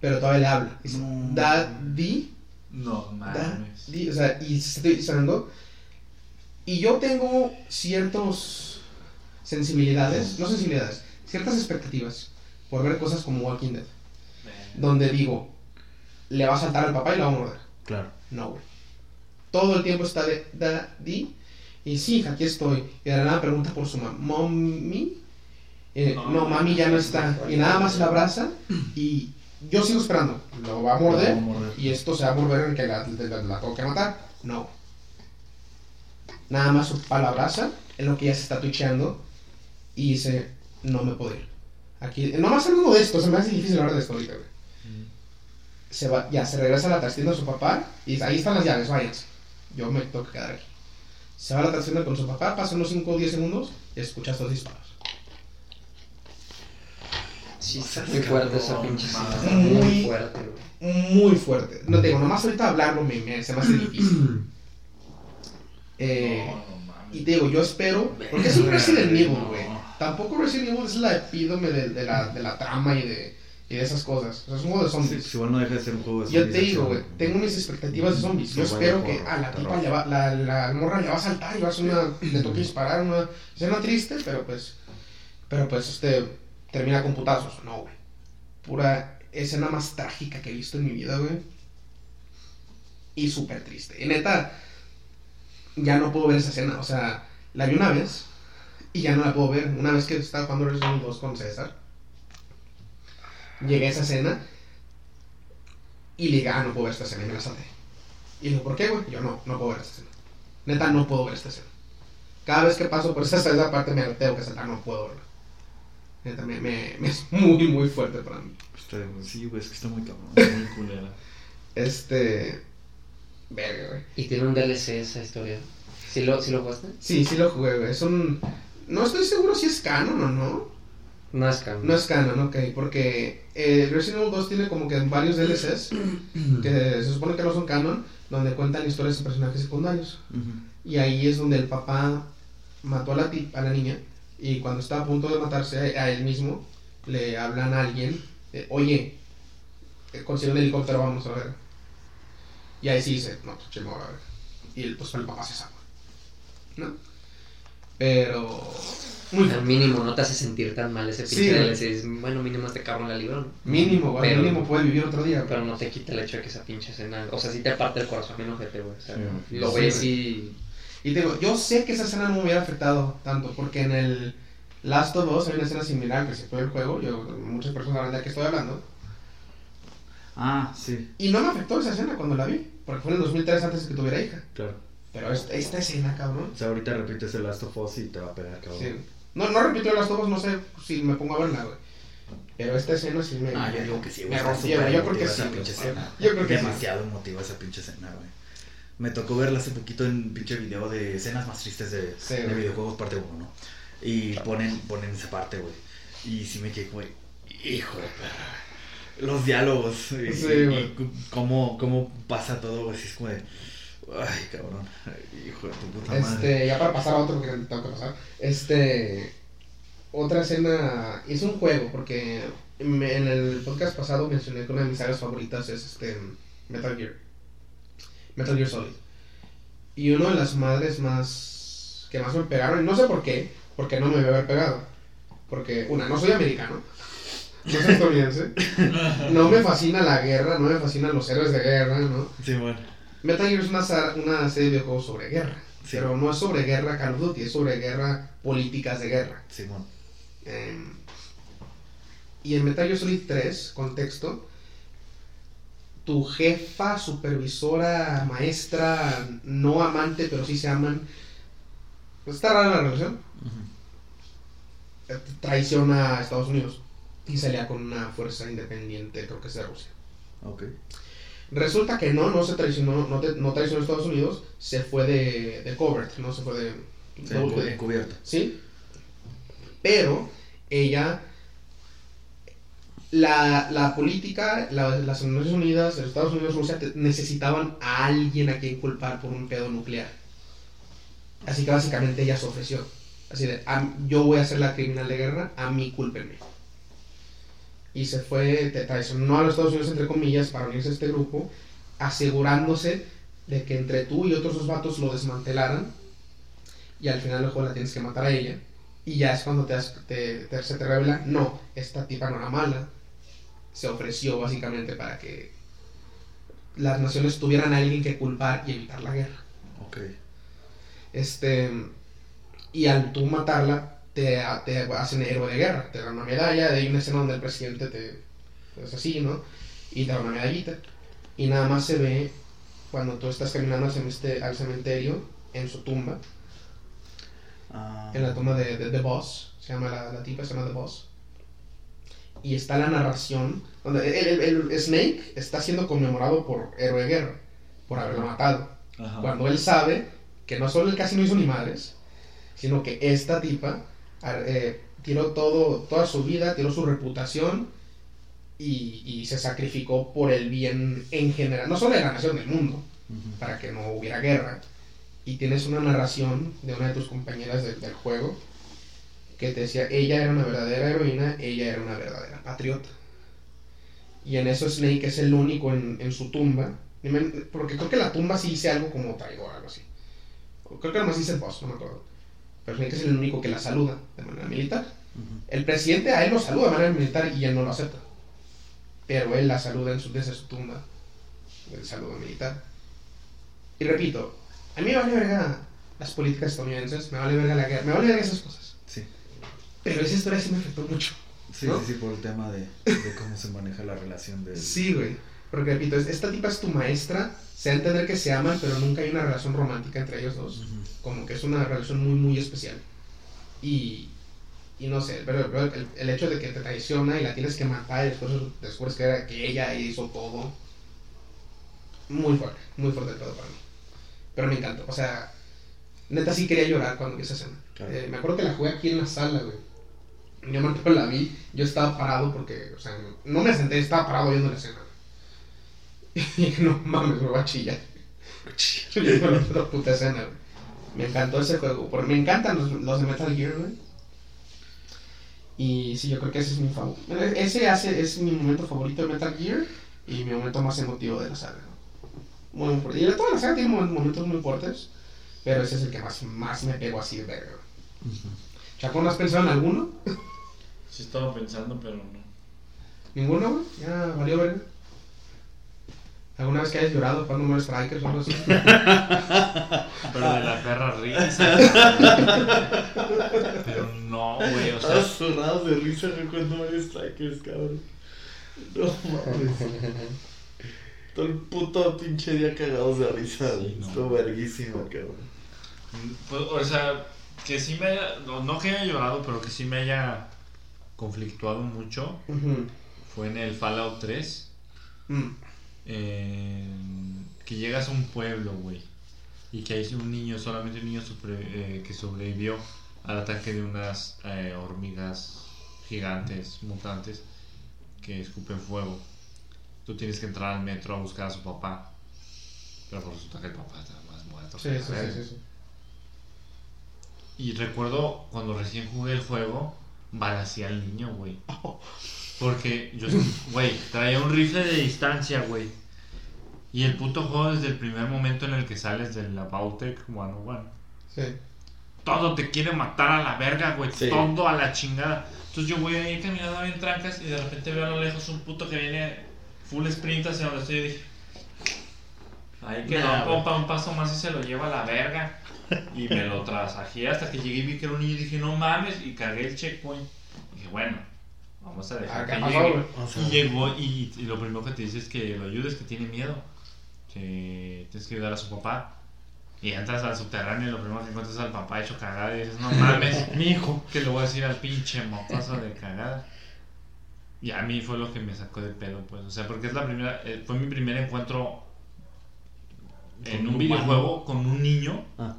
Pero todavía le habla. Dice, No. Daddy, No mames. Daddy, o sea, y se está twitcheando. Y yo tengo ciertos sensibilidades, no sensibilidades, ciertas expectativas por ver cosas como Walking Dead. Donde digo, le va a saltar al papá y la va a morder. Claro. No, güey. Todo el tiempo está de daddy. Y sí, aquí estoy. Y de la nada pregunta por su mamá. ¿Mommy? Eh, No, no, mami ya no está. Y nada más la abraza. Y yo sigo esperando. Lo va a morder. Lo va a morder. Y esto se va a volver en que la, la, la tengo que matar. No. Nada más su papá la abraza. En lo que ya se está tucheando. Y dice: No me puedo ir. Aquí, nomás hablando de esto, se me hace difícil hablar de esto ahorita, güey se va, ya se regresa a la trastienda de su papá y dice, ahí están las llaves, váyanse. Yo me tengo que quedar aquí. Se va a la trastienda con su papá, pasan unos 5 o 10 segundos y escuchas dos disparos. Sí, está muy fuerte esa pinche. Muy- fuerte, güey. Muy fuerte. No te digo, nomás ahorita hablarlo me, me- se me hace difícil. Eh, No, no mames. y te digo, yo espero, porque es un Resident Evil, güey. Tampoco Resident Evil es la epítome de, de la, de la trama y de, y de esas cosas. O sea, es un juego de zombies. si igual no deja de ser un juego de Yo zombies te de digo, güey, tengo mis expectativas de zombies. Yo espero que a la tipa le va, la, la morra le va a saltar y va a hacer una, le toque disparar, una escena triste, pero pues, pero pues, este, termina con putazos. No, güey. Pura escena más trágica que he visto en mi vida, güey. Y súper triste. Y neta, ya no puedo ver esa escena. O sea, la vi una vez y ya no la puedo ver. Una vez que estaba jugando Resident Evil 2 con César, llegué a esa escena y le dije, ah, no puedo ver esta escena y me la salté. Y le digo, ¿por qué, güey? Yo no, no puedo ver esta escena. Neta, no puedo ver esta escena. Cada vez que paso por esa, esa parte me tengo que saltar, no puedo verla. Neta, me, me- me es muy, muy fuerte para mí. Sí, güey, es que está muy cabrón. Muy culera. Este. Verga, güey. Y tiene un DLC esa historia. ¿Sí lo, sí lo jugaste? Sí, sí lo jugué, güey. Es un. No estoy seguro si es canon o no. No es canon. No es canon, ok. Porque eh, Resident Evil 2 tiene como que varios DLCs que se supone que no son canon, donde cuentan historias de personajes secundarios. Y ahí es donde el papá mató a la, ti- a la niña y cuando está a punto de matarse a, a él mismo, le hablan a alguien, eh, oye, consigue un helicóptero, vamos a ver. Y ahí sí dice, no, pues a ver. Y el, pues el papá se salva. ¿No? Pero... Muy Al fuerte. mínimo no te hace sentir tan mal ese Sí, pinche. DLC. Dices, Bueno, mínimo este cabrón la libró, ¿no? Mínimo, güey, Pero- mínimo puede vivir otro día. Pero no te quita el hecho de que esa pinche escena. O sea, sí te parte el corazón bien ojete, güey. O sea, Sí, lo sí, ves y. Y te digo, yo sé que esa escena no me hubiera afectado tanto, porque en el Last of Us hay una escena similar que se fue el juego, yo, muchas personas sabrán de qué estoy hablando, Ah, sí, y no me afectó esa escena cuando la vi, porque fue en el 2003 antes de que tuviera hija. claro. Pero esta, esta escena, cabrón, O sea, ahorita repites el Last of Us y te va a pegar, cabrón. sí. No, no repito Last of Us, no sé si me pongo a verla, güey. Pero esta escena sí me... Ah, yo digo que sí, güey. Me súper yo creo que sí. pinche escena. Yo creo que sí. Demasiado emotiva esa pinche escena, güey. Me tocó verla hace poquito en un pinche video de escenas más tristes de, Sí, de videojuegos parte 1, ¿no? Y ponen, ponen esa parte, güey. Y sí me quedé, güey, hijo de perra. Los diálogos y, Sí, y- y cómo, cómo pasa todo, güey. así es como de, ay, cabrón, ay, hijo de tu puta madre. Este, ya para pasar a otro que tengo que pasar. Este, otra escena, es un juego, porque me- en el podcast pasado mencioné que una de mis áreas favoritas es este, Metal Gear. Metal Gear Solid. Y una de las madres más, que más me pegaron, y no sé por qué, porque no me debe haber pegado. Porque, una, no soy americano, no soy estadounidense, no me fascina la guerra, no me fascinan los héroes de guerra, ¿no? Sí, bueno. Metal Gear es una, una serie de juegos sobre guerra. Sí. Pero no es sobre guerra Call of Duty, es sobre guerra, políticas de guerra. Simón. Em, y en Metal Gear Solid 3, contexto, tu jefa, supervisora, maestra, no amante, pero sí se aman. Está rara la relación. eh, Traiciona a Estados Unidos y se alía con una fuerza independiente, creo que es de Rusia. Ok. Resulta que no, no se traicionó, no, te- no traicionó a Estados Unidos, se fue de, de covert, no se fue de... Sí, de- encu- de- encubierto. ¿Sí? Pero ella la, la política, la- las Naciones Unidas, los Estados Unidos, Rusia, te- necesitaban a alguien a quien culpar por un pedo nuclear. Así que básicamente ella se ofreció. Así de, "A- yo voy a ser la criminal de guerra, a mí cúlpenme. Y se fue, te traicionó a los Estados Unidos, entre comillas, para unirse a este grupo, asegurándose de que entre tú y otros dos vatos lo desmantelaran. Y al final, ojo, la tienes que matar a ella. Y ya es cuando te, te- te- se te revela, no, esta tipa no era mala. Se ofreció básicamente para que las naciones tuvieran a alguien que culpar y evitar la guerra. Ok. Este, y al tú matarla, te, te hacen héroe de guerra. Te dan una medalla, de ahí una escena donde el presidente te es así, ¿no? Y te da una medallita. Y nada más se ve cuando tú estás caminando al cementerio, al cementerio en su tumba, Ah, en la tumba de, de The Boss, se llama la, la tipa, se llama The Boss. Y está la narración, donde el, el- el Snake está siendo conmemorado por héroe de guerra, por haberla matado. ajá. Cuando él sabe que no solo él casi no hizo ni madres, sino que esta tipa eh, tiró todo, toda su vida, tiró su reputación y, y se sacrificó por el bien en general, no solo de la nación, del mundo, para que no hubiera guerra. Y tienes una narración de una de tus compañeras del- del juego que te decía, ella era una verdadera heroína, ella era una verdadera patriota. Y en eso Snake es el único en, en su tumba, porque creo que la tumba sí dice algo como traidor, algo así. Creo que nomás dice el boss, no me acuerdo. Pero Snake es el único que la saluda de manera militar. El presidente a él lo saluda de manera militar y él no lo acepta. Pero él la saluda en su, desde su tumba. El saludo militar. Y repito, a mí me vale verga las políticas estadounidenses, me vale verga la guerra, me vale verga esas cosas. Sí. Pero esa historia sí me afectó mucho. Sí, ¿No? sí, sí, por el tema de, de cómo se maneja la relación de... Sí, güey. Porque repito, es- esta tipa es tu maestra, se da a entender que se aman, pero nunca hay una relación romántica entre ellos dos. Como que es una relación muy, muy especial. Y, y no sé, pero, pero el, el hecho de que te traiciona y la tienes que matar y después, después que, era- que ella hizo todo. Muy fuerte, muy fuerte el pedo para mí. Pero me encantó, o sea, neta sí quería llorar cuando vi esa escena. Claro. Eh, me acuerdo que la jugué aquí en la sala, güey. Yo me acuerdo la vi, yo estaba parado porque, o sea, no me senté, estaba parado viendo la escena. Y no mames, me voy a chillar. Viendo la puta- puta escena, güey. Me encantó ese juego, porque me encantan los, los de Metal Gear, güey. Y sí, yo creo que ese es mi favorito. Ese hace, es mi momento favorito de Metal Gear y mi momento más emotivo de la saga. Muy fuerte. Y toda la saga tiene mo- momentos muy fuertes, pero ese es el que más, más me pegó así de verga. ¿Chacón, has pensado en alguno? Sí estaba pensando, pero no. ¿Ninguno, güey? Ya valió verga. ¿Alguna vez que hayas llorado cuando muere Strikers o algo así? Pero de la perra risa. pero no, güey, o sea. sonados de risa cuando me strikers, cabrón. No mames. Todo el puto pinche día cagados de risa, Sí, güey. no. Estuvo verguísima, cabrón. Pues, o sea, que sí me haya. No, no que haya llorado, pero que sí me haya conflictuado mucho. Fue en el Fallout 3. Mm. En- que llegas a un pueblo, güey. Y que hay un niño, solamente un niño sobre- eh, que sobrevivió al ataque de unas eh, hormigas gigantes, mutantes, que escupen fuego. Tú tienes que entrar al metro a buscar a su papá. Pero por resulta que el papá está más muerto. Sí, que sí, sí, sí. Y recuerdo cuando recién jugué el juego, balaseé al niño, güey. Porque yo, güey, traía un rifle de distancia, güey. Y el puto juego desde el primer momento en el que sales del Abautec 101. Sí. Todo te quiere matar a la verga, güey. Sí. Todo a la chingada. Entonces yo voy ahí caminando en trancas y de repente veo a lo lejos un puto que viene full sprint hacia donde estoy y dije... Ahí quedó, Nah, compa, un paso más y se lo lleva a la verga. Y me lo trasajé hasta que llegué y vi que era un niño y dije, no mames, y cargué el checkpoint. Y dije, bueno, vamos a dejar Ah, ¿qué que llegue. güey? O sea, Y llegó y, y lo primero que te dice es que lo ayudes, que tiene miedo. Que tienes que ayudar a su papá. Y entras al subterráneo y lo primero que encuentras es al papá hecho cagada y dices, no mames, mi hijo. que le voy a decir al pinche mocoso de cagada. Y a mí fue lo que me sacó de pedo, pues. O sea, porque es la primera, eh, fue mi primer encuentro en un un videojuego con un niño Ah,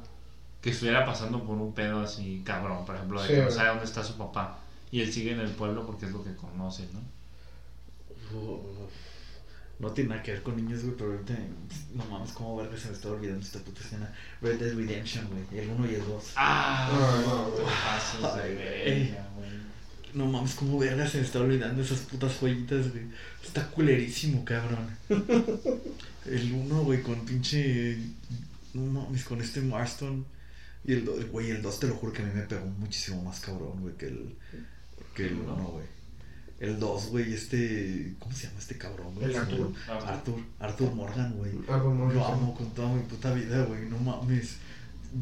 que estuviera pasando por un pedo así cabrón, por ejemplo, de Sí, que no sabe dónde está su papá. Y él sigue en el pueblo porque es lo que conoce, ¿no? No tiene nada que ver con niños, güey, pero ahorita, no mames, cómo verga se me está olvidando esta puta escena. Red Dead Redemption, güey, el 1 y el 2. Ah, No, no, Ay, güey. No mames, cómo verga se me está olvidando esas putas joyitas, güey. Está culerísimo, cabrón. El 1, güey, con pinche. No mames, con este Marston. Y el 2, güey, el 2 te lo juro que a mí me pegó muchísimo más cabrón, güey, que el. Que el 1, güey. El 2, güey, este. ¿Cómo se llama este cabrón, güey? El Se Arthur. Arthur. Arthur Morgan, güey. Lo amo con toda mi puta vida, güey. No mames.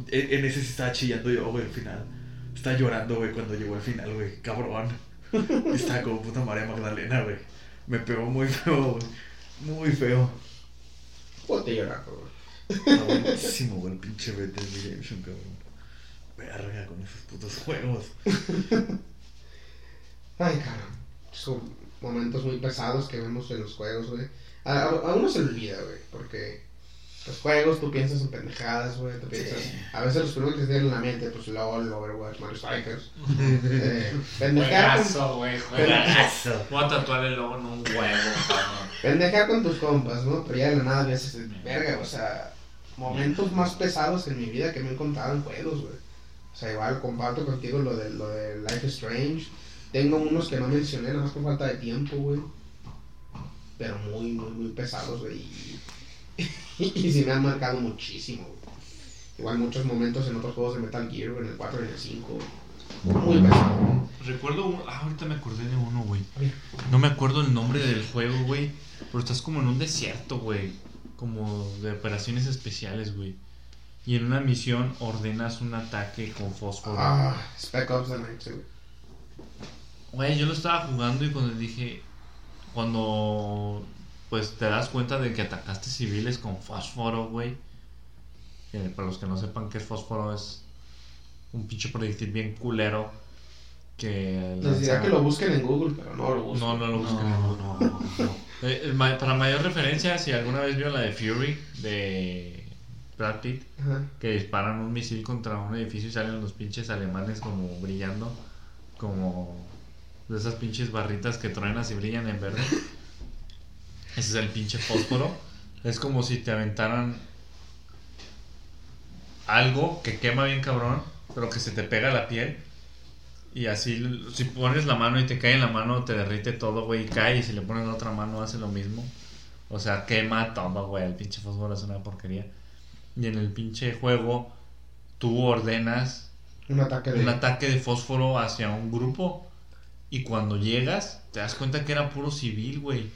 En, en ese sí estaba chillando yo, güey, al final. Estaba llorando, güey, cuando llegó al final, güey. Cabrón. Y estaba como puta María Magdalena, güey. Me pegó muy feo, güey. Muy feo. Ponte llorar, güey. Está buenísimo, güey, el pinche Red Dead Redemption, cabrón. Verga con esos putos juegos. Ay, cabrón. Son momentos muy pesados que vemos en los juegos, güey. A, a- a uno se le olvida, güey, porque los juegos tú piensas en pendejadas, güey. Tú piensas. A veces los primeros que te tienen en la mente, pues LOL, Overwatch, Mario Strikers. Eh, pendejear, con, Juegazo, güey, juegazo. Voy a tatuar el logo en un huevo, cabrón. pendejear con tus compas, ¿no? Pero ya de la nada ves, verga, o sea, momentos más pesados en mi vida que me he contado en juegos, güey. O sea, igual comparto contigo lo de, lo de Life is Strange. Tengo unos que no mencioné, nada más por falta de tiempo, güey. Pero muy, muy, muy pesados, güey. Y, y, sí me han marcado muchísimo, güey. Igual muchos momentos en otros juegos de Metal Gear, güey, en el 4 y en el 5. Muy pesado. Recuerdo uno, ah, ahorita me acordé de uno, güey. No me acuerdo el nombre del juego, güey. Pero estás como en un desierto, güey. Como de operaciones especiales, güey. Y en una misión ordenas un ataque con fósforo. Ah, Spec Ops The Night, güey. Güey, yo lo estaba jugando y cuando dije. Cuando. Pues te das cuenta de que atacaste civiles con fósforo, güey. Que para los que no sepan qué es fósforo, es un pinche proyectil bien culero. Que. Les lanza- que lo busquen en Google, pero no lo busquen. No, no lo busquen. No, no, no. Eh, para mayor referencia, si alguna vez vio la de Fury de Brad Pitt, Ajá. que disparan un misil contra un edificio y salen los pinches alemanes como brillando, como de esas pinches barritas que truenas y brillan en verde. Ese es el pinche fósforo. Es como si te aventaran algo que quema bien cabrón, pero que se te pega a la piel. Y así, si pones la mano y te cae en la mano, te derrite todo, güey, y cae. Y si le pones la otra mano, hace lo mismo. O sea, quema todo, güey. El pinche fósforo es una porquería. Y en el pinche juego, tú ordenas Un ataque de. un ataque de fósforo hacia un grupo. Y cuando llegas, te das cuenta que era puro civil, güey.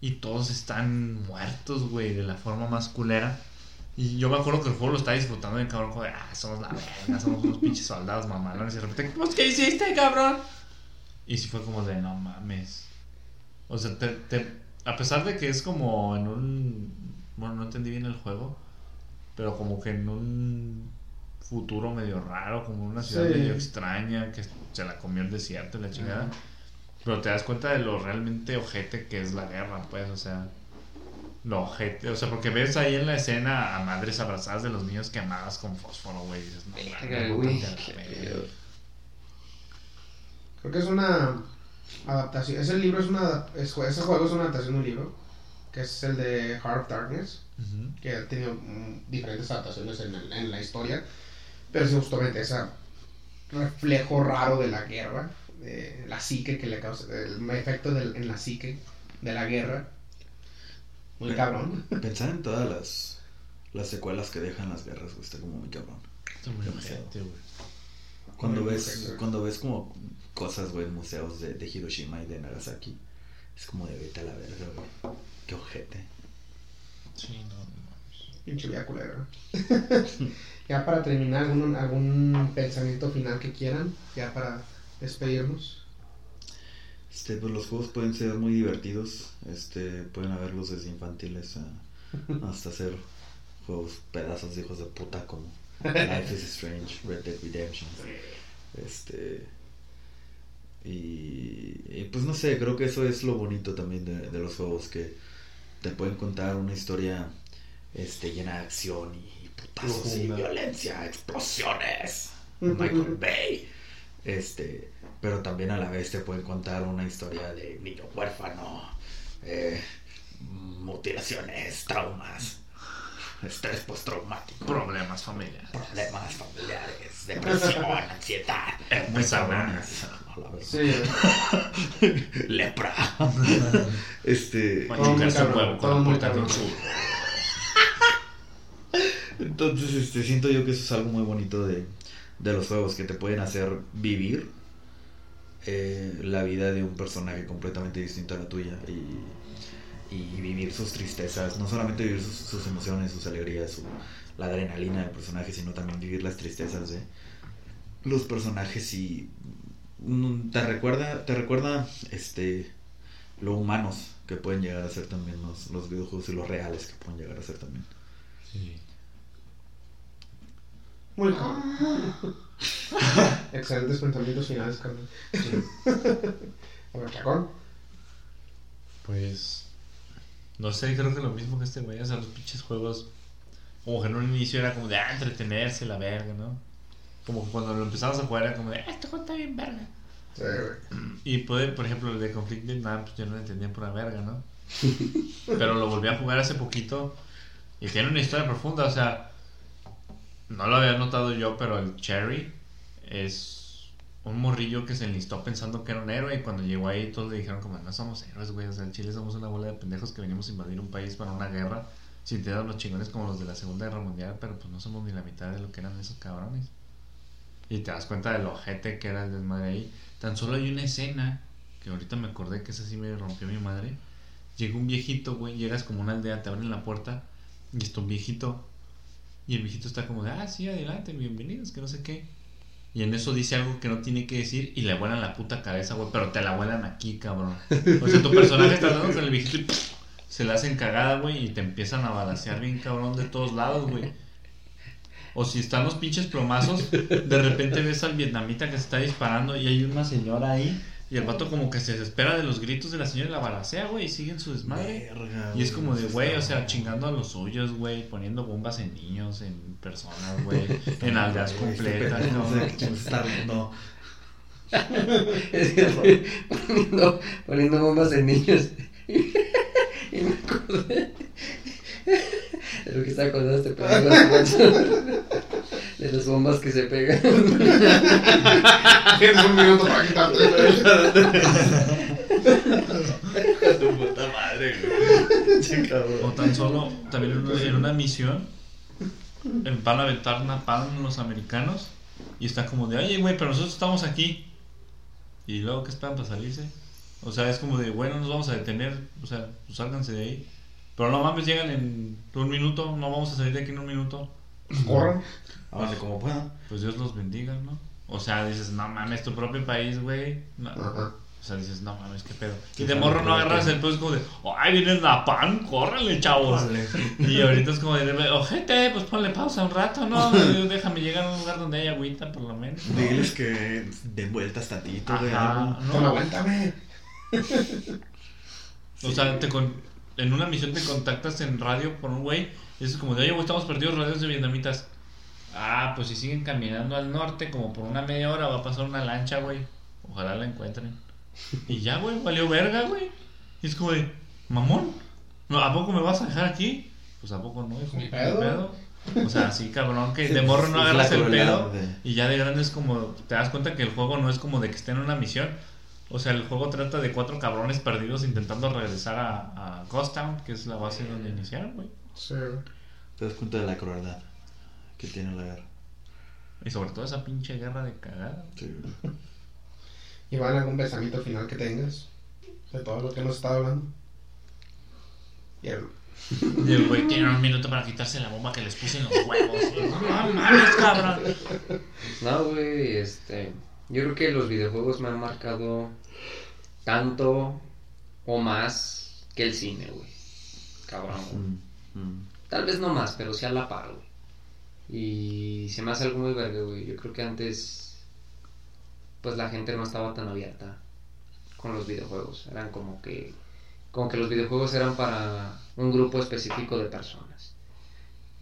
Y todos están muertos, güey, de la forma más culera. Y yo me acuerdo que el juego lo estaba disfrutando bien cabrón, como de, ah, somos la verga, somos unos pinches soldados mamalones. Y de repente, pues, ¿qué hiciste, cabrón? Y sí fue como de, no mames. O sea, te- a pesar de que es como en un... Bueno, no entendí bien el juego. Pero como que en un futuro medio raro, como una ciudad Sí. medio extraña, que se la comió el desierto y la chingada. Pero te das cuenta de lo realmente ojete que es la guerra, pues, o sea, lo ojete, o sea, porque ves ahí en la escena a madres abrazadas de los niños quemadas con fósforo, güey, dices, no, Verga, mames, güey, bótate a la qué verga". pedo. Creo que es una adaptación. Ese libro es una. es- ese juego es una adaptación de un libro. Que es el de Heart of Darkness. Que ha tenido mm, diferentes adaptaciones en, el- en la historia. Pero es justamente ese reflejo raro de la guerra. De la psique que le causa. El efecto del- en la psique de la guerra. Muy cabrón. Pensar en todas las, las secuelas que dejan las guerras, güey, está como muy cabrón. Está muy Demasiado. ojete, güey. Cuando Muy ves, cuando ves como cosas, güey, en museos de, de Hiroshima y de Nagasaki, es como de vete a la verga, güey. Qué ojete. Sí, no, no. Pinche vida culera. ya para terminar, ¿algún, algún pensamiento final que quieran, ya para despedirnos. Este, pues los juegos pueden ser muy divertidos, este, pueden haberlos desde infantiles hasta hacer juegos pedazos de hijos de puta como Life is Strange, Red Dead Redemption, este, y, y, pues no sé, creo que eso es lo bonito también de, de los juegos, que te pueden contar una historia, este, llena de acción y putazos y violencia, explosiones, Michael Bay, este, pero también a la vez te pueden contar una historia de niño huérfano, eh, mutilaciones, traumas, estrés postraumático, Problemas familiares. problemas familiares, depresión, ansiedad, Es muy cabrones. Sí, Lepra. este, Todo muy cabrón, todo cabrón. Entonces este, siento yo que eso es algo muy bonito de, de los juegos que te pueden hacer vivir eh, la vida de un personaje completamente distinto a la tuya y, y vivir sus tristezas, no solamente vivir sus, sus emociones, sus alegrías, su- la adrenalina del personaje, sino también vivir las tristezas de los personajes y mm, te recuerda, te recuerda este lo humanos que pueden llegar a ser también los, los videojuegos y los reales que pueden llegar a ser también. Sí. Muy cabrón. Excelentes pensamientos finales, carnal. A ver, cagón. Pues. No sé, creo que lo mismo que este güey. O sea, los pinches juegos. Como que en un inicio era como de ah, entretenerse, la verga, ¿no? Como que cuando lo empezamos a jugar era como de ah, este juego está bien verga. Sí, güey. Y puede, por ejemplo, el de Conflict Vietnam, pues yo no lo entendía por la verga, ¿no? Pero lo volví a jugar hace poquito y tiene una historia profunda, o sea, no lo había notado yo, pero el Cherry es un morrillo que se enlistó pensando que era un héroe y cuando llegó ahí todos le dijeron como no somos héroes, güey, o sea, en Chile somos una bola de pendejos que venimos a invadir un país para una guerra sintiendo los chingones como los de la Segunda Guerra Mundial, pero pues no somos ni la mitad de lo que eran esos cabrones. Y te das cuenta del ojete que era el desmadre ahí. Tan solo hay una escena que ahorita me acordé que esa sí me rompió mi madre. Llega un viejito, güey, llegas como una aldea, te abren la puerta y está un viejito. Y el viejito está como de, ah, sí, adelante, bienvenidos, que no sé qué. Y en eso dice algo que no tiene que decir y le vuelan la puta cabeza, güey, pero te la vuelan aquí, cabrón. O sea, tu personaje está hablando con el viejito y se la hacen cagada, güey, y te empiezan a balancear bien cabrón de todos lados, güey. O si están los pinches plomazos, de repente ves al vietnamita que se está disparando y hay una señora ahí. Y el vato como que se desespera de los gritos de la señora y la balacea, güey, y siguen su desmadre. Verga, Y es como de, güey, o sea, chingando a los suyos, güey, poniendo bombas en niños, en personas, güey, en aldeas este completas, ¿no? o sea, que se está riendo. Es que poniendo, poniendo bombas en niños. Y me acordé de lo que está acordando este pendejo. De las bombas que se pegan. Tienes un minuto para quitarte, tu puta madre, güey. O tan solo, también en una, en una misión, en- van a aventar napalm los americanos y está como de, oye, güey, pero nosotros estamos aquí. Y luego, ¿qué esperan para salirse? O sea, es como de, bueno, nos vamos a detener, o sea, pues sálganse de ahí. Pero no mames, llegan en un minuto, no vamos a salir de aquí en un minuto. Corran. Háganle como puedan. Pues Dios los bendiga, ¿no? O sea, dices, no mames, tu propio país, güey. No. O sea, dices, no mames, qué pedo. Y de morro no agarras el pedo, es como de, ay, viene Napalm, córrele, chavos. Y ahorita es como de, ojete, pues ponle pausa un rato, ¿no? Déjame llegar a un lugar donde haya agüita, por lo menos. ¿no? Diles que den vueltas tantito, güey. Toma, no. aguántame. O sea, te con- en una misión te contactas en radio por un güey y es como de, oye, güey, estamos perdidos radios de vietnamitas. Ah, pues si siguen caminando al norte, como por una media hora va a pasar una lancha, güey. Ojalá la encuentren. Y ya, güey, valió verga, güey. Y es como de, mamón, ¿no, ¿a poco me vas a dejar aquí? Pues a poco no, hijo. Ni pedo. O sea, sí, cabrón, que de morro no agarras el pedo. Y ya de grande es como, te das cuenta que el juego no es como de que esté en una misión. O sea, el juego trata de cuatro cabrones perdidos intentando regresar a, a Ghost Town, que es la base donde iniciaron, güey. Sí, güey. Te das cuenta de la crueldad que tiene la guerra. Y sobre todo esa pinche guerra de cagada. Sí, güey. Iván, algún pensamiento final que tengas de todo lo que hemos estado hablando. Y el- Y el güey tiene un minuto para quitarse la bomba que les puse en los huevos. No mames, cabrón. No, güey, este. Yo creo que los videojuegos me han marcado tanto o más que el cine, güey. Cabrón, güey. Mm. Tal vez no más, pero sí a la par, güey. Y se me hace algo muy verga, güey. Yo creo que antes, pues la gente no estaba tan abierta con los videojuegos. Eran como que, como que los videojuegos eran para un grupo específico de personas.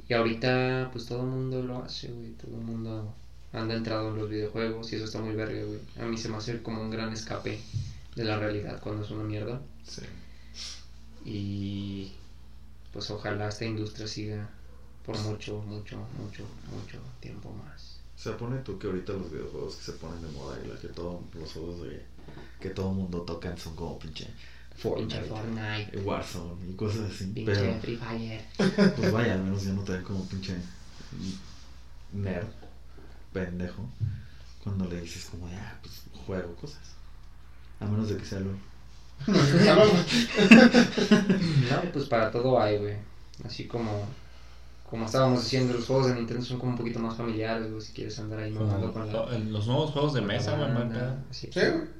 Y ahorita, pues todo el mundo lo hace, güey. Todo el mundo anda entrado en los videojuegos y eso está muy verga, güey. A mí se me hace como un gran escape de la realidad cuando es una mierda. Sí. Y pues ojalá esta industria siga por mucho, mucho, mucho, mucho tiempo más. O sea, pone tú que ahorita los videojuegos que se ponen de moda y la que todos los juegos de, que todo mundo tocan son como pinche Pinche Fortnite, Fortnite, Warzone y cosas así. pinche Pero Free Fire. pues vaya, al menos ya no te ven como pinche nerd, pendejo, cuando le dices como ah, pues juego cosas. A menos de que sea lo... No, pues para todo hay, güey. Así como, como estábamos diciendo, los juegos de Nintendo son como un poquito más familiares, güey. Si quieres andar ahí mamando con la. En los nuevos juegos de mesa, güey, así. Sí, güey.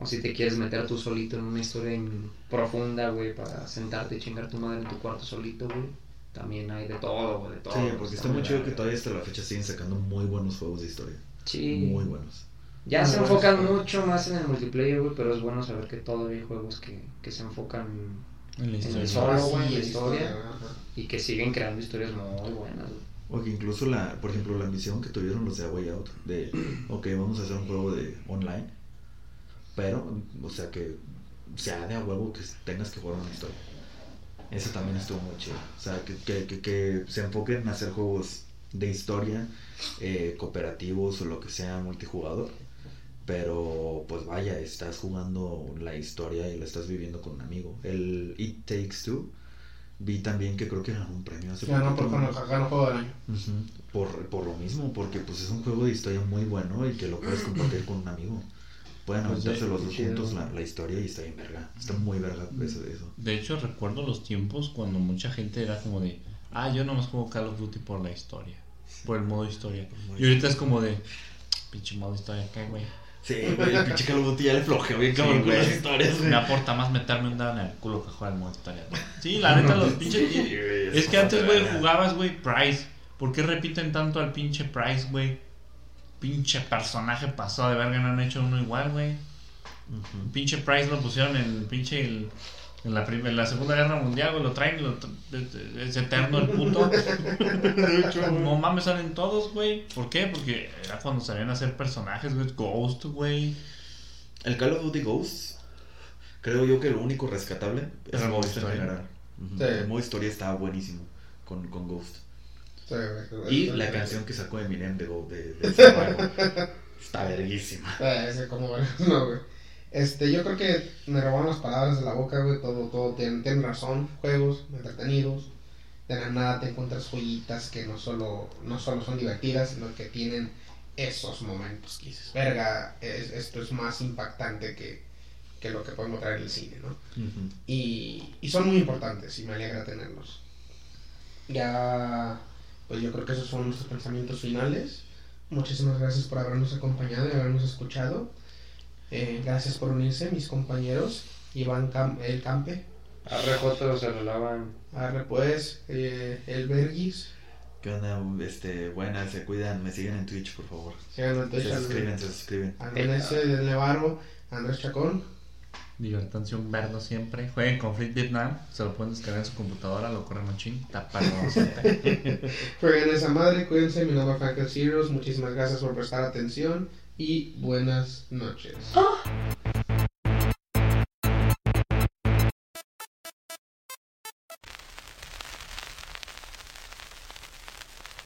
O si te quieres meter tú solito en una historia in- profunda, güey, para sentarte y chingar tu madre en tu cuarto solito, güey. También hay de todo, güey, de todo. Sí, porque está muy chido que todavía hasta la fecha siguen sacando muy buenos juegos de historia. Sí. Muy buenos. Ya se enfocan mucho más en el multiplayer, güey, pero es bueno saber que todavía hay juegos que, que se enfocan En la En historia. el solo, sí, güey, la la historia. y que siguen creando historias muy buenas, güey. O que incluso, la, por ejemplo, la ambición que tuvieron los de A Way Out, de, ok, vamos a hacer un juego de online, pero, o sea, que sea de a huevo que tengas que jugar una historia. Eso también estuvo muy chido. O sea, que, que, que, que se enfoquen en hacer juegos de historia, eh, cooperativos o lo que sea, multijugador. Pero, pues vaya, estás jugando la historia y la estás viviendo con un amigo. El It Takes Two, vi también que creo que ganó un premio hace Ganó por poquito. ganó, ganó juego del año. Ujú, Por, por lo mismo, porque pues es un juego de historia muy bueno y que lo puedes compartir con un amigo. Pueden Pues aventarse de- los dos juntos la, la historia y está bien verga. Está muy verga eso de eso. De hecho, recuerdo los tiempos cuando mucha gente era como de, ah, yo nomás juego Call of Duty por la historia, por el modo historia. Y ahorita es como de, pinche modo historia, ¿qué, güey? Sí, güey, el pinche Call ya le flojeo bien Sí, con güey. las historias, güey. Me aporta más meterme un dado en el culo que jugar el modo historia. Sí, la neta, los pinches. Sí, güey, Es que antes, güey, jugabas, güey, Price. ¿Por qué repiten tanto al pinche Price, güey? Pinche personaje pasó de verga, no han hecho uno igual, güey. Ujú. Pinche Price lo pusieron en el pinche. el- en, la en la Segunda Guerra Mundial, güey, lo traen y lo tra- es eterno el puto. no mames, salen todos, güey. ¿Por qué? Porque era cuando sabían hacer personajes, güey. Ghost, güey. El Call of Duty Ghosts, creo yo que lo único rescatable es El el modo historia. en general. Sí. El modo historia estaba buenísimo con, con Ghost. Sí, güey. Y la canción que sacó Eminem de, de, de está verguísima. Eh, ese como no, güey. Este, yo creo que me robaron las palabras de la boca, güey. Todo, todo tienen, tienen razón. Juegos entretenidos. De la nada te encuentras joyitas que no solo, no solo son divertidas, sino que tienen esos momentos que dices, verga, es- esto es más impactante que, que lo que podemos traer en el cine, ¿no? Y, y son muy importantes y me alegra tenerlos. Ya, pues yo creo que esos son nuestros pensamientos finales. Muchísimas gracias por habernos acompañado y habernos escuchado. Eh, gracias por unirse, mis compañeros. Iván Cam- El Campe, RJ se relaban. Arre pues, eh, El Vergis, ¿Qué onda? Este, buenas, se cuidan, me siguen en Twitch, por favor. síganlo en Twitch, Se al- suscriben, se suscriben. Andrés del Nevarro, Andrés Chacón, Divertanse un verno siempre. Jueguen con Fleet Vietnam. Se lo pueden descargar en su computadora, lo corre machín. Taparlo. jueguen esa madre, cuídense, mi nombre es Frankel Zeros, muchísimas gracias por prestar atención y buenas noches. ¡Ah!